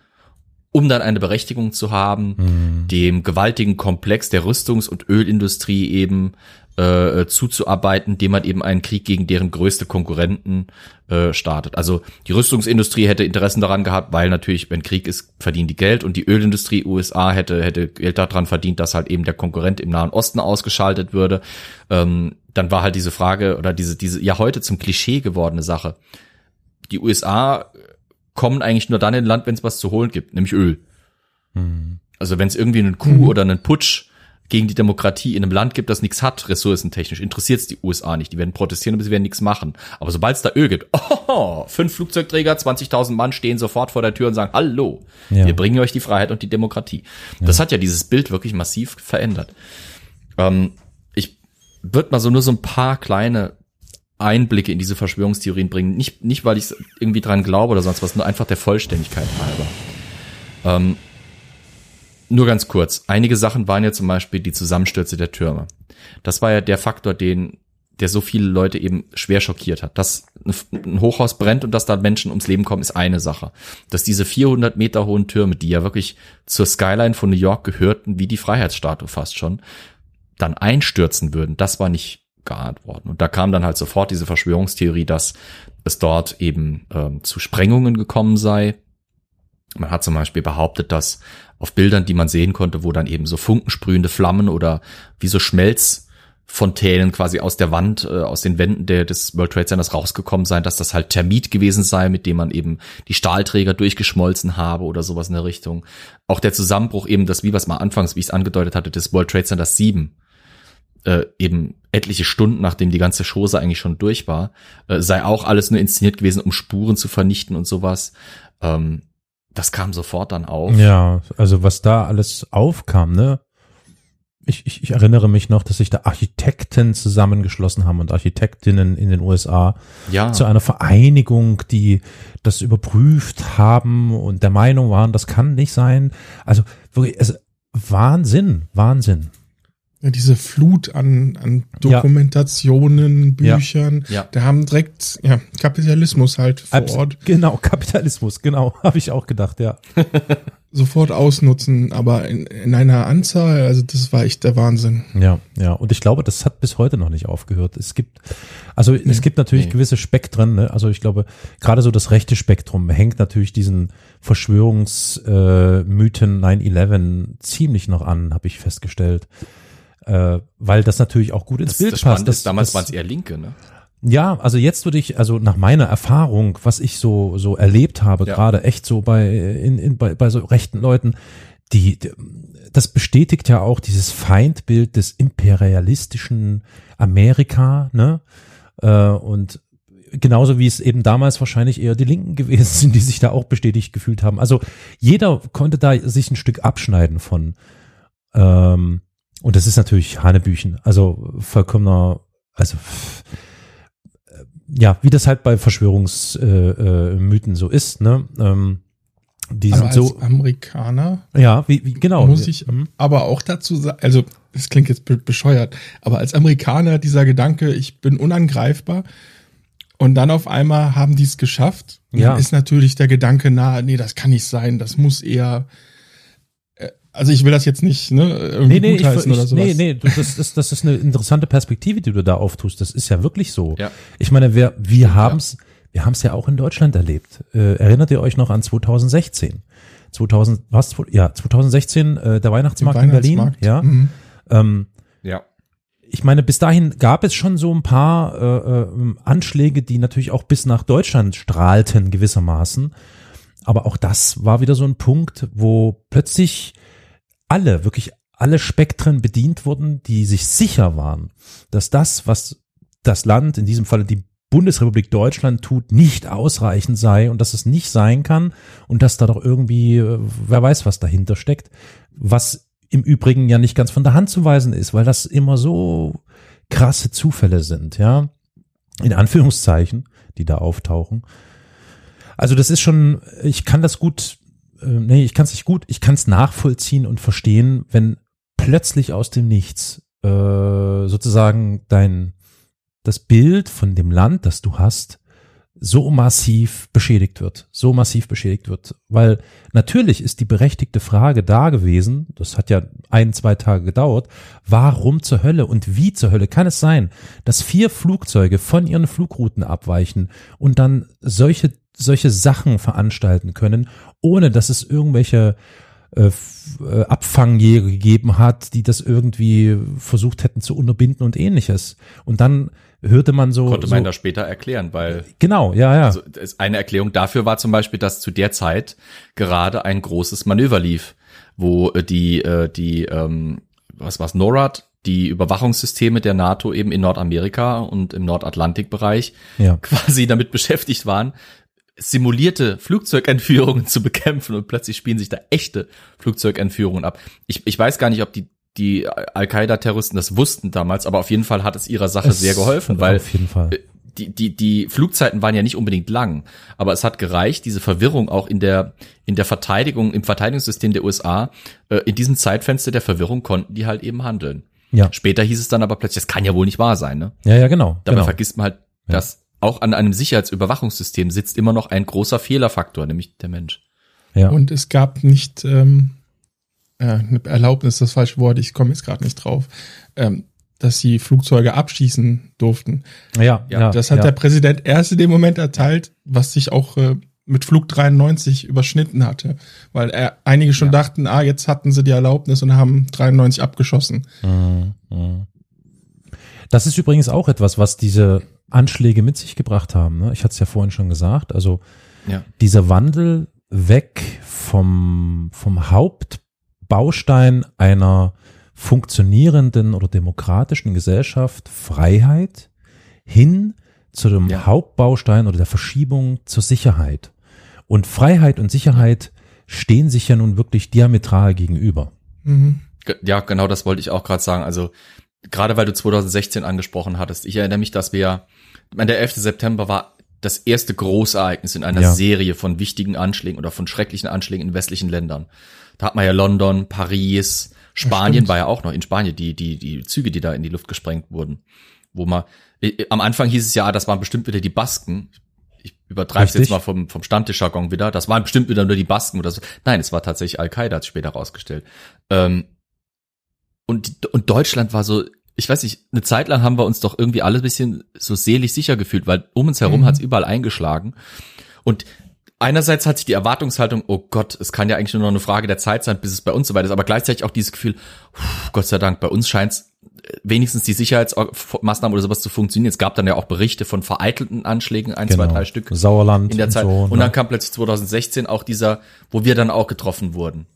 um dann eine Berechtigung zu haben, Mhm. dem gewaltigen Komplex der Rüstungs- und Ölindustrie eben äh, zuzuarbeiten, dem man eben einen Krieg gegen deren größte Konkurrenten äh, startet. Also die Rüstungsindustrie hätte Interessen daran gehabt, weil natürlich, wenn Krieg ist, verdienen die Geld und die Ölindustrie USA hätte hätte Geld daran verdient, dass halt eben der Konkurrent im Nahen Osten ausgeschaltet würde. Ähm, dann war halt diese Frage oder diese diese ja heute zum Klischee gewordene Sache. Die USA kommen eigentlich nur dann in Land, wenn es was zu holen gibt, nämlich Öl. Mhm. Also wenn es irgendwie einen Coup oder einen Putsch gegen die Demokratie in einem Land gibt, das nichts hat, ressourcentechnisch, interessiert es die USA nicht. Die werden protestieren, aber sie werden nichts machen. Aber sobald es da Öl gibt, [laughs] oh, fünf Flugzeugträger, 20.000 Mann stehen sofort vor der Tür und sagen, hallo, Ja. wir bringen euch die Freiheit und die Demokratie. Das hat ja dieses Bild wirklich massiv verändert. Ähm, ich würde mal so nur so ein paar kleine Einblicke in diese Verschwörungstheorien bringen. Nicht, nicht weil ich irgendwie dran glaube oder sonst was, nur einfach der Vollständigkeit halber. Ähm, nur ganz kurz. Einige Sachen waren ja zum Beispiel die Zusammenstürze der Türme. Das war ja der Faktor, den, der so viele Leute eben schwer schockiert hat. Dass ein Hochhaus brennt und dass da Menschen ums Leben kommen, ist eine Sache. Dass diese 400 Meter hohen Türme, die ja wirklich zur Skyline von New York gehörten, wie die Freiheitsstatue fast schon, dann einstürzen würden, das war nicht geahnt. Und da kam dann halt sofort diese Verschwörungstheorie, dass es dort eben ähm, zu Sprengungen gekommen sei. Man hat zum Beispiel behauptet, dass auf Bildern, die man sehen konnte, wo dann eben so funkensprühende Flammen oder wie so Schmelzfontänen quasi aus der Wand, äh, aus den Wänden der, des World Trade Centers rausgekommen seien, dass das halt Thermit gewesen sei, mit dem man eben die Stahlträger durchgeschmolzen habe oder sowas in der Richtung. Auch der Zusammenbruch eben, das, wie was mal anfangs, wie ich es angedeutet hatte, des World Trade Centers 7, äh, eben etliche Stunden, nachdem die ganze Chose eigentlich schon durch war, äh, sei auch alles nur inszeniert gewesen, um Spuren zu vernichten und sowas. Ähm, das kam sofort dann auf. Ja, also was da alles aufkam, ne? Ich, ich, ich erinnere mich noch, dass sich da Architekten zusammengeschlossen haben und Architektinnen in den USA Ja, zu einer Vereinigung, die das überprüft haben und der Meinung waren, das kann nicht sein. Also wirklich, also Wahnsinn, Wahnsinn. Ja, diese Flut an, an. Dokumentationen, Ja. Büchern, Ja. da haben direkt ja, Kapitalismus halt vor Abs- Ort Genau, Kapitalismus, genau, [laughs] habe ich auch gedacht, ja. [laughs] sofort ausnutzen, aber in, in einer Anzahl, also das war echt der Wahnsinn. Ja, ja. Und ich glaube, das hat bis heute noch nicht aufgehört. Es gibt, also es gibt natürlich Nee. gewisse Spektren. Ne? Also ich glaube, gerade so das rechte Spektrum hängt natürlich diesen Verschwörungsmythen äh, Mythen 9/11 ziemlich noch an, habe ich festgestellt. Äh, weil das natürlich auch gut ins das, Bild das passt. ist, damals das, waren es eher Linke, ne? ja, also jetzt würde ich, also nach meiner Erfahrung, was ich so so erlebt habe, Ja. gerade echt so bei in, in bei, bei so rechten Leuten, die, die das bestätigt ja auch dieses Feindbild des imperialistischen Amerika, ne? Äh, und genauso wie es eben damals wahrscheinlich eher die Linken gewesen sind, die sich da auch bestätigt gefühlt haben. Also jeder konnte da sich ein Stück abschneiden von. Ähm, und das ist natürlich Hanebüchen, also vollkommener, also äh, ja, wie das halt bei Verschwörungsmythen äh, Mythen so ist, ne? Ähm, die aber sind als so, Amerikaner ja, wie, wie genau. muss ich Mhm. aber auch dazu sagen, also das klingt jetzt be- bescheuert, aber als Amerikaner dieser Gedanke, ich bin unangreifbar und dann auf einmal haben die es geschafft, Ja. ist natürlich der Gedanke nahe, nee, das kann nicht sein, das muss eher äh, also ich will das jetzt nicht ne, irgendwie Nee, nee, gutheißen ich, oder sowas. nee, nee, du- das ist, das ist eine interessante Perspektive, die du da auftust. Das ist ja wirklich so. Ja. Ich meine, wir, wir haben's, wir haben's ja auch in Deutschland erlebt. Äh, erinnert ihr euch noch an 2016? 2000, was? Ja, 2016, äh, der Weihnachtsmarkt, in Berlin. Weihnachtsmarkt. Ja. Mhm. Ähm, Ja. ich meine, bis dahin gab es schon so ein paar äh, äh, Anschläge, die natürlich auch bis nach Deutschland strahlten gewissermaßen. Aber auch das war wieder so ein Punkt, wo plötzlich alle, wirklich alle Spektren bedient wurden, die sich sicher waren, dass das, was das Land, in diesem Falle die Bundesrepublik Deutschland tut, nicht ausreichend sei und dass es nicht sein kann und dass da doch irgendwie, äh, wer weiß, was dahinter steckt, was im Übrigen ja nicht ganz von der Hand zu weisen ist, weil das immer so krasse Zufälle sind, ja, in Anführungszeichen, die da auftauchen. Also das ist schon, ich kann das gut, äh, nee, ich kann es nicht gut, ich kann es nachvollziehen und verstehen, wenn plötzlich aus dem Nichts äh, sozusagen dein das Bild von dem Land, das du hast, so massiv beschädigt wird, so massiv beschädigt wird. Weil natürlich ist die berechtigte Frage da gewesen, das hat ja ein, zwei Tage gedauert, warum zur Hölle und wie zur Hölle kann es sein, dass vier Flugzeuge von ihren Flugrouten abweichen und dann solche, solche Sachen veranstalten können, ohne dass es irgendwelche äh, äh, Abfangjäger gegeben hat, die das irgendwie versucht hätten zu unterbinden und ähnliches. Und dann hörte man so, Konnte so man das später erklären, weil genau, ja, ja. also eine Erklärung dafür war zum Beispiel, dass zu der Zeit gerade ein großes Manöver lief, wo äh, die äh, die ähm, was war's, NORAD, die Überwachungssysteme der NATO eben in Nordamerika und im Nordatlantikbereich Ja. [laughs] quasi damit beschäftigt waren, simulierte Flugzeugentführungen [laughs] zu bekämpfen und plötzlich spielen sich da echte Flugzeugentführungen ab. Ich, ich weiß gar nicht, ob die, die Al-Qaida-Terroristen das wussten damals, aber auf jeden Fall hat es ihrer Sache Es- sehr geholfen, weil Auf jeden Fall. die, die, die Flugzeiten waren ja nicht unbedingt lang, aber es hat gereicht, diese Verwirrung auch in der, in der Verteidigung, im Verteidigungssystem der USA, äh, in diesem Zeitfenster der Verwirrung konnten die halt eben handeln. Ja. Später hieß es dann aber plötzlich, das kann ja wohl nicht wahr sein, ne? Ja, ja, genau. Dabei genau. vergisst man halt, dass auch an einem Sicherheitsüberwachungssystem sitzt immer noch ein großer Fehlerfaktor, nämlich der Mensch. Ja. Und es gab nicht ähm, äh, eine Erlaubnis, das falsche Wort, ich komme jetzt gerade nicht drauf, ähm, dass sie Flugzeuge abschießen durften. ja, Ja, ja, Das hat ja. der Präsident erst in dem Moment erteilt, was sich auch äh, mit Flug 93 überschnitten hatte, weil er, einige schon Ja. dachten, ah, jetzt hatten sie die Erlaubnis und haben 93 abgeschossen. Mhm, mhm. Das ist übrigens auch etwas, was diese Anschläge mit sich gebracht haben. Ne? Ich hatte es ja vorhin schon gesagt. Also Ja. dieser Wandel weg vom, vom Hauptbaustein einer funktionierenden oder demokratischen Gesellschaft, Freiheit, hin zu dem Ja. Hauptbaustein oder der Verschiebung zur Sicherheit. Und Freiheit und Sicherheit stehen sich ja nun wirklich diametral gegenüber. Mhm. Ja, genau das wollte ich auch gerade sagen. Also gerade weil du 2016 angesprochen hattest, ich erinnere mich, dass wir, der 11. September war das erste Großereignis in einer Ja. Serie von wichtigen Anschlägen oder von schrecklichen Anschlägen in westlichen Ländern. Da hat man ja London, Paris, Spanien war ja auch noch in Spanien die die die Züge, die da in die Luft gesprengt wurden, wo man äh, am Anfang hieß es ja, das waren bestimmt wieder die Basken. Ich übertreibe es jetzt mal vom vom Stammtischjargon wieder. Das waren bestimmt wieder nur die Basken oder so. Nein, es war tatsächlich Al-Qaida, hat sich später rausgestellt. Ähm, und, und Deutschland war so, ich weiß nicht, eine Zeit lang haben wir uns doch irgendwie alle ein bisschen so selig sicher gefühlt, weil um uns herum Mhm. hat's überall eingeschlagen. Und einerseits hat sich die Erwartungshaltung, oh Gott, es kann ja eigentlich nur noch eine Frage der Zeit sein, bis es bei uns soweit ist, aber gleichzeitig auch dieses Gefühl, Gott sei Dank, bei uns scheint's äh, wenigstens die Sicherheitsmaßnahmen oder sowas zu funktionieren. Es gab dann ja auch Berichte von vereitelten Anschlägen, ein, zwei, drei Stück Sauerland in der und Zeit. so. und ne? dann kam plötzlich 2016 auch dieser, wo wir dann auch getroffen wurden.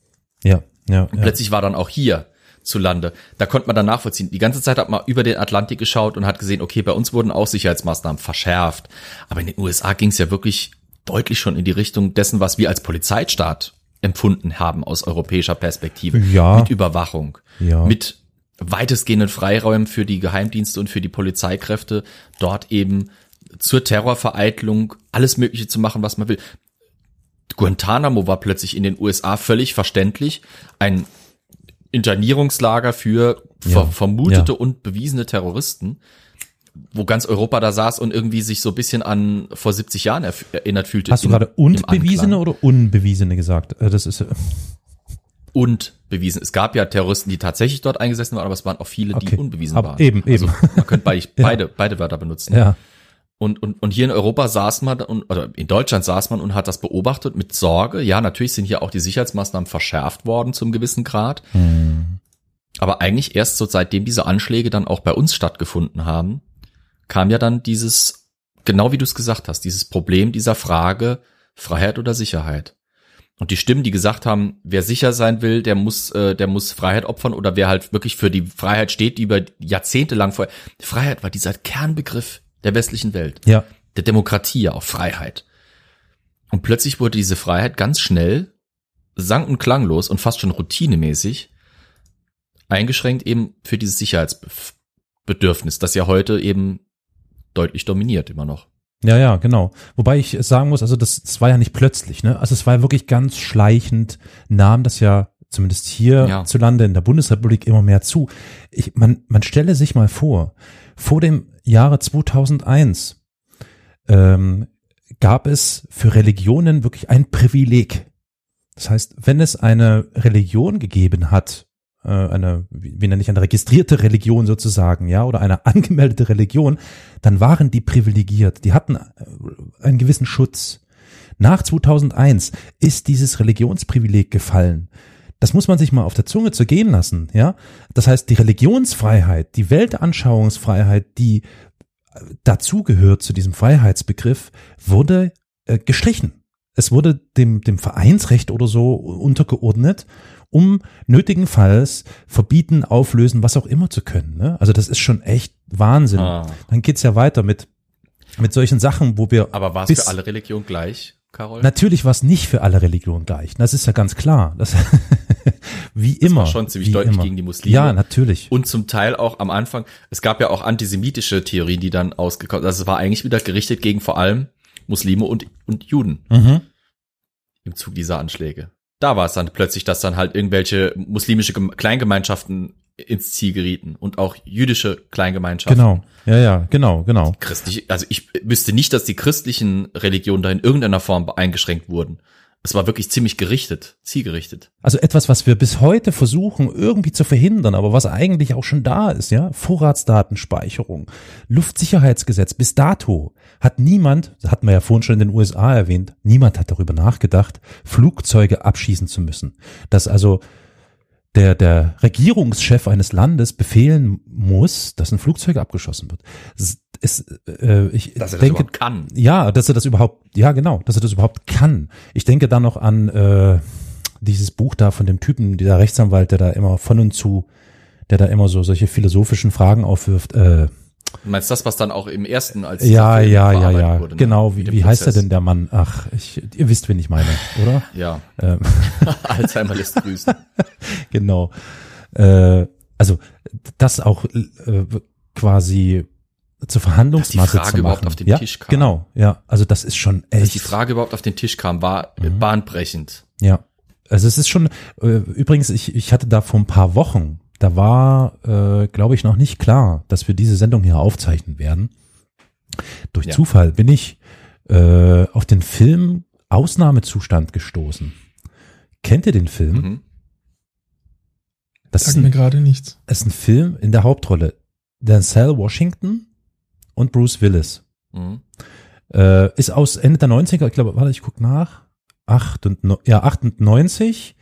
ja, ja, Und ja. plötzlich war dann auch hier zu Lande. Da konnte man dann nachvollziehen. Die ganze Zeit hat man über den Atlantik geschaut und hat gesehen, okay, bei uns wurden auch Sicherheitsmaßnahmen verschärft. Aber in den USA ging es ja wirklich deutlich schon in die Richtung dessen, was wir als Polizeistaat empfunden haben aus europäischer Perspektive. Ja. Mit Überwachung. Ja. Mit weitestgehenden Freiräumen für die Geheimdienste und für die Polizeikräfte, dort eben zur Terrorvereitlung alles Mögliche zu machen, was man will. Guantanamo war plötzlich in den USA völlig verständlich ein Internierungslager für ver Ja, vermutete ja. und bewiesene Terroristen, wo ganz Europa da saß und irgendwie sich so ein bisschen an vor 70 Jahren erinnert fühlte. Hast du im- gerade im unbewiesene Anklang. oder unbewiesene gesagt? Äh, Das ist äh, Und bewiesen. Es gab ja Terroristen, die tatsächlich dort eingesessen waren, aber es waren auch viele, die Okay. unbewiesen Aber waren. eben, Also eben. man könnte beide, [laughs] beide, beide Wörter benutzen. ja, Und, und, und hier in Europa saß man, und, oder in Deutschland saß man und hat das beobachtet mit Sorge. Ja, natürlich sind hier auch die Sicherheitsmaßnahmen verschärft worden zum gewissen Grad. Aber eigentlich erst so seitdem diese Anschläge dann auch bei uns stattgefunden haben, kam ja dann dieses, genau wie du es gesagt hast, dieses Problem dieser Frage Freiheit oder Sicherheit. Und die Stimmen, die gesagt haben, wer sicher sein will, der muss, äh, der muss Freiheit opfern oder wer halt wirklich für die Freiheit steht, die über Jahrzehnte lang vorher. Freiheit war dieser Kernbegriff der westlichen Welt ja, der Demokratie ja auch Freiheit. Und plötzlich wurde diese Freiheit ganz schnell, sang- und klanglos und fast schon routinemäßig eingeschränkt eben für dieses Sicherheitsbedürfnis, das ja heute eben deutlich dominiert immer noch. ja, ja, genau. Wobei ich sagen muss, also das, das war ja nicht plötzlich, ne? Also es war ja wirklich ganz schleichend, nahm das ja zumindest hier Ja. zu Lande in der Bundesrepublik immer mehr zu. Ich, man, man stelle sich mal vor, vor dem Jahre 2001 ähm, gab es für Religionen wirklich ein Privileg. Das heißt, wenn es eine Religion gegeben hat, äh, eine, wie nenne ich, eine registrierte Religion sozusagen, ja, oder eine [laughs] angemeldete Religion, dann waren die privilegiert. Die hatten äh, einen gewissen Schutz. Nach 2001 ist dieses Religionsprivileg gefallen. Das muss man sich mal auf der Zunge zergehen lassen, ja. Das heißt, die Religionsfreiheit, die Weltanschauungsfreiheit, die äh, dazugehört zu diesem Freiheitsbegriff, wurde äh, gestrichen. Es wurde dem, dem Vereinsrecht oder so untergeordnet um nötigenfalls verbieten, auflösen, was auch immer zu können. Ne? Also das ist schon echt Wahnsinn. Ah. Dann geht's ja weiter mit, mit solchen Sachen, wo wir. Aber war es für alle Religionen gleich, Carol? Natürlich war es nicht für alle Religionen gleich. Das ist ja ganz klar. Das, [laughs] wie immer. war schon ziemlich deutlich immer. gegen die Muslime. Ja, natürlich. Und zum Teil auch am Anfang, es gab ja auch antisemitische Theorien, die dann ausgekommen Also es war eigentlich wieder gerichtet gegen vor allem Muslime und, und Juden Mhm. im Zug dieser Anschläge. Da war es dann plötzlich, dass dann halt irgendwelche muslimische Gem- Kleingemeinschaften ins Ziel gerieten und auch jüdische Kleingemeinschaften. Genau. Ja, ja, genau, genau. Christliche, also ich wüsste nicht, dass die christlichen Religionen da in irgendeiner Form eingeschränkt wurden. Es war wirklich ziemlich gerichtet, zielgerichtet. Also etwas, was wir bis heute versuchen irgendwie zu verhindern, aber was eigentlich auch schon da ist, ja, Vorratsdatenspeicherung, Luftsicherheitsgesetz. Bis dato hat niemand, das hatten wir ja vorhin schon in den USA erwähnt, niemand hat darüber nachgedacht, Flugzeuge abschießen zu müssen. Dass also der, der Regierungschef eines Landes befehlen muss, dass ein Flugzeug abgeschossen wird. Es äh, ich Dass er das denke, überhaupt kann. ja, dass er das überhaupt, ja genau, dass er das überhaupt kann. Ich denke da noch an äh, dieses Buch da von dem Typen, dieser Rechtsanwalt, der da immer von und zu, der da immer so solche philosophischen Fragen aufwirft. Äh, Du meinst das, was dann auch im ersten als ja, ja, ja, ja, wurde, ne? genau. Wie, wie heißt er denn der Mann? Ach, ich, ihr wisst, wen ich meine, oder? [laughs] Ja, Ähm, [laughs] Alzheimer lässt grüßen. [laughs] genau. Äh, also das auch äh, quasi zur Verhandlungsmasse Frage zu überhaupt machen. auf den ja, Tisch kam. Genau, ja. Also das ist schon echt. Dass die Frage überhaupt auf den Tisch kam, war Mhm. bahnbrechend. Ja, also es ist schon, äh, übrigens, ich, ich hatte da vor ein paar Wochen, da war, äh, glaube ich, noch nicht klar, dass wir diese Sendung hier aufzeichnen werden. Durch Ja. Zufall bin ich äh, auf den Film Ausnahmezustand gestoßen. Kennt ihr den Film? Mhm. Das ist Sagt mir ein, gerade nichts. ist ein Film in der Hauptrolle. Denzel Washington und Bruce Willis. Mhm. Äh, ist aus Ende der 90er, ich glaube, warte, ich guck nach. 8 und, no- ja, 98.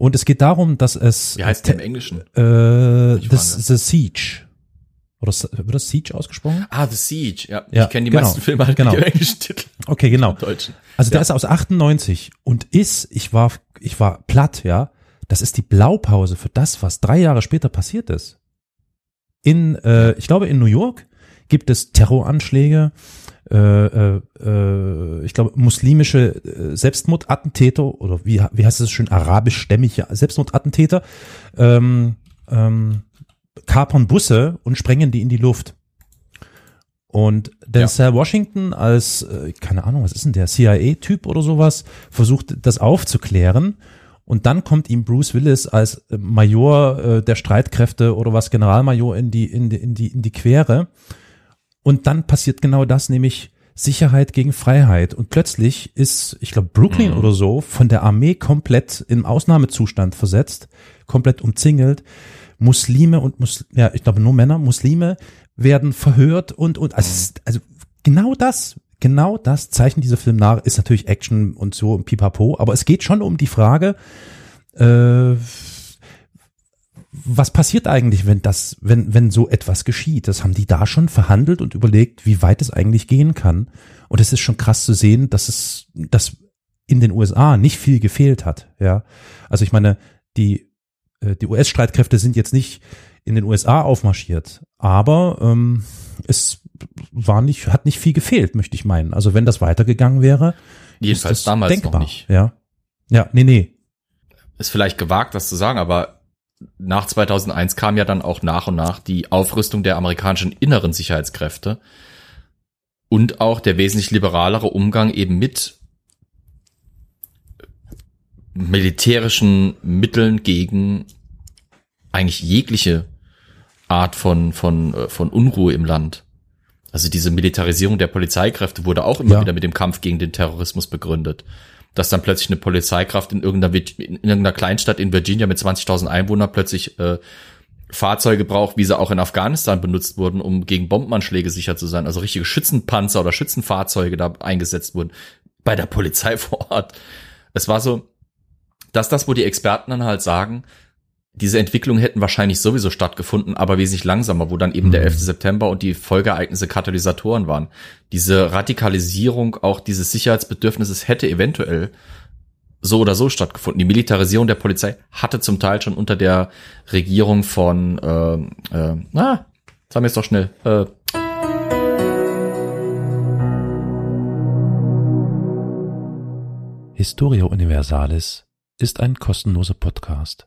Und es geht darum, dass es Wie heißt der im Englischen? äh, frage. The Siege. Oder wird das Siege ausgesprochen? Ah, The Siege. Ja, Ja, ich kenne die genau, meisten Filme halt genau. mit dem englischen Titel. Okay, genau. Deutschen. Also der Ja. ist aus 98 und ist, ich war, ich war platt, ja. Das ist die Blaupause für das, was drei Jahre später passiert ist. In, äh, ich glaube, in New York gibt es Terroranschläge, äh, äh, äh, ich glaube, muslimische äh, Selbstmordattentäter oder wie, wie heißt es schön, arabischstämmige Selbstmordattentäter, ähm, ähm, kapern Busse und sprengen die in die Luft. Und Denzel Washington als, äh, keine Ahnung, was ist denn der, CIA-Typ oder sowas, versucht das aufzuklären. Und dann kommt ihm Bruce Willis als äh, Major äh, der Streitkräfte oder was Generalmajor in die, in die, in die, in die Quere. Und dann passiert genau das, nämlich Sicherheit gegen Freiheit. Und plötzlich ist, ich glaube, Brooklyn Mhm. oder so von der Armee komplett im Ausnahmezustand versetzt, komplett umzingelt. Muslime und Mus ja, ich glaube nur Männer, Muslime werden verhört und und also, ist- also genau das, genau das zeichnet dieser Film nach. Ist natürlich Action und so und Pipapo, aber es geht schon um die Frage, äh, was passiert eigentlich, wenn das, wenn, wenn so etwas geschieht? Das haben die da schon verhandelt und überlegt, wie weit es eigentlich gehen kann. Und es ist schon krass zu sehen, dass es, dass in den USA nicht viel gefehlt hat, ja. Also ich meine, die, äh, die US-Streitkräfte sind jetzt nicht in den USA aufmarschiert, aber ähm, es war nicht, hat nicht viel gefehlt, möchte ich meinen. Also wenn das weitergegangen wäre, Jedenfalls ist das damals denkbar, noch nicht. Ja. Ja, nee, nee. Ist vielleicht gewagt, das zu sagen, aber nach 2001 kam ja dann auch nach und nach die Aufrüstung der amerikanischen inneren Sicherheitskräfte und auch der wesentlich liberalere Umgang eben mit militärischen Mitteln gegen eigentlich jegliche Art von, von, äh, von Unruhe im Land. Also diese Militarisierung der Polizeikräfte wurde auch immer Ja. wieder mit dem Kampf gegen den Terrorismus begründet. Dass dann plötzlich eine Polizeikraft in irgendeiner, in irgendeiner Kleinstadt in Virginia mit 20.000 Einwohnern plötzlich äh, Fahrzeuge braucht, wie sie auch in Afghanistan benutzt wurden, um gegen Bombenanschläge sicher zu sein. Also richtige Schützenpanzer oder Schützenfahrzeuge da eingesetzt wurden bei der Polizei [laughs] vor Ort. Es war so, dass das, wo die Experten dann halt sagen, diese Entwicklungen hätten wahrscheinlich sowieso stattgefunden, aber wesentlich langsamer, wo dann eben der Mhm. 11. September und die Folgeereignisse Katalysatoren waren. Diese Radikalisierung auch dieses Sicherheitsbedürfnisses hätte eventuell so oder so stattgefunden. Die Militarisierung der Polizei hatte zum Teil schon unter der Regierung von, äh, äh, na, sagen wir es doch schnell, äh, Historia Universalis ist ein kostenloser Podcast.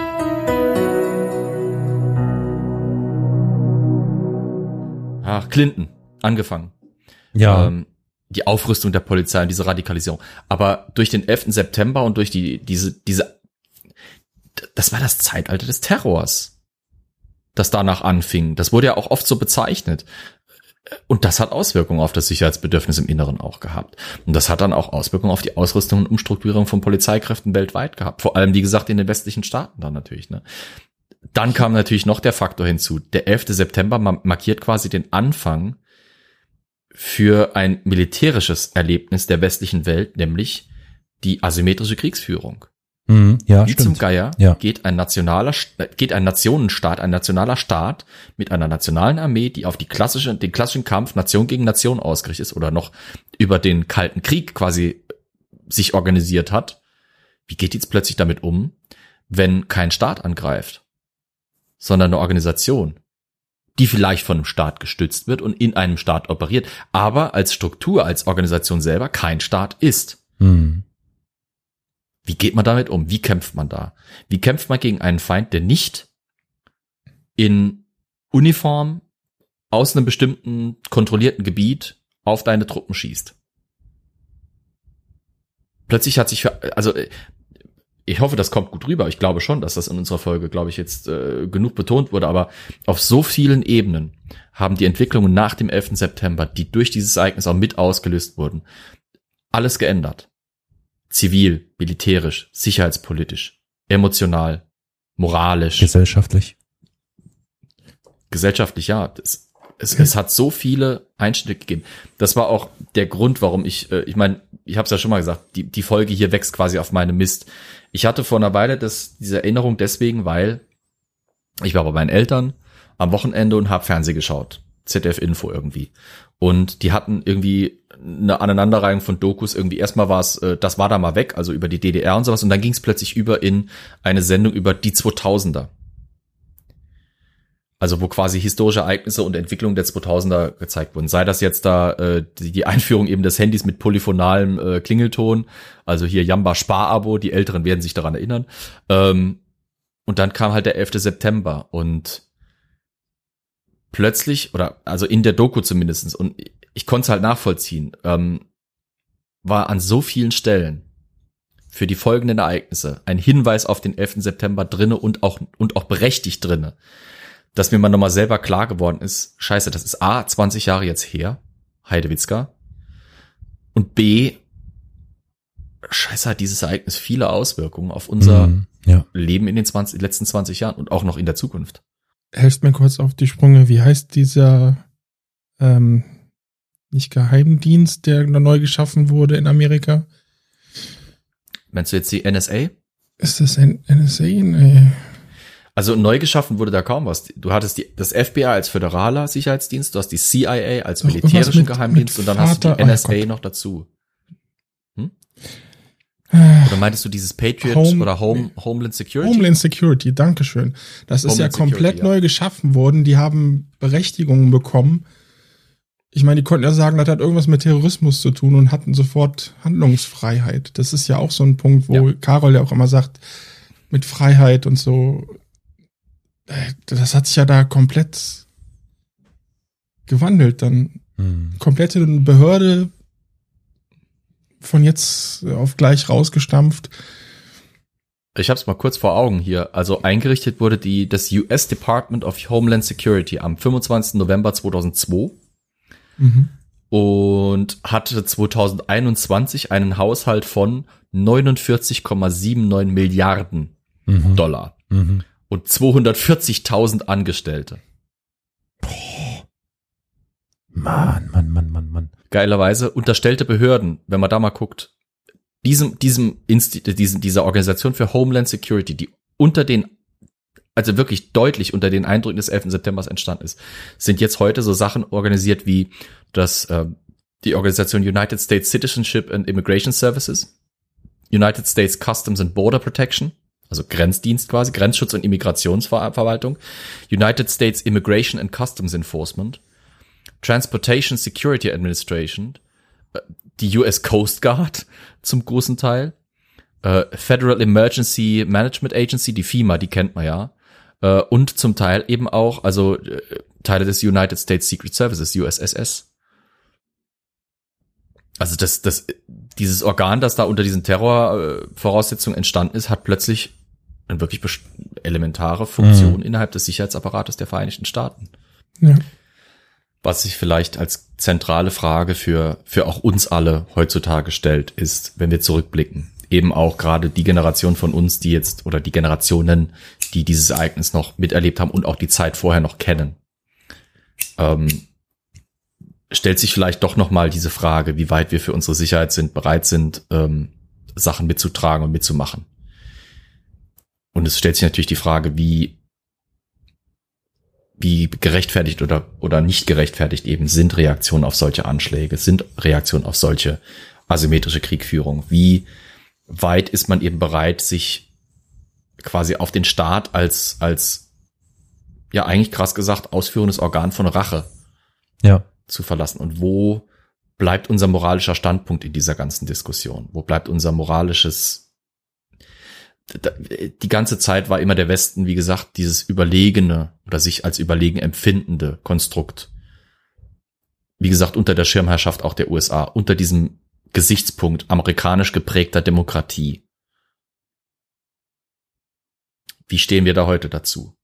Ach, Clinton, angefangen. Ja, ähm, die Aufrüstung der Polizei und diese Radikalisierung. Aber durch den 11. September und durch die, diese, diese, das war das Zeitalter des Terrors, das danach anfing. Das wurde ja auch oft so bezeichnet. Und das hat Auswirkungen auf das Sicherheitsbedürfnis im Inneren auch gehabt. Und das hat dann auch Auswirkungen auf die Ausrüstung und Umstrukturierung von Polizeikräften weltweit gehabt. Vor allem, wie gesagt, in den westlichen Staaten dann natürlich. Ne? Dann kam natürlich noch der Faktor hinzu. Der 11. September markiert quasi den Anfang für ein militärisches Erlebnis der westlichen Welt, nämlich die asymmetrische Kriegsführung. mhm, ja, Wie zum stimmt. Geier Ja. geht ein nationaler, äh, geht ein Nationenstaat, ein nationaler Staat mit einer nationalen Armee, die auf die klassische, den klassischen Kampf Nation gegen Nation ausgerichtet ist oder noch über den Kalten Krieg quasi sich organisiert hat. Wie geht jetzt plötzlich damit um, wenn kein Staat angreift, sondern eine Organisation, die vielleicht von einem Staat gestützt wird und in einem Staat operiert, aber als Struktur, als Organisation selber kein Staat ist. Mhm. Wie geht man damit um? Wie kämpft man da? Wie kämpft man gegen einen Feind, der nicht in Uniform aus einem bestimmten kontrollierten Gebiet auf deine Truppen schießt? Plötzlich hat sich für, also äh, ich hoffe, das kommt gut rüber. Ich glaube schon, dass das in unserer Folge, glaube ich, jetzt äh, genug betont wurde. Aber auf so vielen Ebenen haben die Entwicklungen nach dem 11. September, die durch dieses Ereignis auch mit ausgelöst wurden, alles geändert zivil, militärisch, sicherheitspolitisch, emotional, moralisch, Gesellschaftlich. gesellschaftlich, ja. Es, es, es hat so viele Einschnitte gegeben. Das war auch der Grund, warum ich, äh, ich meine, ich habe es ja schon mal gesagt, die, die Folge hier wächst quasi auf meinem Mist. Ich hatte vor einer Weile das, diese Erinnerung deswegen, weil ich war bei meinen Eltern am Wochenende und habe Fernsehen geschaut. ZDF Info irgendwie. Und die hatten irgendwie eine Aneinanderreihung von Dokus. Irgendwie erstmal war es, äh, das war da mal weg, also über die DDR und sowas. Und dann ging es plötzlich über in eine Sendung über die 2000er. Also wo quasi historische Ereignisse und Entwicklung der 2000er gezeigt wurden. Sei das jetzt da äh, die, die Einführung eben des Handys mit polyphonalem äh, Klingelton. Also hier Jamba Sparabo, die Älteren werden sich daran erinnern. Ähm, und dann kam halt der 11. September und plötzlich, oder also in der Doku zumindestens und ich konnte es halt nachvollziehen, ähm, war an so vielen Stellen für die folgenden Ereignisse ein Hinweis auf den 11. September drinne und auch, und auch berechtigt drinne, dass mir mal nochmal selber klar geworden ist, scheiße, das ist A, 20 Jahre jetzt her, Heidewitzka, und B, scheiße, hat dieses Ereignis viele Auswirkungen auf unser Mhm. Ja. Leben in den 20, letzten 20 Jahren und auch noch in der Zukunft. Helft mir kurz auf die Sprünge. Wie heißt dieser, ähm, nicht Geheimdienst, der neu geschaffen wurde in Amerika? Meinst du jetzt die NSA? Ist das ein NSA? Nee. Also neu geschaffen wurde da kaum was. Du hattest die, das FBI als föderaler Sicherheitsdienst, du hast die CIA als militärischen mit- Geheimdienst mit und dann hast du Vater- die oh NSA Gott. noch dazu. Ah, Oder meintest du dieses Patriot Home- oder Home, Homeland Security? Homeland Security, Dankeschön. Das ist Homeland ja komplett Security, ja. neu geschaffen worden. Die haben Berechtigungen bekommen. Ich meine, die konnten ja sagen, das hat irgendwas mit Terrorismus zu tun und hatten sofort Handlungsfreiheit. Das ist ja auch so ein Punkt, wo Ja. Carol ja auch immer sagt, mit Freiheit und so. Äh, Das hat sich ja da komplett gewandelt. Dann Mhm. komplette Behörde von jetzt auf gleich rausgestampft. Ich habe es mal kurz vor Augen hier. Also eingerichtet wurde die das US Department of Homeland Security am 25. November 2002 Mhm. und hatte 2021 einen Haushalt von 49,79 Milliarden Mhm. Dollar. Mhm. Und 240.000 Angestellte. Mann, Mann, Mann, Mann, Mann. Geilerweise unterstellte Behörden, wenn man da mal guckt, diesem, diesem Insti diesem, dieser Organisation für Homeland Security, die unter den, also wirklich deutlich unter den Eindrücken des 11. September entstanden ist, sind jetzt heute so Sachen organisiert wie das, äh, die Organisation United States Citizenship and Immigration Services, United States Customs and Border Protection, also Grenzdienst quasi, Grenzschutz und Immigrationsverwaltung, United States Immigration and Customs Enforcement, Transportation Security Administration, die US Coast Guard [laughs] zum großen Teil, äh, Federal Emergency Management Agency, die FEMA, die kennt man ja, äh, und zum Teil eben auch, also äh, Teile des United States Secret Services, USSS. Also das, das, dieses Organ, das da unter diesen Terrorvoraussetzungen entstanden ist, hat plötzlich eine wirklich elementare Funktion mhm. innerhalb des Sicherheitsapparates der Vereinigten Staaten. Ja. Was sich vielleicht als zentrale Frage für, für auch uns alle heutzutage stellt, ist, wenn wir zurückblicken, eben auch gerade die Generation von uns, die jetzt, oder die Generationen, die dieses Ereignis noch miterlebt haben und auch die Zeit vorher noch kennen. Ähm, stellt sich vielleicht doch nochmal diese Frage, wie weit wir für unsere Sicherheit sind, bereit sind, ähm, Sachen mitzutragen und mitzumachen. Und es stellt sich natürlich die Frage, wie, wie gerechtfertigt oder, oder nicht gerechtfertigt eben sind Reaktionen auf solche Anschläge, sind Reaktionen auf solche asymmetrische Kriegführung. Wie weit ist man eben bereit, sich quasi auf den Staat als, als, ja, eigentlich krass gesagt, ausführendes Organ von Rache ja zu verlassen? Und wo bleibt unser moralischer Standpunkt in dieser ganzen Diskussion? Wo bleibt unser moralisches die ganze Zeit war immer der Westen, wie gesagt, dieses überlegene oder sich als überlegen empfindende Konstrukt. Wie gesagt, unter der Schirmherrschaft auch der USA, unter diesem Gesichtspunkt amerikanisch geprägter Demokratie. Wie stehen wir da heute dazu?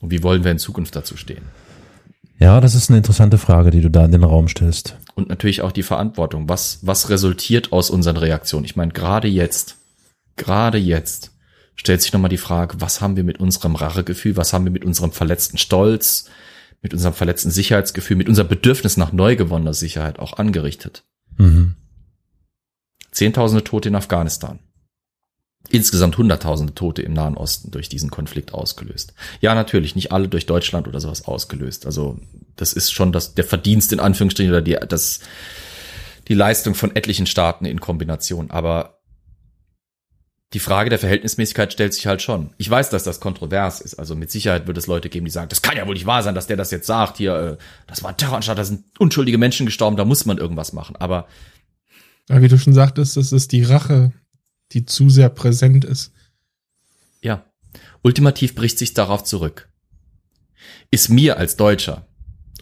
Und wie wollen wir in Zukunft dazu stehen? Ja, das ist eine interessante Frage, die du da in den Raum stellst. Und natürlich auch die Verantwortung. Was, was resultiert aus unseren Reaktionen? Ich meine, gerade jetzt, gerade jetzt stellt sich nochmal die Frage, was haben wir mit unserem Rachegefühl, was haben wir mit unserem verletzten Stolz, mit unserem verletzten Sicherheitsgefühl, mit unserem Bedürfnis nach neu gewonnener Sicherheit auch angerichtet? Mhm. Zehntausende Tote in Afghanistan insgesamt hunderttausende Tote im Nahen Osten durch diesen Konflikt ausgelöst. Ja, natürlich, nicht alle durch Deutschland oder sowas ausgelöst. Also das ist schon das, der Verdienst in Anführungsstrichen oder die, das, die Leistung von etlichen Staaten in Kombination. Aber die Frage der Verhältnismäßigkeit stellt sich halt schon. Ich weiß, dass das kontrovers ist. Also mit Sicherheit wird es Leute geben, die sagen, das kann ja wohl nicht wahr sein, dass der das jetzt sagt. Hier, äh, das war ein Terroranschlag, da sind unschuldige Menschen gestorben, da muss man irgendwas machen. Aber ja, wie du schon sagtest, das ist die Rache die zu sehr präsent ist. Ja. Ultimativ bricht sich darauf zurück. Ist mir als Deutscher,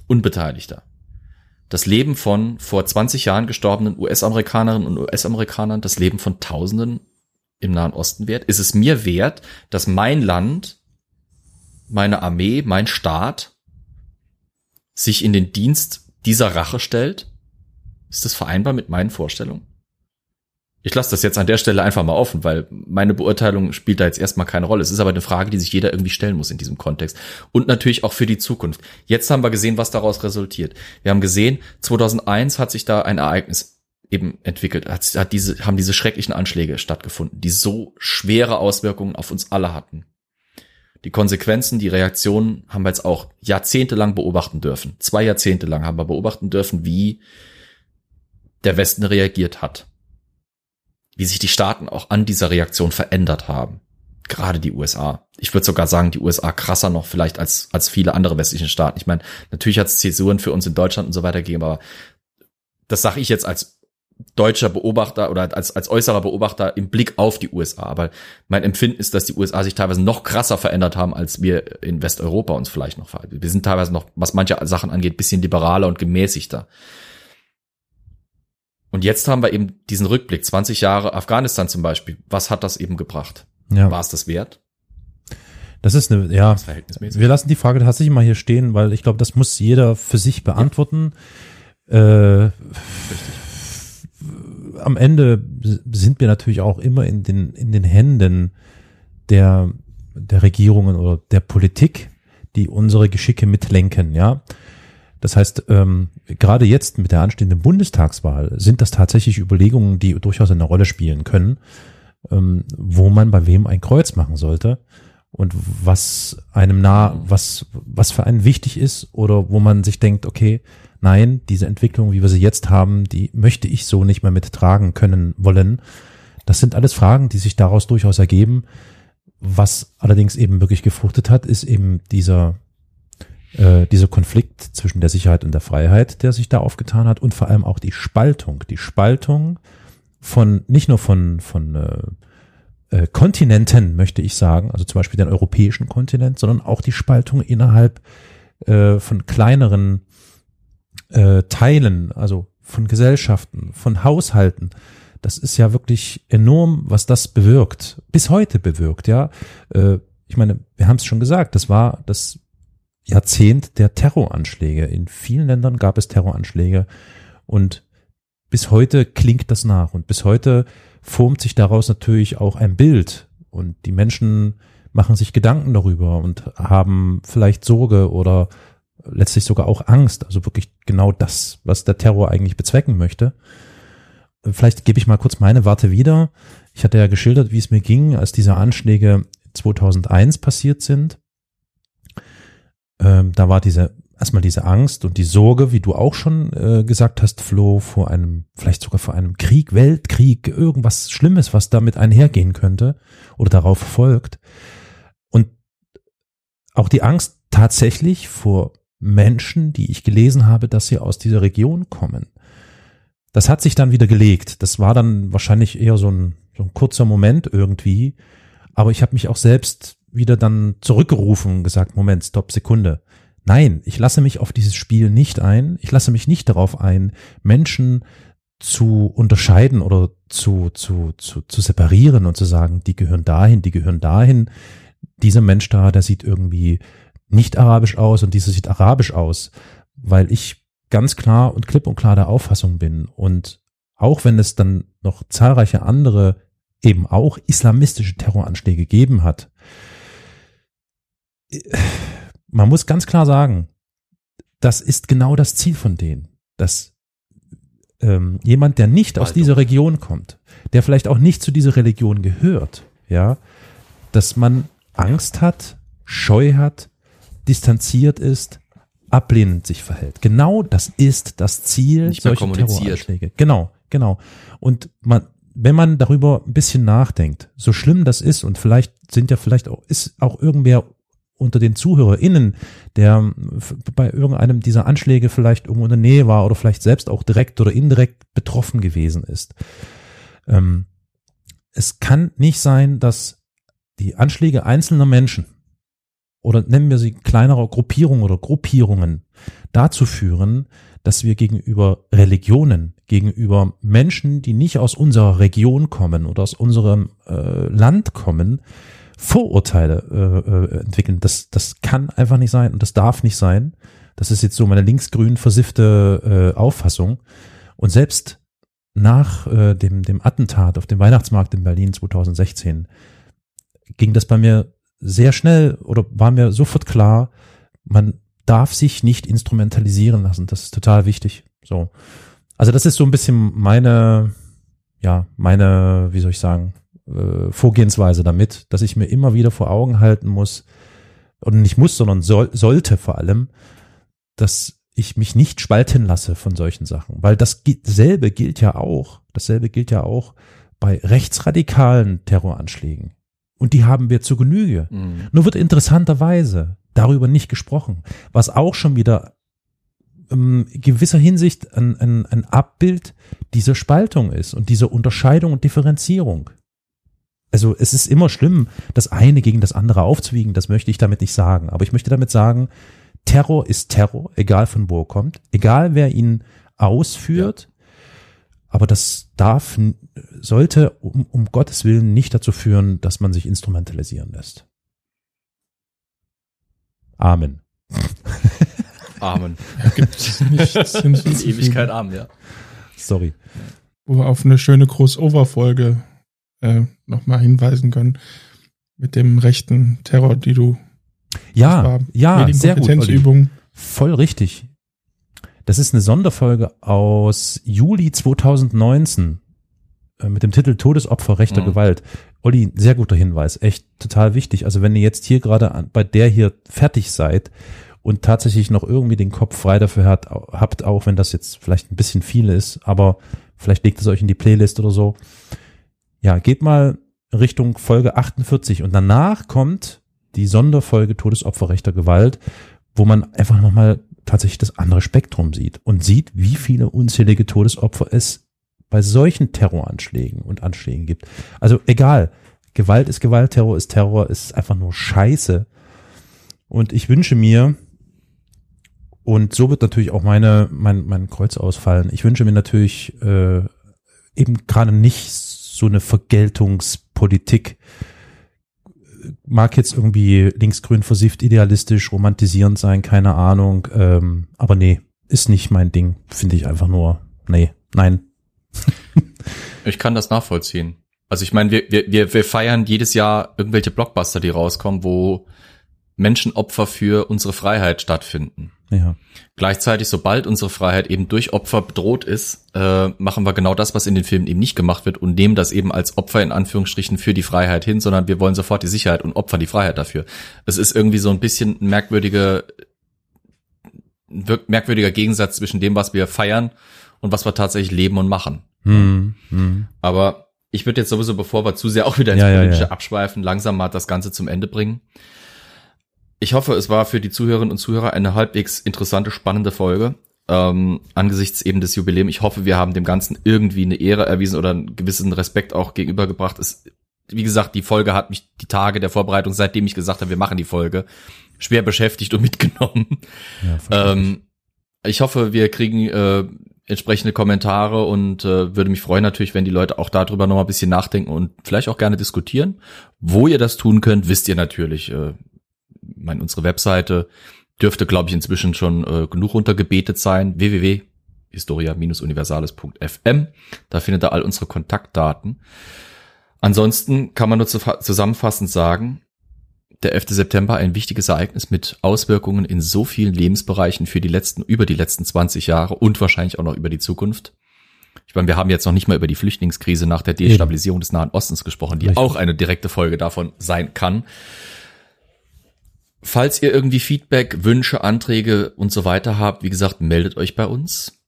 Unbeteiligter, das Leben von vor 20 Jahren gestorbenen US-Amerikanerinnen und US-Amerikanern, das Leben von Tausenden im Nahen Osten wert? Ist es mir wert, dass mein Land, meine Armee, mein Staat sich in den Dienst dieser Rache stellt? Ist das vereinbar mit meinen Vorstellungen? Ich lasse das jetzt an der Stelle einfach mal offen, weil meine Beurteilung spielt da jetzt erstmal keine Rolle. Es ist aber eine Frage, die sich jeder irgendwie stellen muss in diesem Kontext. Und natürlich auch für die Zukunft. Jetzt haben wir gesehen, was daraus resultiert. Wir haben gesehen, 2001 hat sich da ein Ereignis eben entwickelt, hat, hat diese, haben diese schrecklichen Anschläge stattgefunden, die so schwere Auswirkungen auf uns alle hatten. Die Konsequenzen, die Reaktionen haben wir jetzt auch jahrzehntelang beobachten dürfen. Zwei Jahrzehnte lang haben wir beobachten dürfen, wie der Westen reagiert hat wie sich die Staaten auch an dieser Reaktion verändert haben. Gerade die USA. Ich würde sogar sagen, die USA krasser noch vielleicht als, als viele andere westliche Staaten. Ich meine, natürlich hat es Zäsuren für uns in Deutschland und so weiter gegeben, aber das sage ich jetzt als deutscher Beobachter oder als, als äußerer Beobachter im Blick auf die USA. Aber mein Empfinden ist, dass die USA sich teilweise noch krasser verändert haben, als wir in Westeuropa uns vielleicht noch verhalten. Wir sind teilweise noch, was manche Sachen angeht, bisschen liberaler und gemäßigter. Und jetzt haben wir eben diesen Rückblick, 20 Jahre Afghanistan zum Beispiel. Was hat das eben gebracht? Ja. War es das wert? Das ist eine, ja, wir lassen die Frage tatsächlich mal hier stehen, weil ich glaube, das muss jeder für sich beantworten. Ja. Äh, am Ende sind wir natürlich auch immer in den, in den Händen der der Regierungen oder der Politik, die unsere Geschicke mitlenken, ja. Das heißt, ähm, gerade jetzt mit der anstehenden Bundestagswahl sind das tatsächlich Überlegungen, die durchaus eine Rolle spielen können, ähm, wo man bei wem ein Kreuz machen sollte und was einem nah, was, was für einen wichtig ist oder wo man sich denkt, okay, nein, diese Entwicklung, wie wir sie jetzt haben, die möchte ich so nicht mehr mittragen können wollen. Das sind alles Fragen, die sich daraus durchaus ergeben. Was allerdings eben wirklich gefruchtet hat, ist eben dieser äh, dieser Konflikt zwischen der Sicherheit und der Freiheit, der sich da aufgetan hat und vor allem auch die Spaltung, die Spaltung von nicht nur von von äh, äh, Kontinenten möchte ich sagen, also zum Beispiel den europäischen Kontinent, sondern auch die Spaltung innerhalb äh, von kleineren äh, Teilen, also von Gesellschaften, von Haushalten. Das ist ja wirklich enorm, was das bewirkt, bis heute bewirkt, ja. Äh, ich meine, wir haben es schon gesagt, das war das Jahrzehnt der Terroranschläge. In vielen Ländern gab es Terroranschläge und bis heute klingt das nach und bis heute formt sich daraus natürlich auch ein Bild und die Menschen machen sich Gedanken darüber und haben vielleicht Sorge oder letztlich sogar auch Angst, also wirklich genau das, was der Terror eigentlich bezwecken möchte. Vielleicht gebe ich mal kurz meine Warte wieder. Ich hatte ja geschildert, wie es mir ging, als diese Anschläge 2001 passiert sind ähm, da war diese erstmal diese Angst und die Sorge, wie du auch schon äh, gesagt hast, Flo, vor einem, vielleicht sogar vor einem Krieg, Weltkrieg, irgendwas Schlimmes, was damit einhergehen könnte oder darauf folgt. Und auch die Angst tatsächlich vor Menschen, die ich gelesen habe, dass sie aus dieser Region kommen. Das hat sich dann wieder gelegt. Das war dann wahrscheinlich eher so ein, so ein kurzer Moment irgendwie. Aber ich habe mich auch selbst wieder dann zurückgerufen und gesagt, Moment, stopp, Sekunde. Nein, ich lasse mich auf dieses Spiel nicht ein. Ich lasse mich nicht darauf ein, Menschen zu unterscheiden oder zu, zu, zu, zu separieren und zu sagen, die gehören dahin, die gehören dahin. Dieser Mensch da, der sieht irgendwie nicht arabisch aus und dieser sieht arabisch aus, weil ich ganz klar und klipp und klar der Auffassung bin. Und auch wenn es dann noch zahlreiche andere eben auch islamistische Terroranschläge gegeben hat, man muss ganz klar sagen, das ist genau das Ziel von denen, dass ähm, jemand, der nicht aus dieser Region kommt, der vielleicht auch nicht zu dieser Religion gehört, ja, dass man Angst hat, Scheu hat, distanziert ist, ablehnend sich verhält. Genau das ist das Ziel nicht solcher Terroranschläge. Genau, genau. Und man, wenn man darüber ein bisschen nachdenkt, so schlimm das ist und vielleicht sind ja vielleicht auch, ist auch irgendwer unter den ZuhörerInnen, der bei irgendeinem dieser Anschläge vielleicht irgendwo in der Nähe war oder vielleicht selbst auch direkt oder indirekt betroffen gewesen ist. Ähm, es kann nicht sein, dass die Anschläge einzelner Menschen oder nennen wir sie kleinerer Gruppierungen oder Gruppierungen dazu führen, dass wir gegenüber Religionen, gegenüber Menschen, die nicht aus unserer Region kommen oder aus unserem äh, Land kommen, Vorurteile äh, äh, entwickeln. Das, das kann einfach nicht sein und das darf nicht sein. Das ist jetzt so meine linksgrün versiffte äh, Auffassung. Und selbst nach äh, dem, dem Attentat auf dem Weihnachtsmarkt in Berlin 2016 ging das bei mir sehr schnell oder war mir sofort klar, man darf sich nicht instrumentalisieren lassen. Das ist total wichtig. So. Also das ist so ein bisschen meine, ja, meine, wie soll ich sagen, äh, Vorgehensweise damit, dass ich mir immer wieder vor Augen halten muss, und nicht muss, sondern soll, sollte vor allem, dass ich mich nicht spalten lasse von solchen Sachen. Weil dasselbe gilt ja auch, dasselbe gilt ja auch bei rechtsradikalen Terroranschlägen. Und die haben wir zu Genüge. Mhm. Nur wird interessanterweise darüber nicht gesprochen, was auch schon wieder in ähm, gewisser Hinsicht ein, ein, ein Abbild dieser Spaltung ist und dieser Unterscheidung und Differenzierung also es ist immer schlimm, das eine gegen das andere aufzuwiegen, das möchte ich damit nicht sagen. Aber ich möchte damit sagen, Terror ist Terror, egal von wo er kommt, egal wer ihn ausführt. Aber das darf, sollte um, um Gottes Willen nicht dazu führen, dass man sich instrumentalisieren lässt. Amen. Amen. Gibt es nichts [laughs] In Ewigkeit Amen, ja. Sorry. Wo wir auf eine schöne Crossover-Folge äh, nochmal hinweisen können. mit dem rechten Terror, die du Ja, ja, sehr gut. Olli. Voll richtig. Das ist eine Sonderfolge aus Juli 2019 äh, mit dem Titel Todesopfer rechter Mhm. Gewalt. Olli, sehr guter Hinweis, echt total wichtig. Also wenn ihr jetzt hier gerade bei der hier fertig seid und tatsächlich noch irgendwie den Kopf frei dafür hat, habt, auch wenn das jetzt vielleicht ein bisschen viel ist, aber vielleicht legt es euch in die Playlist oder so. Ja, geht mal Richtung Folge 48 und danach kommt die Sonderfolge Todesopfer rechter Gewalt, wo man einfach nochmal tatsächlich das andere Spektrum sieht und sieht, wie viele unzählige Todesopfer es bei solchen Terroranschlägen und Anschlägen gibt. Also egal, Gewalt ist Gewalt, Terror ist Terror, ist einfach nur Scheiße. Und ich wünsche mir, und so wird natürlich auch meine, mein, mein Kreuz ausfallen, ich wünsche mir natürlich äh, eben gerade nicht so eine Vergeltungspolitik, mag jetzt irgendwie linksgrün versifft, idealistisch, romantisierend sein, keine Ahnung. Ähm, aber nee, ist nicht mein Ding. Finde ich einfach nur, nee, nein. [laughs] Ich kann das nachvollziehen. Also ich meine, wir, wir, wir, wir feiern jedes Jahr irgendwelche Blockbuster, die rauskommen, wo Menschenopfer für unsere Freiheit stattfinden. Ja. Gleichzeitig, sobald unsere Freiheit eben durch Opfer bedroht ist, äh, machen wir genau das, was in den Filmen eben nicht gemacht wird und nehmen das eben als Opfer in Anführungsstrichen für die Freiheit hin, sondern wir wollen sofort die Sicherheit und opfern die Freiheit dafür. Es ist irgendwie so ein bisschen ein merkwürdiger, Gegensatz zwischen dem, was wir feiern und was wir tatsächlich leben und machen. Hm, hm. Aber ich würde jetzt sowieso, bevor wir zu sehr auch wieder ins Ja, ja, Politische ja. abschweifen, langsam mal das Ganze zum Ende bringen. Ich hoffe, es war für die Zuhörerinnen und Zuhörer eine halbwegs interessante, spannende Folge. Ähm, angesichts eben des Jubiläums. Ich hoffe, wir haben dem Ganzen irgendwie eine Ehre erwiesen oder einen gewissen Respekt auch gegenübergebracht. Es, wie gesagt, die Folge hat mich die Tage der Vorbereitung, seitdem ich gesagt habe, wir machen die Folge, schwer beschäftigt und [laughs] mitgenommen. Ja. Ähm, ich hoffe, wir kriegen äh, entsprechende Kommentare und äh, würde mich freuen natürlich, wenn die Leute auch darüber noch mal ein bisschen nachdenken und vielleicht auch gerne diskutieren. Wo ihr das tun könnt, wisst ihr natürlich. Äh, meine, unsere Webseite dürfte, glaube ich, inzwischen schon äh, genug runtergebetet sein. www.historia-universales.fm. Da findet ihr all unsere Kontaktdaten. Ansonsten kann man nur zu- zusammenfassend sagen, der 11. September ein wichtiges Ereignis mit Auswirkungen in so vielen Lebensbereichen für die letzten, über die letzten 20 Jahre und wahrscheinlich auch noch über die Zukunft. Ich meine, wir haben jetzt noch nicht mal über die Flüchtlingskrise nach der Destabilisierung des Nahen Ostens gesprochen, die Richtig. auch eine direkte Folge davon sein kann. Falls ihr irgendwie Feedback, Wünsche, Anträge und so weiter habt, wie gesagt, meldet euch bei uns.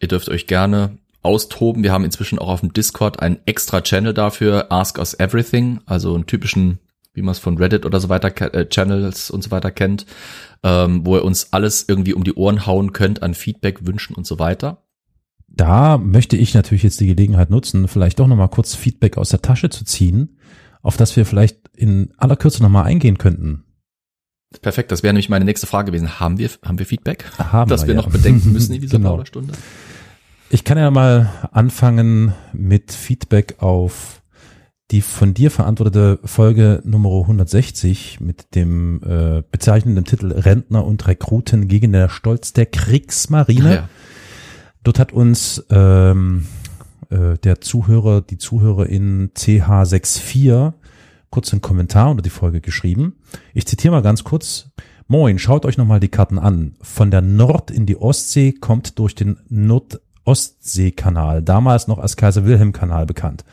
Ihr dürft euch gerne austoben. Wir haben inzwischen auch auf dem Discord einen extra Channel dafür, Ask Us Everything, also einen typischen, wie man es von Reddit oder so weiter, äh, Channels und so weiter kennt, ähm, wo ihr uns alles irgendwie um die Ohren hauen könnt an Feedback, Wünschen und so weiter. Da möchte ich natürlich jetzt die Gelegenheit nutzen, vielleicht doch nochmal kurz Feedback aus der Tasche zu ziehen, auf das wir vielleicht in aller Kürze nochmal eingehen könnten. Perfekt, das wäre nämlich meine nächste Frage gewesen. Haben wir, haben wir Feedback? Haben das wir ja. noch bedenken müssen in [laughs] dieser Genau. Plauderstunde? Ich kann ja mal anfangen mit Feedback auf die von dir verantwortete Folge Nummer 160 mit dem äh, bezeichnenden Titel Rentner und Rekruten gegen den Stolz der Kriegsmarine. Ja. Dort hat uns ähm, äh, der Zuhörer, die Zuhörerin CH64 kurz einen Kommentar unter die Folge geschrieben. Ich zitiere mal ganz kurz. Moin, schaut euch nochmal die Karten an. Von der Nord in die Ostsee kommt durch den Nordostseekanal, damals noch als Kaiser-Wilhelm-Kanal bekannt.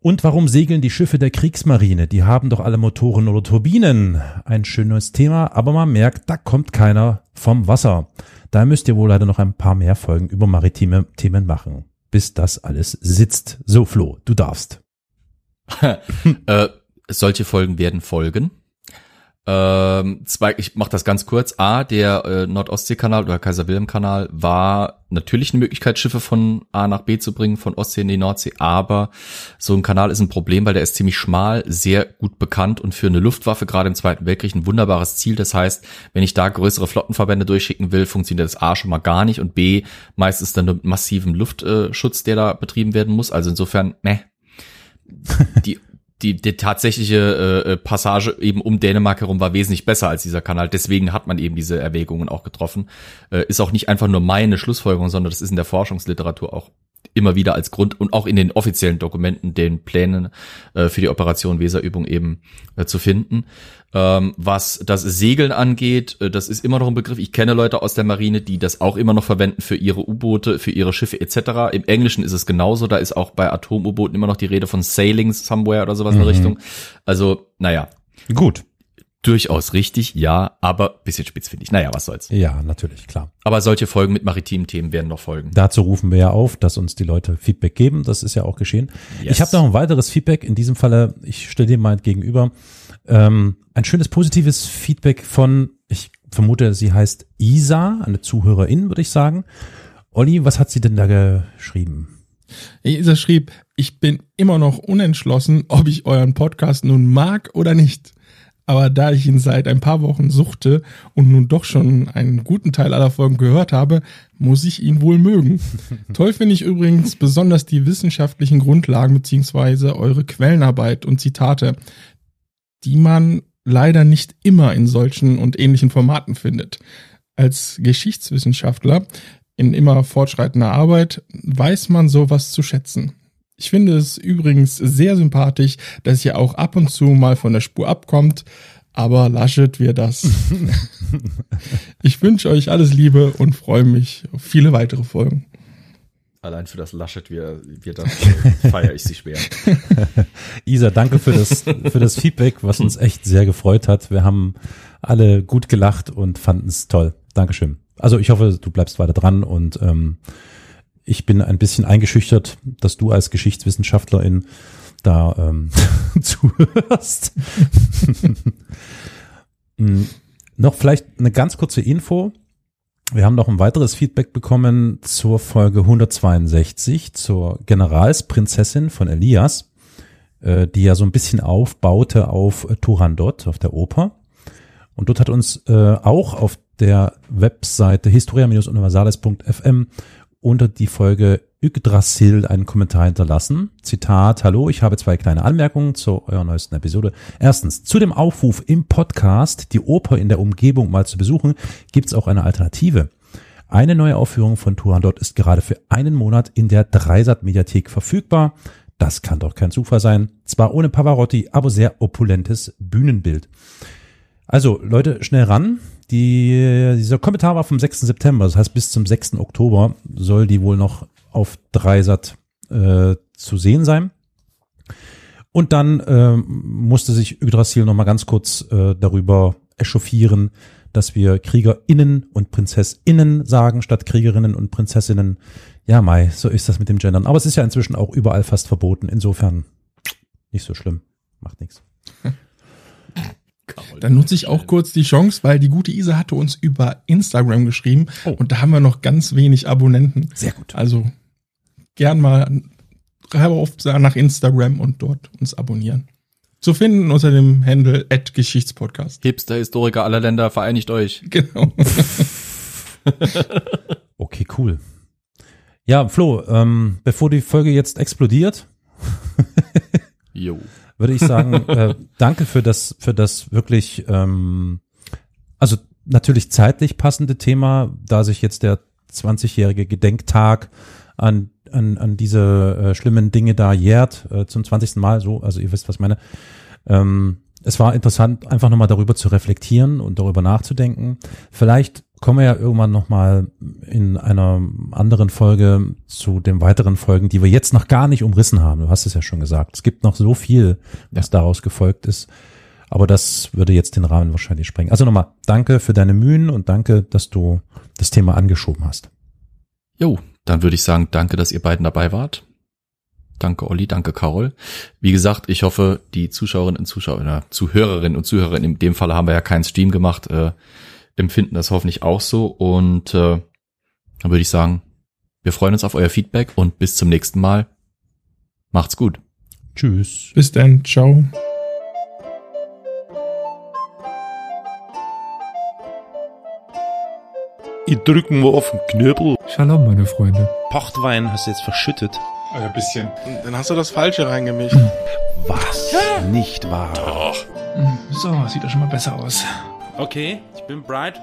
Und warum segeln die Schiffe der Kriegsmarine? Die haben doch alle Motoren oder Turbinen. Ein schönes Thema, aber man merkt, da kommt keiner vom Wasser. Da müsst ihr wohl leider noch ein paar mehr Folgen über maritime Themen machen, bis das alles sitzt. So, Flo, du darfst. [laughs] äh, solche Folgen werden folgen. Ähm, zwei, ich mache das ganz kurz. A, der äh, Nordostseekanal oder Kaiser-Wilhelm-Kanal war natürlich eine Möglichkeit, Schiffe von A nach B zu bringen, von Ostsee in die Nordsee, aber so ein Kanal ist ein Problem, weil der ist ziemlich schmal, sehr gut bekannt und für eine Luftwaffe, gerade im Zweiten Weltkrieg, ein wunderbares Ziel. Das heißt, wenn ich da größere Flottenverbände durchschicken will, funktioniert das A schon mal gar nicht und B, meistens dann mit massivem Luftschutz, der da betrieben werden muss. Also insofern, meh, die, die, die tatsächliche äh, Passage eben um Dänemark herum war wesentlich besser als dieser Kanal. Deswegen hat man eben diese Erwägungen auch getroffen. Äh, ist auch nicht einfach nur meine Schlussfolgerung, sondern das ist in der Forschungsliteratur auch immer wieder als Grund und auch in den offiziellen Dokumenten, den Plänen äh, für die Operation Weserübung eben äh, zu finden. Ähm, was das Segeln angeht, äh, das ist immer noch ein Begriff. Ich kenne Leute aus der Marine, die das auch immer noch verwenden für ihre U-Boote, für ihre Schiffe etc. Im Englischen ist es genauso. Da ist auch bei Atom-U-Booten immer noch die Rede von Sailing somewhere oder sowas in der Richtung. Also, naja, Gut. Durchaus richtig, ja, aber bisschen spitzfindig. Naja, was soll's. Ja, natürlich, klar. Aber solche Folgen mit maritimen Themen werden noch folgen. Dazu rufen wir ja auf, dass uns die Leute Feedback geben. Das ist ja auch geschehen. Yes. Ich habe noch ein weiteres Feedback. In diesem Falle, ich stelle dir mal gegenüber, ähm, ein schönes positives Feedback von, ich vermute, sie heißt Isa, eine Zuhörerin, würde ich sagen. Olli, was hat sie denn da geschrieben? Isa schrieb, ich bin immer noch unentschlossen, ob ich euren Podcast nun mag oder nicht. Aber da ich ihn seit ein paar Wochen suchte und nun doch schon einen guten Teil aller Folgen gehört habe, muss ich ihn wohl mögen. [laughs] Toll finde ich übrigens besonders die wissenschaftlichen Grundlagen beziehungsweise eure Quellenarbeit und Zitate, die man leider nicht immer in solchen und ähnlichen Formaten findet. Als Geschichtswissenschaftler in immer fortschreitender Arbeit weiß man sowas zu schätzen. Ich finde es übrigens sehr sympathisch, dass ihr auch ab und zu mal von der Spur abkommt, aber Laschet wir das. [laughs] ich wünsche euch alles Liebe und freue mich auf viele weitere Folgen. Allein für das Laschet wir, wir das feiere ich sie schwer. [laughs] Isa, danke für das, für das Feedback, was uns echt sehr gefreut hat. Wir haben alle gut gelacht und fanden es toll. Dankeschön. Also ich hoffe, du bleibst weiter dran und ähm, ich bin ein bisschen eingeschüchtert, dass du als Geschichtswissenschaftlerin da ähm, [laughs] zuhörst. [laughs] Hm, noch vielleicht eine ganz kurze Info. Wir haben noch ein weiteres Feedback bekommen zur Folge 162 zur Generalsprinzessin von Elias, äh, die ja so ein bisschen aufbaute auf Turandot, auf der Oper. Und dort hat uns äh, auch auf der Webseite historia-universales.fm unter die Folge Yggdrasil einen Kommentar hinterlassen. Zitat, hallo, ich habe zwei kleine Anmerkungen zu eurer neuesten Episode. Erstens, zu dem Aufruf im Podcast, die Oper in der Umgebung mal zu besuchen, gibt es auch eine Alternative. Eine neue Aufführung von Turandot ist gerade für einen Monat in der Dreisat-Mediathek verfügbar. Das kann doch kein Zufall sein. Zwar ohne Pavarotti, aber sehr opulentes Bühnenbild. Also Leute, schnell ran. Die, dieser Kommentar war vom 6. September, das heißt bis zum 6. Oktober soll die wohl noch auf Dreisat äh, zu sehen sein. Und dann äh, musste sich Yggdrasil noch mal ganz kurz äh, darüber echauffieren, dass wir KriegerInnen und PrinzessInnen sagen, statt Kriegerinnen und Prinzessinnen. Ja, Mai, so ist das mit dem Gendern. Aber es ist ja inzwischen auch überall fast verboten. Insofern nicht so schlimm. Macht nichts. Dann nutze ich auch kurz die Chance, weil die gute Isa hatte uns über Instagram geschrieben Oh. und da haben wir noch ganz wenig Abonnenten. Sehr gut. Also gern mal auf nach Instagram und dort uns abonnieren. Zu finden unter dem Handle at Geschichtspodcast. Hipster, Historiker aller Länder, vereinigt euch. [laughs] Genau. [laughs] Okay, cool. Ja, Flo, ähm, bevor die Folge jetzt explodiert, Jo. Würde ich sagen, [laughs] äh, danke für das, für das wirklich, ähm, also natürlich zeitlich passende Thema, da sich jetzt der 20-jährige Gedenktag an, an, an diese äh, schlimmen Dinge da jährt, äh, zum 20. Mal so, also ihr wisst, was ich meine. Ähm, es war interessant, einfach nochmal darüber zu reflektieren und darüber nachzudenken. Vielleicht kommen wir ja irgendwann nochmal in einer anderen Folge zu den weiteren Folgen, die wir jetzt noch gar nicht umrissen haben. Du hast es ja schon gesagt. Es gibt noch so viel, was daraus gefolgt ist. Aber das würde jetzt den Rahmen wahrscheinlich sprengen. Also nochmal, danke für deine Mühen und danke, dass du das Thema angeschoben hast. Jo, dann würde ich sagen, danke, dass ihr beiden dabei wart. Danke, Olli, danke, Carol. Wie gesagt, ich hoffe, die Zuschauerinnen und Zuschauer, oder Zuhörerinnen und Zuhörer, in dem Fall haben wir ja keinen Stream gemacht, äh, empfinden das hoffentlich auch so. Und äh, dann würde ich sagen, wir freuen uns auf euer Feedback und bis zum nächsten Mal. Macht's gut. Tschüss. Bis dann. Ciao. Ich drücken wir auf den Knöbel. Shalom, meine Freunde. Pochtwein hast du jetzt verschüttet. Ein bisschen. Dann hast du das Falsche reingemischt. Was? Nicht wahr. So, sieht doch schon mal besser aus. Okay, ich bin Bright.